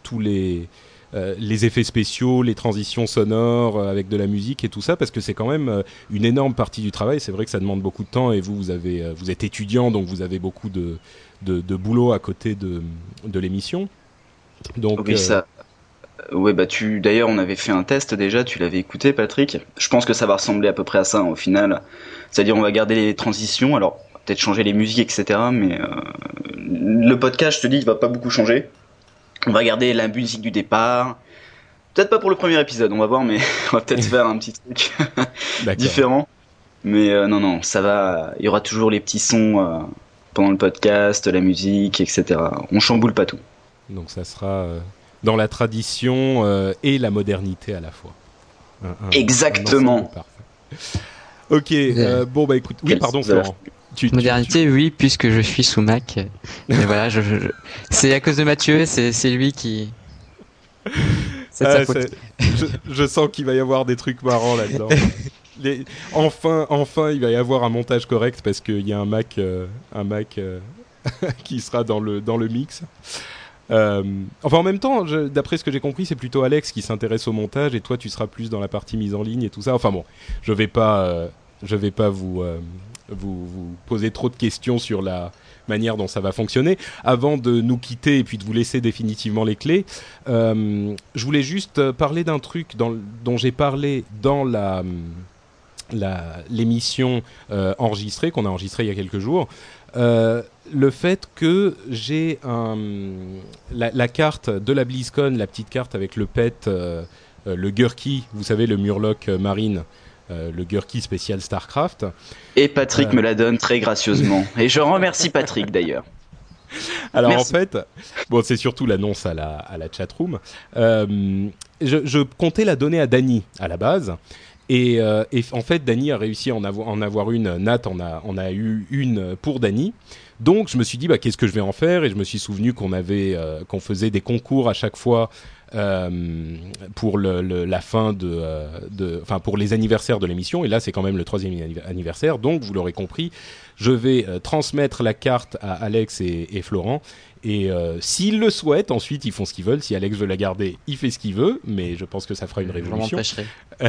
tous les euh, les effets spéciaux, les transitions sonores euh, avec de la musique et tout ça, parce que c'est quand même euh, une énorme partie du travail. C'est vrai que ça demande beaucoup de temps et vous, vous avez, vous êtes étudiant, donc vous avez beaucoup de de, boulot à côté de de l'émission. Donc Oui, ça. Ouais, bah. D'ailleurs, on avait fait un test déjà. Tu l'avais écouté, Patrick. Je pense que ça va ressembler à peu près à ça au final. C'est-à-dire, on va garder les transitions. Alors, peut-être changer les musiques, etc. Mais le podcast, je te dis, il va pas beaucoup changer. On va garder la musique du départ. Peut-être pas pour le premier épisode, on va voir, mais on va peut-être faire un petit truc différent. Mais euh, non, non, ça va. Il y aura toujours les petits sons euh, pendant le podcast, la musique, etc. On chamboule pas tout. Donc ça sera euh, dans la tradition euh, et la modernité à la fois. Un- un- Exactement. un. Ok, euh, bon bah écoute, oui Quel- pardon vous Tu- tu- Modernité, oui, puisque je suis sous Mac. Mais voilà, je, je- je- c'est à cause de Mathieu, c'est lui qui. C'est Ah, je, je sens qu'il va y avoir des trucs marrants là-dedans. Les- enfin, enfin, il va y avoir un montage correct parce qu'il y a un Mac, euh, un Mac euh, qui sera dans le dans le mix. Euh, enfin, en même temps, d'après ce que j'ai compris, c'est plutôt Alex qui s'intéresse au montage et toi, tu seras plus dans la partie mise en ligne et tout ça. Enfin bon, je vais pas, je vais pas vous, vous poser trop de questions sur la manière dont ça va fonctionner. Avant de nous quitter et puis de vous laisser définitivement les clés, euh, je voulais juste euh, parler d'un truc dont j'ai parlé dans la la- l'émission euh, enregistrée qu'on a enregistrée il y a quelques jours. Le fait que j'ai un la, carte de la BlizzCon, la petite carte avec le pet, le Gurky, vous savez le Murloc marine, euh, le Gurky spécial Starcraft. Et Patrick Euh. me la donne très gracieusement. Et je remercie Patrick d'ailleurs. Alors Merci. en fait, bon, c'est surtout l'annonce à la, à la chatroom. Euh, je, je comptais la donner à Dany à la base. Et, euh, et en fait, Dany a réussi à en avoir, en avoir une. Nat en a, en a eu une pour Dany. Donc, je me suis dit, bah, qu'est-ce que je vais en faire? Et je me suis souvenu qu'on avait, euh, qu'on faisait des concours à chaque fois euh, pour le, le- la fin de, euh, de, enfin pour les anniversaires de l'émission. Et là, c'est quand même le troisième anniv- anniversaire. Donc, vous l'aurez compris, je vais euh, transmettre la carte à Alex et, et Florent. Et euh, s'ils le souhaitent, ensuite ils font ce qu'ils veulent. Si Alex veut la garder, il fait ce qu'il veut. Mais je pense que ça fera une révolution. m'empêcherai.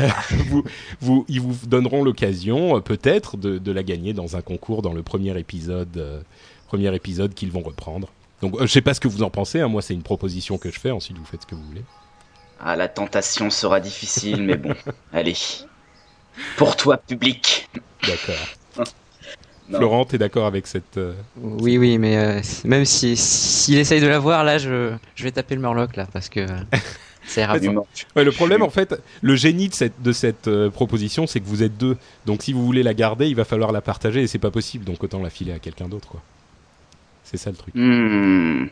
Vous, vous, ils vous donneront l'occasion, peut-être, de, de la gagner dans un concours dans le premier épisode, premier épisode qu'ils vont reprendre. Donc, euh, je sais pas ce que vous en pensez. hein. Moi, c'est une proposition que je fais. Ensuite, vous faites ce que vous voulez. Ah, la tentation sera difficile, mais bon, allez. Pour toi, public. D'accord. Florent, t'es d'accord avec cette euh, Oui, oui, mais euh, même si s'il essaye de l'avoir, là, je, je vais taper le Murloc, là, parce que ça ira Du pas. mort. Ouais, le problème, en fait, le génie de cette, de cette euh, proposition, c'est que vous êtes deux. Donc, si vous voulez la garder, il va falloir la partager et c'est pas possible. Donc, autant la filer à quelqu'un d'autre, quoi. C'est ça le truc. Hmm,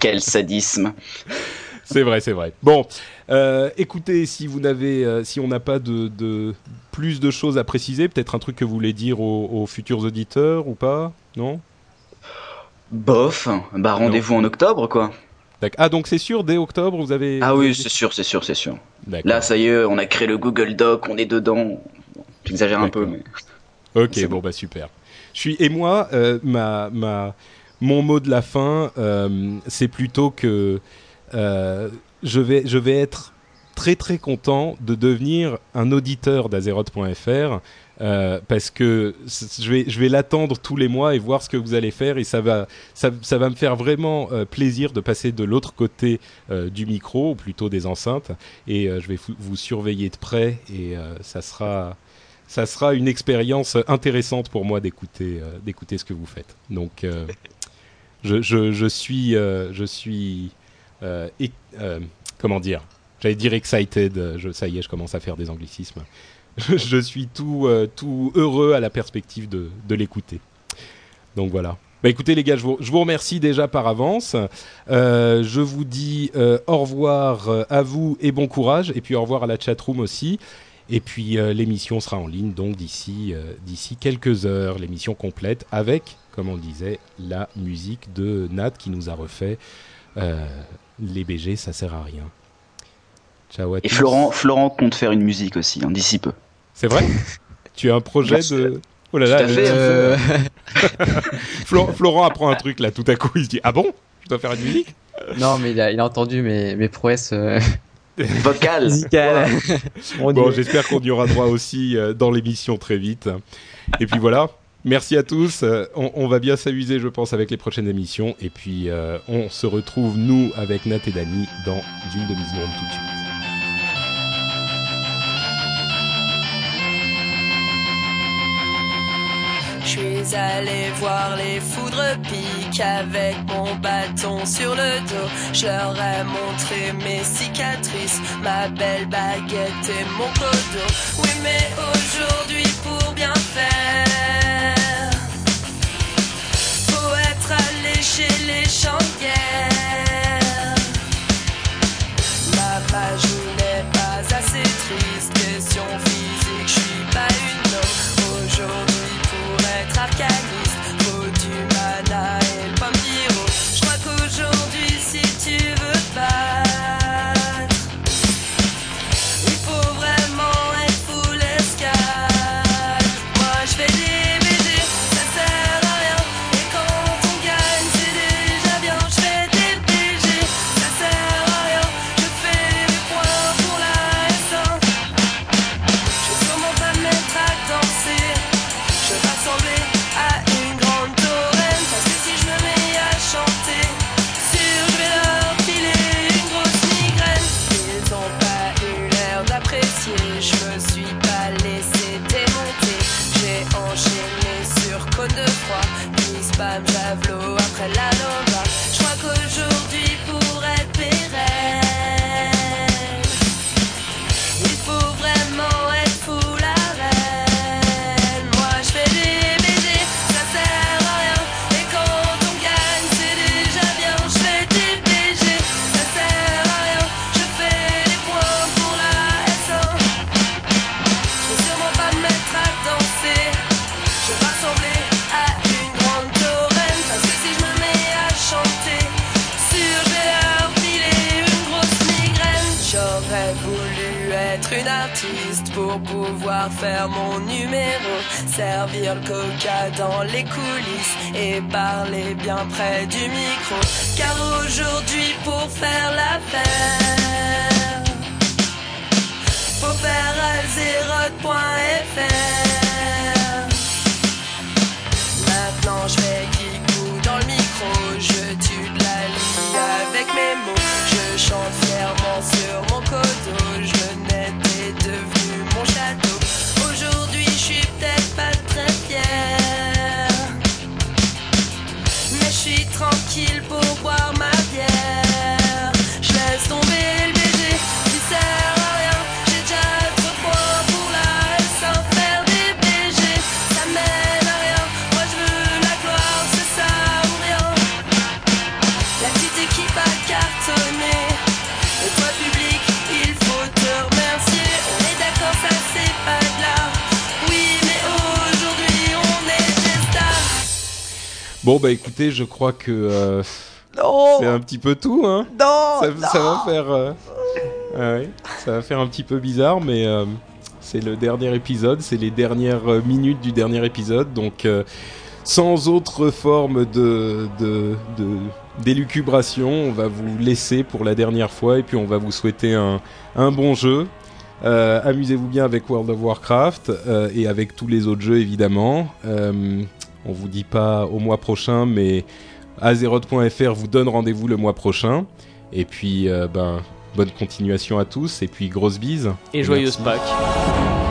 quel sadisme. C'est vrai, c'est vrai. Bon, euh, écoutez, si vous n'avez, euh, si on n'a pas de, de plus de choses à préciser, peut-être un truc que vous voulez dire aux, aux futurs auditeurs ou pas, non? Bof, bah rendez-vous en octobre, quoi. Ah, donc c'est sûr, dès octobre, vous avez. Ah oui, c'est sûr, c'est sûr, c'est sûr. Là, ça y est, on a créé le Google Doc, on est dedans. J'exagère un peu, mais. Ok, bon bah super. Je suis et moi, euh, ma ma mon mot de la fin, euh, c'est plutôt que euh, je vais je vais être très très content de devenir un auditeur d'Azeroth.fr euh, parce que je vais, je vais l'attendre tous les mois et voir ce que vous allez faire et ça va, ça, va me faire vraiment plaisir de passer de l'autre côté du micro, ou plutôt des enceintes, et je vais vous surveiller de près et ça sera, ça sera une expérience intéressante pour moi d'écouter, d'écouter ce que vous faites. Donc, je, je, je, suis, je suis, comment dire, j'allais dire excited. Ça y est, je commence à faire des anglicismes. je suis tout, euh, tout heureux à la perspective de, l'écouter. Donc voilà. Bah écoutez les gars, je vous, je vous remercie déjà par avance. Euh, je vous dis euh, au revoir à vous et bon courage. Et puis au revoir à la chatroom aussi. Et puis l'émission sera en ligne donc d'ici d'ici quelques heures, l'émission complète avec, comme on le disait, la musique de Nat qui nous a refait les BG, ça sert à rien. Et Florent, Florent compte faire une musique aussi, hein, d'ici peu. C'est vrai? Tu as un projet de... Oh là là, euh, Florent apprend un truc là, tout à coup, il se dit Ah bon? Je dois faire une musique? Non, mais il a, il a entendu mes, mes prouesses. Euh... Vocales. bon, j'espère qu'on y aura droit aussi euh, dans l'émission très vite. Et puis voilà, Merci à tous. Euh, on, on, va bien s'amuser, je pense, avec les prochaines émissions. Et puis, euh, on se retrouve, nous, avec Nat et Dani, dans une demi-seconde tout de suite. Suis allé voir les foudres piques avec mon bâton sur le dos. Je leur ai montré mes cicatrices, ma belle baguette et mon codo. Oui, mais aujourd'hui, pour bien faire, faut être allé chez les guerre. Ma page n'est pas assez triste, question faire mon numéro. Servir le coca dans les coulisses et parler bien près du micro. Car aujourd'hui, pour faire l'affaire, faut faire alzeroth.fr. Maintenant je fais kikou dans le micro, je tue de la lie avec mes mots, je chante fièrement sur mon coteau, je n'étais devenu mon château. Pas très fier, mais je suis tranquille pour boire ma bière. Bon, bah écoutez, je crois que euh, Non c'est un petit peu tout. Hein Non ça, va faire, euh, ah ouais, ça va faire un petit peu bizarre, mais euh, c'est le dernier épisode, c'est les dernières euh, minutes du dernier épisode, donc euh, sans autre forme de, de, de d'élucubration, on va vous laisser pour la dernière fois et puis on va vous souhaiter un, un bon jeu. Euh, Amusez-vous bien avec World of Warcraft euh, et avec tous les autres jeux évidemment. Euh, on vous dit pas au mois prochain, mais Azeroth.fr vous donne rendez-vous le mois prochain. Et puis, euh, ben, bonne continuation à tous et puis grosse bise. Et joyeuse. Pâques.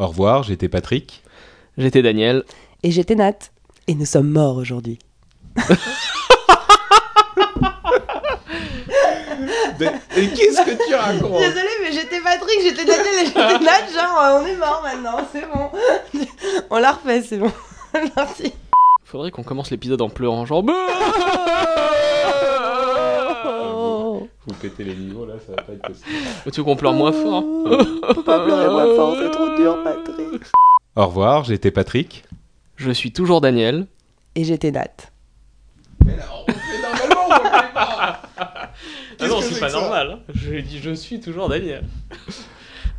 Au revoir, j'étais Patrick. J'étais Daniel. Et j'étais Nat. Et nous sommes morts aujourd'hui. Et qu'est-ce que tu racontes? Désolée, mais j'étais Patrick, j'étais Daniel et j'étais Nat. Genre, euh, on est mort maintenant, c'est bon. on la refait, c'est bon. Merci. Faudrait qu'on commence l'épisode en pleurant, genre. Vous pétez les niveaux là, ça va pas être possible. Tu veux qu'on pleure moins fort On peut pas pleurer moins fort, c'est trop dur, Patrick. Au revoir, j'étais Patrick. Je suis toujours Daniel. Et j'étais Nat. Ah non, c'est pas normal. hein. Je dis je suis toujours Daniel.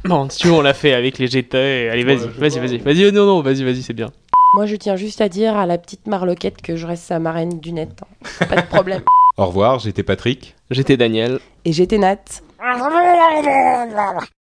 Bon, si tu veux, on l'a fait avec les GT. Allez, vas-y, vas-y, pas. vas-y. Vas-y, non, non, vas-y, vas-y, c'est bien. Moi, je tiens juste à dire à la petite marloquette que je reste sa marraine du net. hein. Pas de problème. Au revoir, j'étais Patrick. J'étais Daniel. Et j'étais Nat.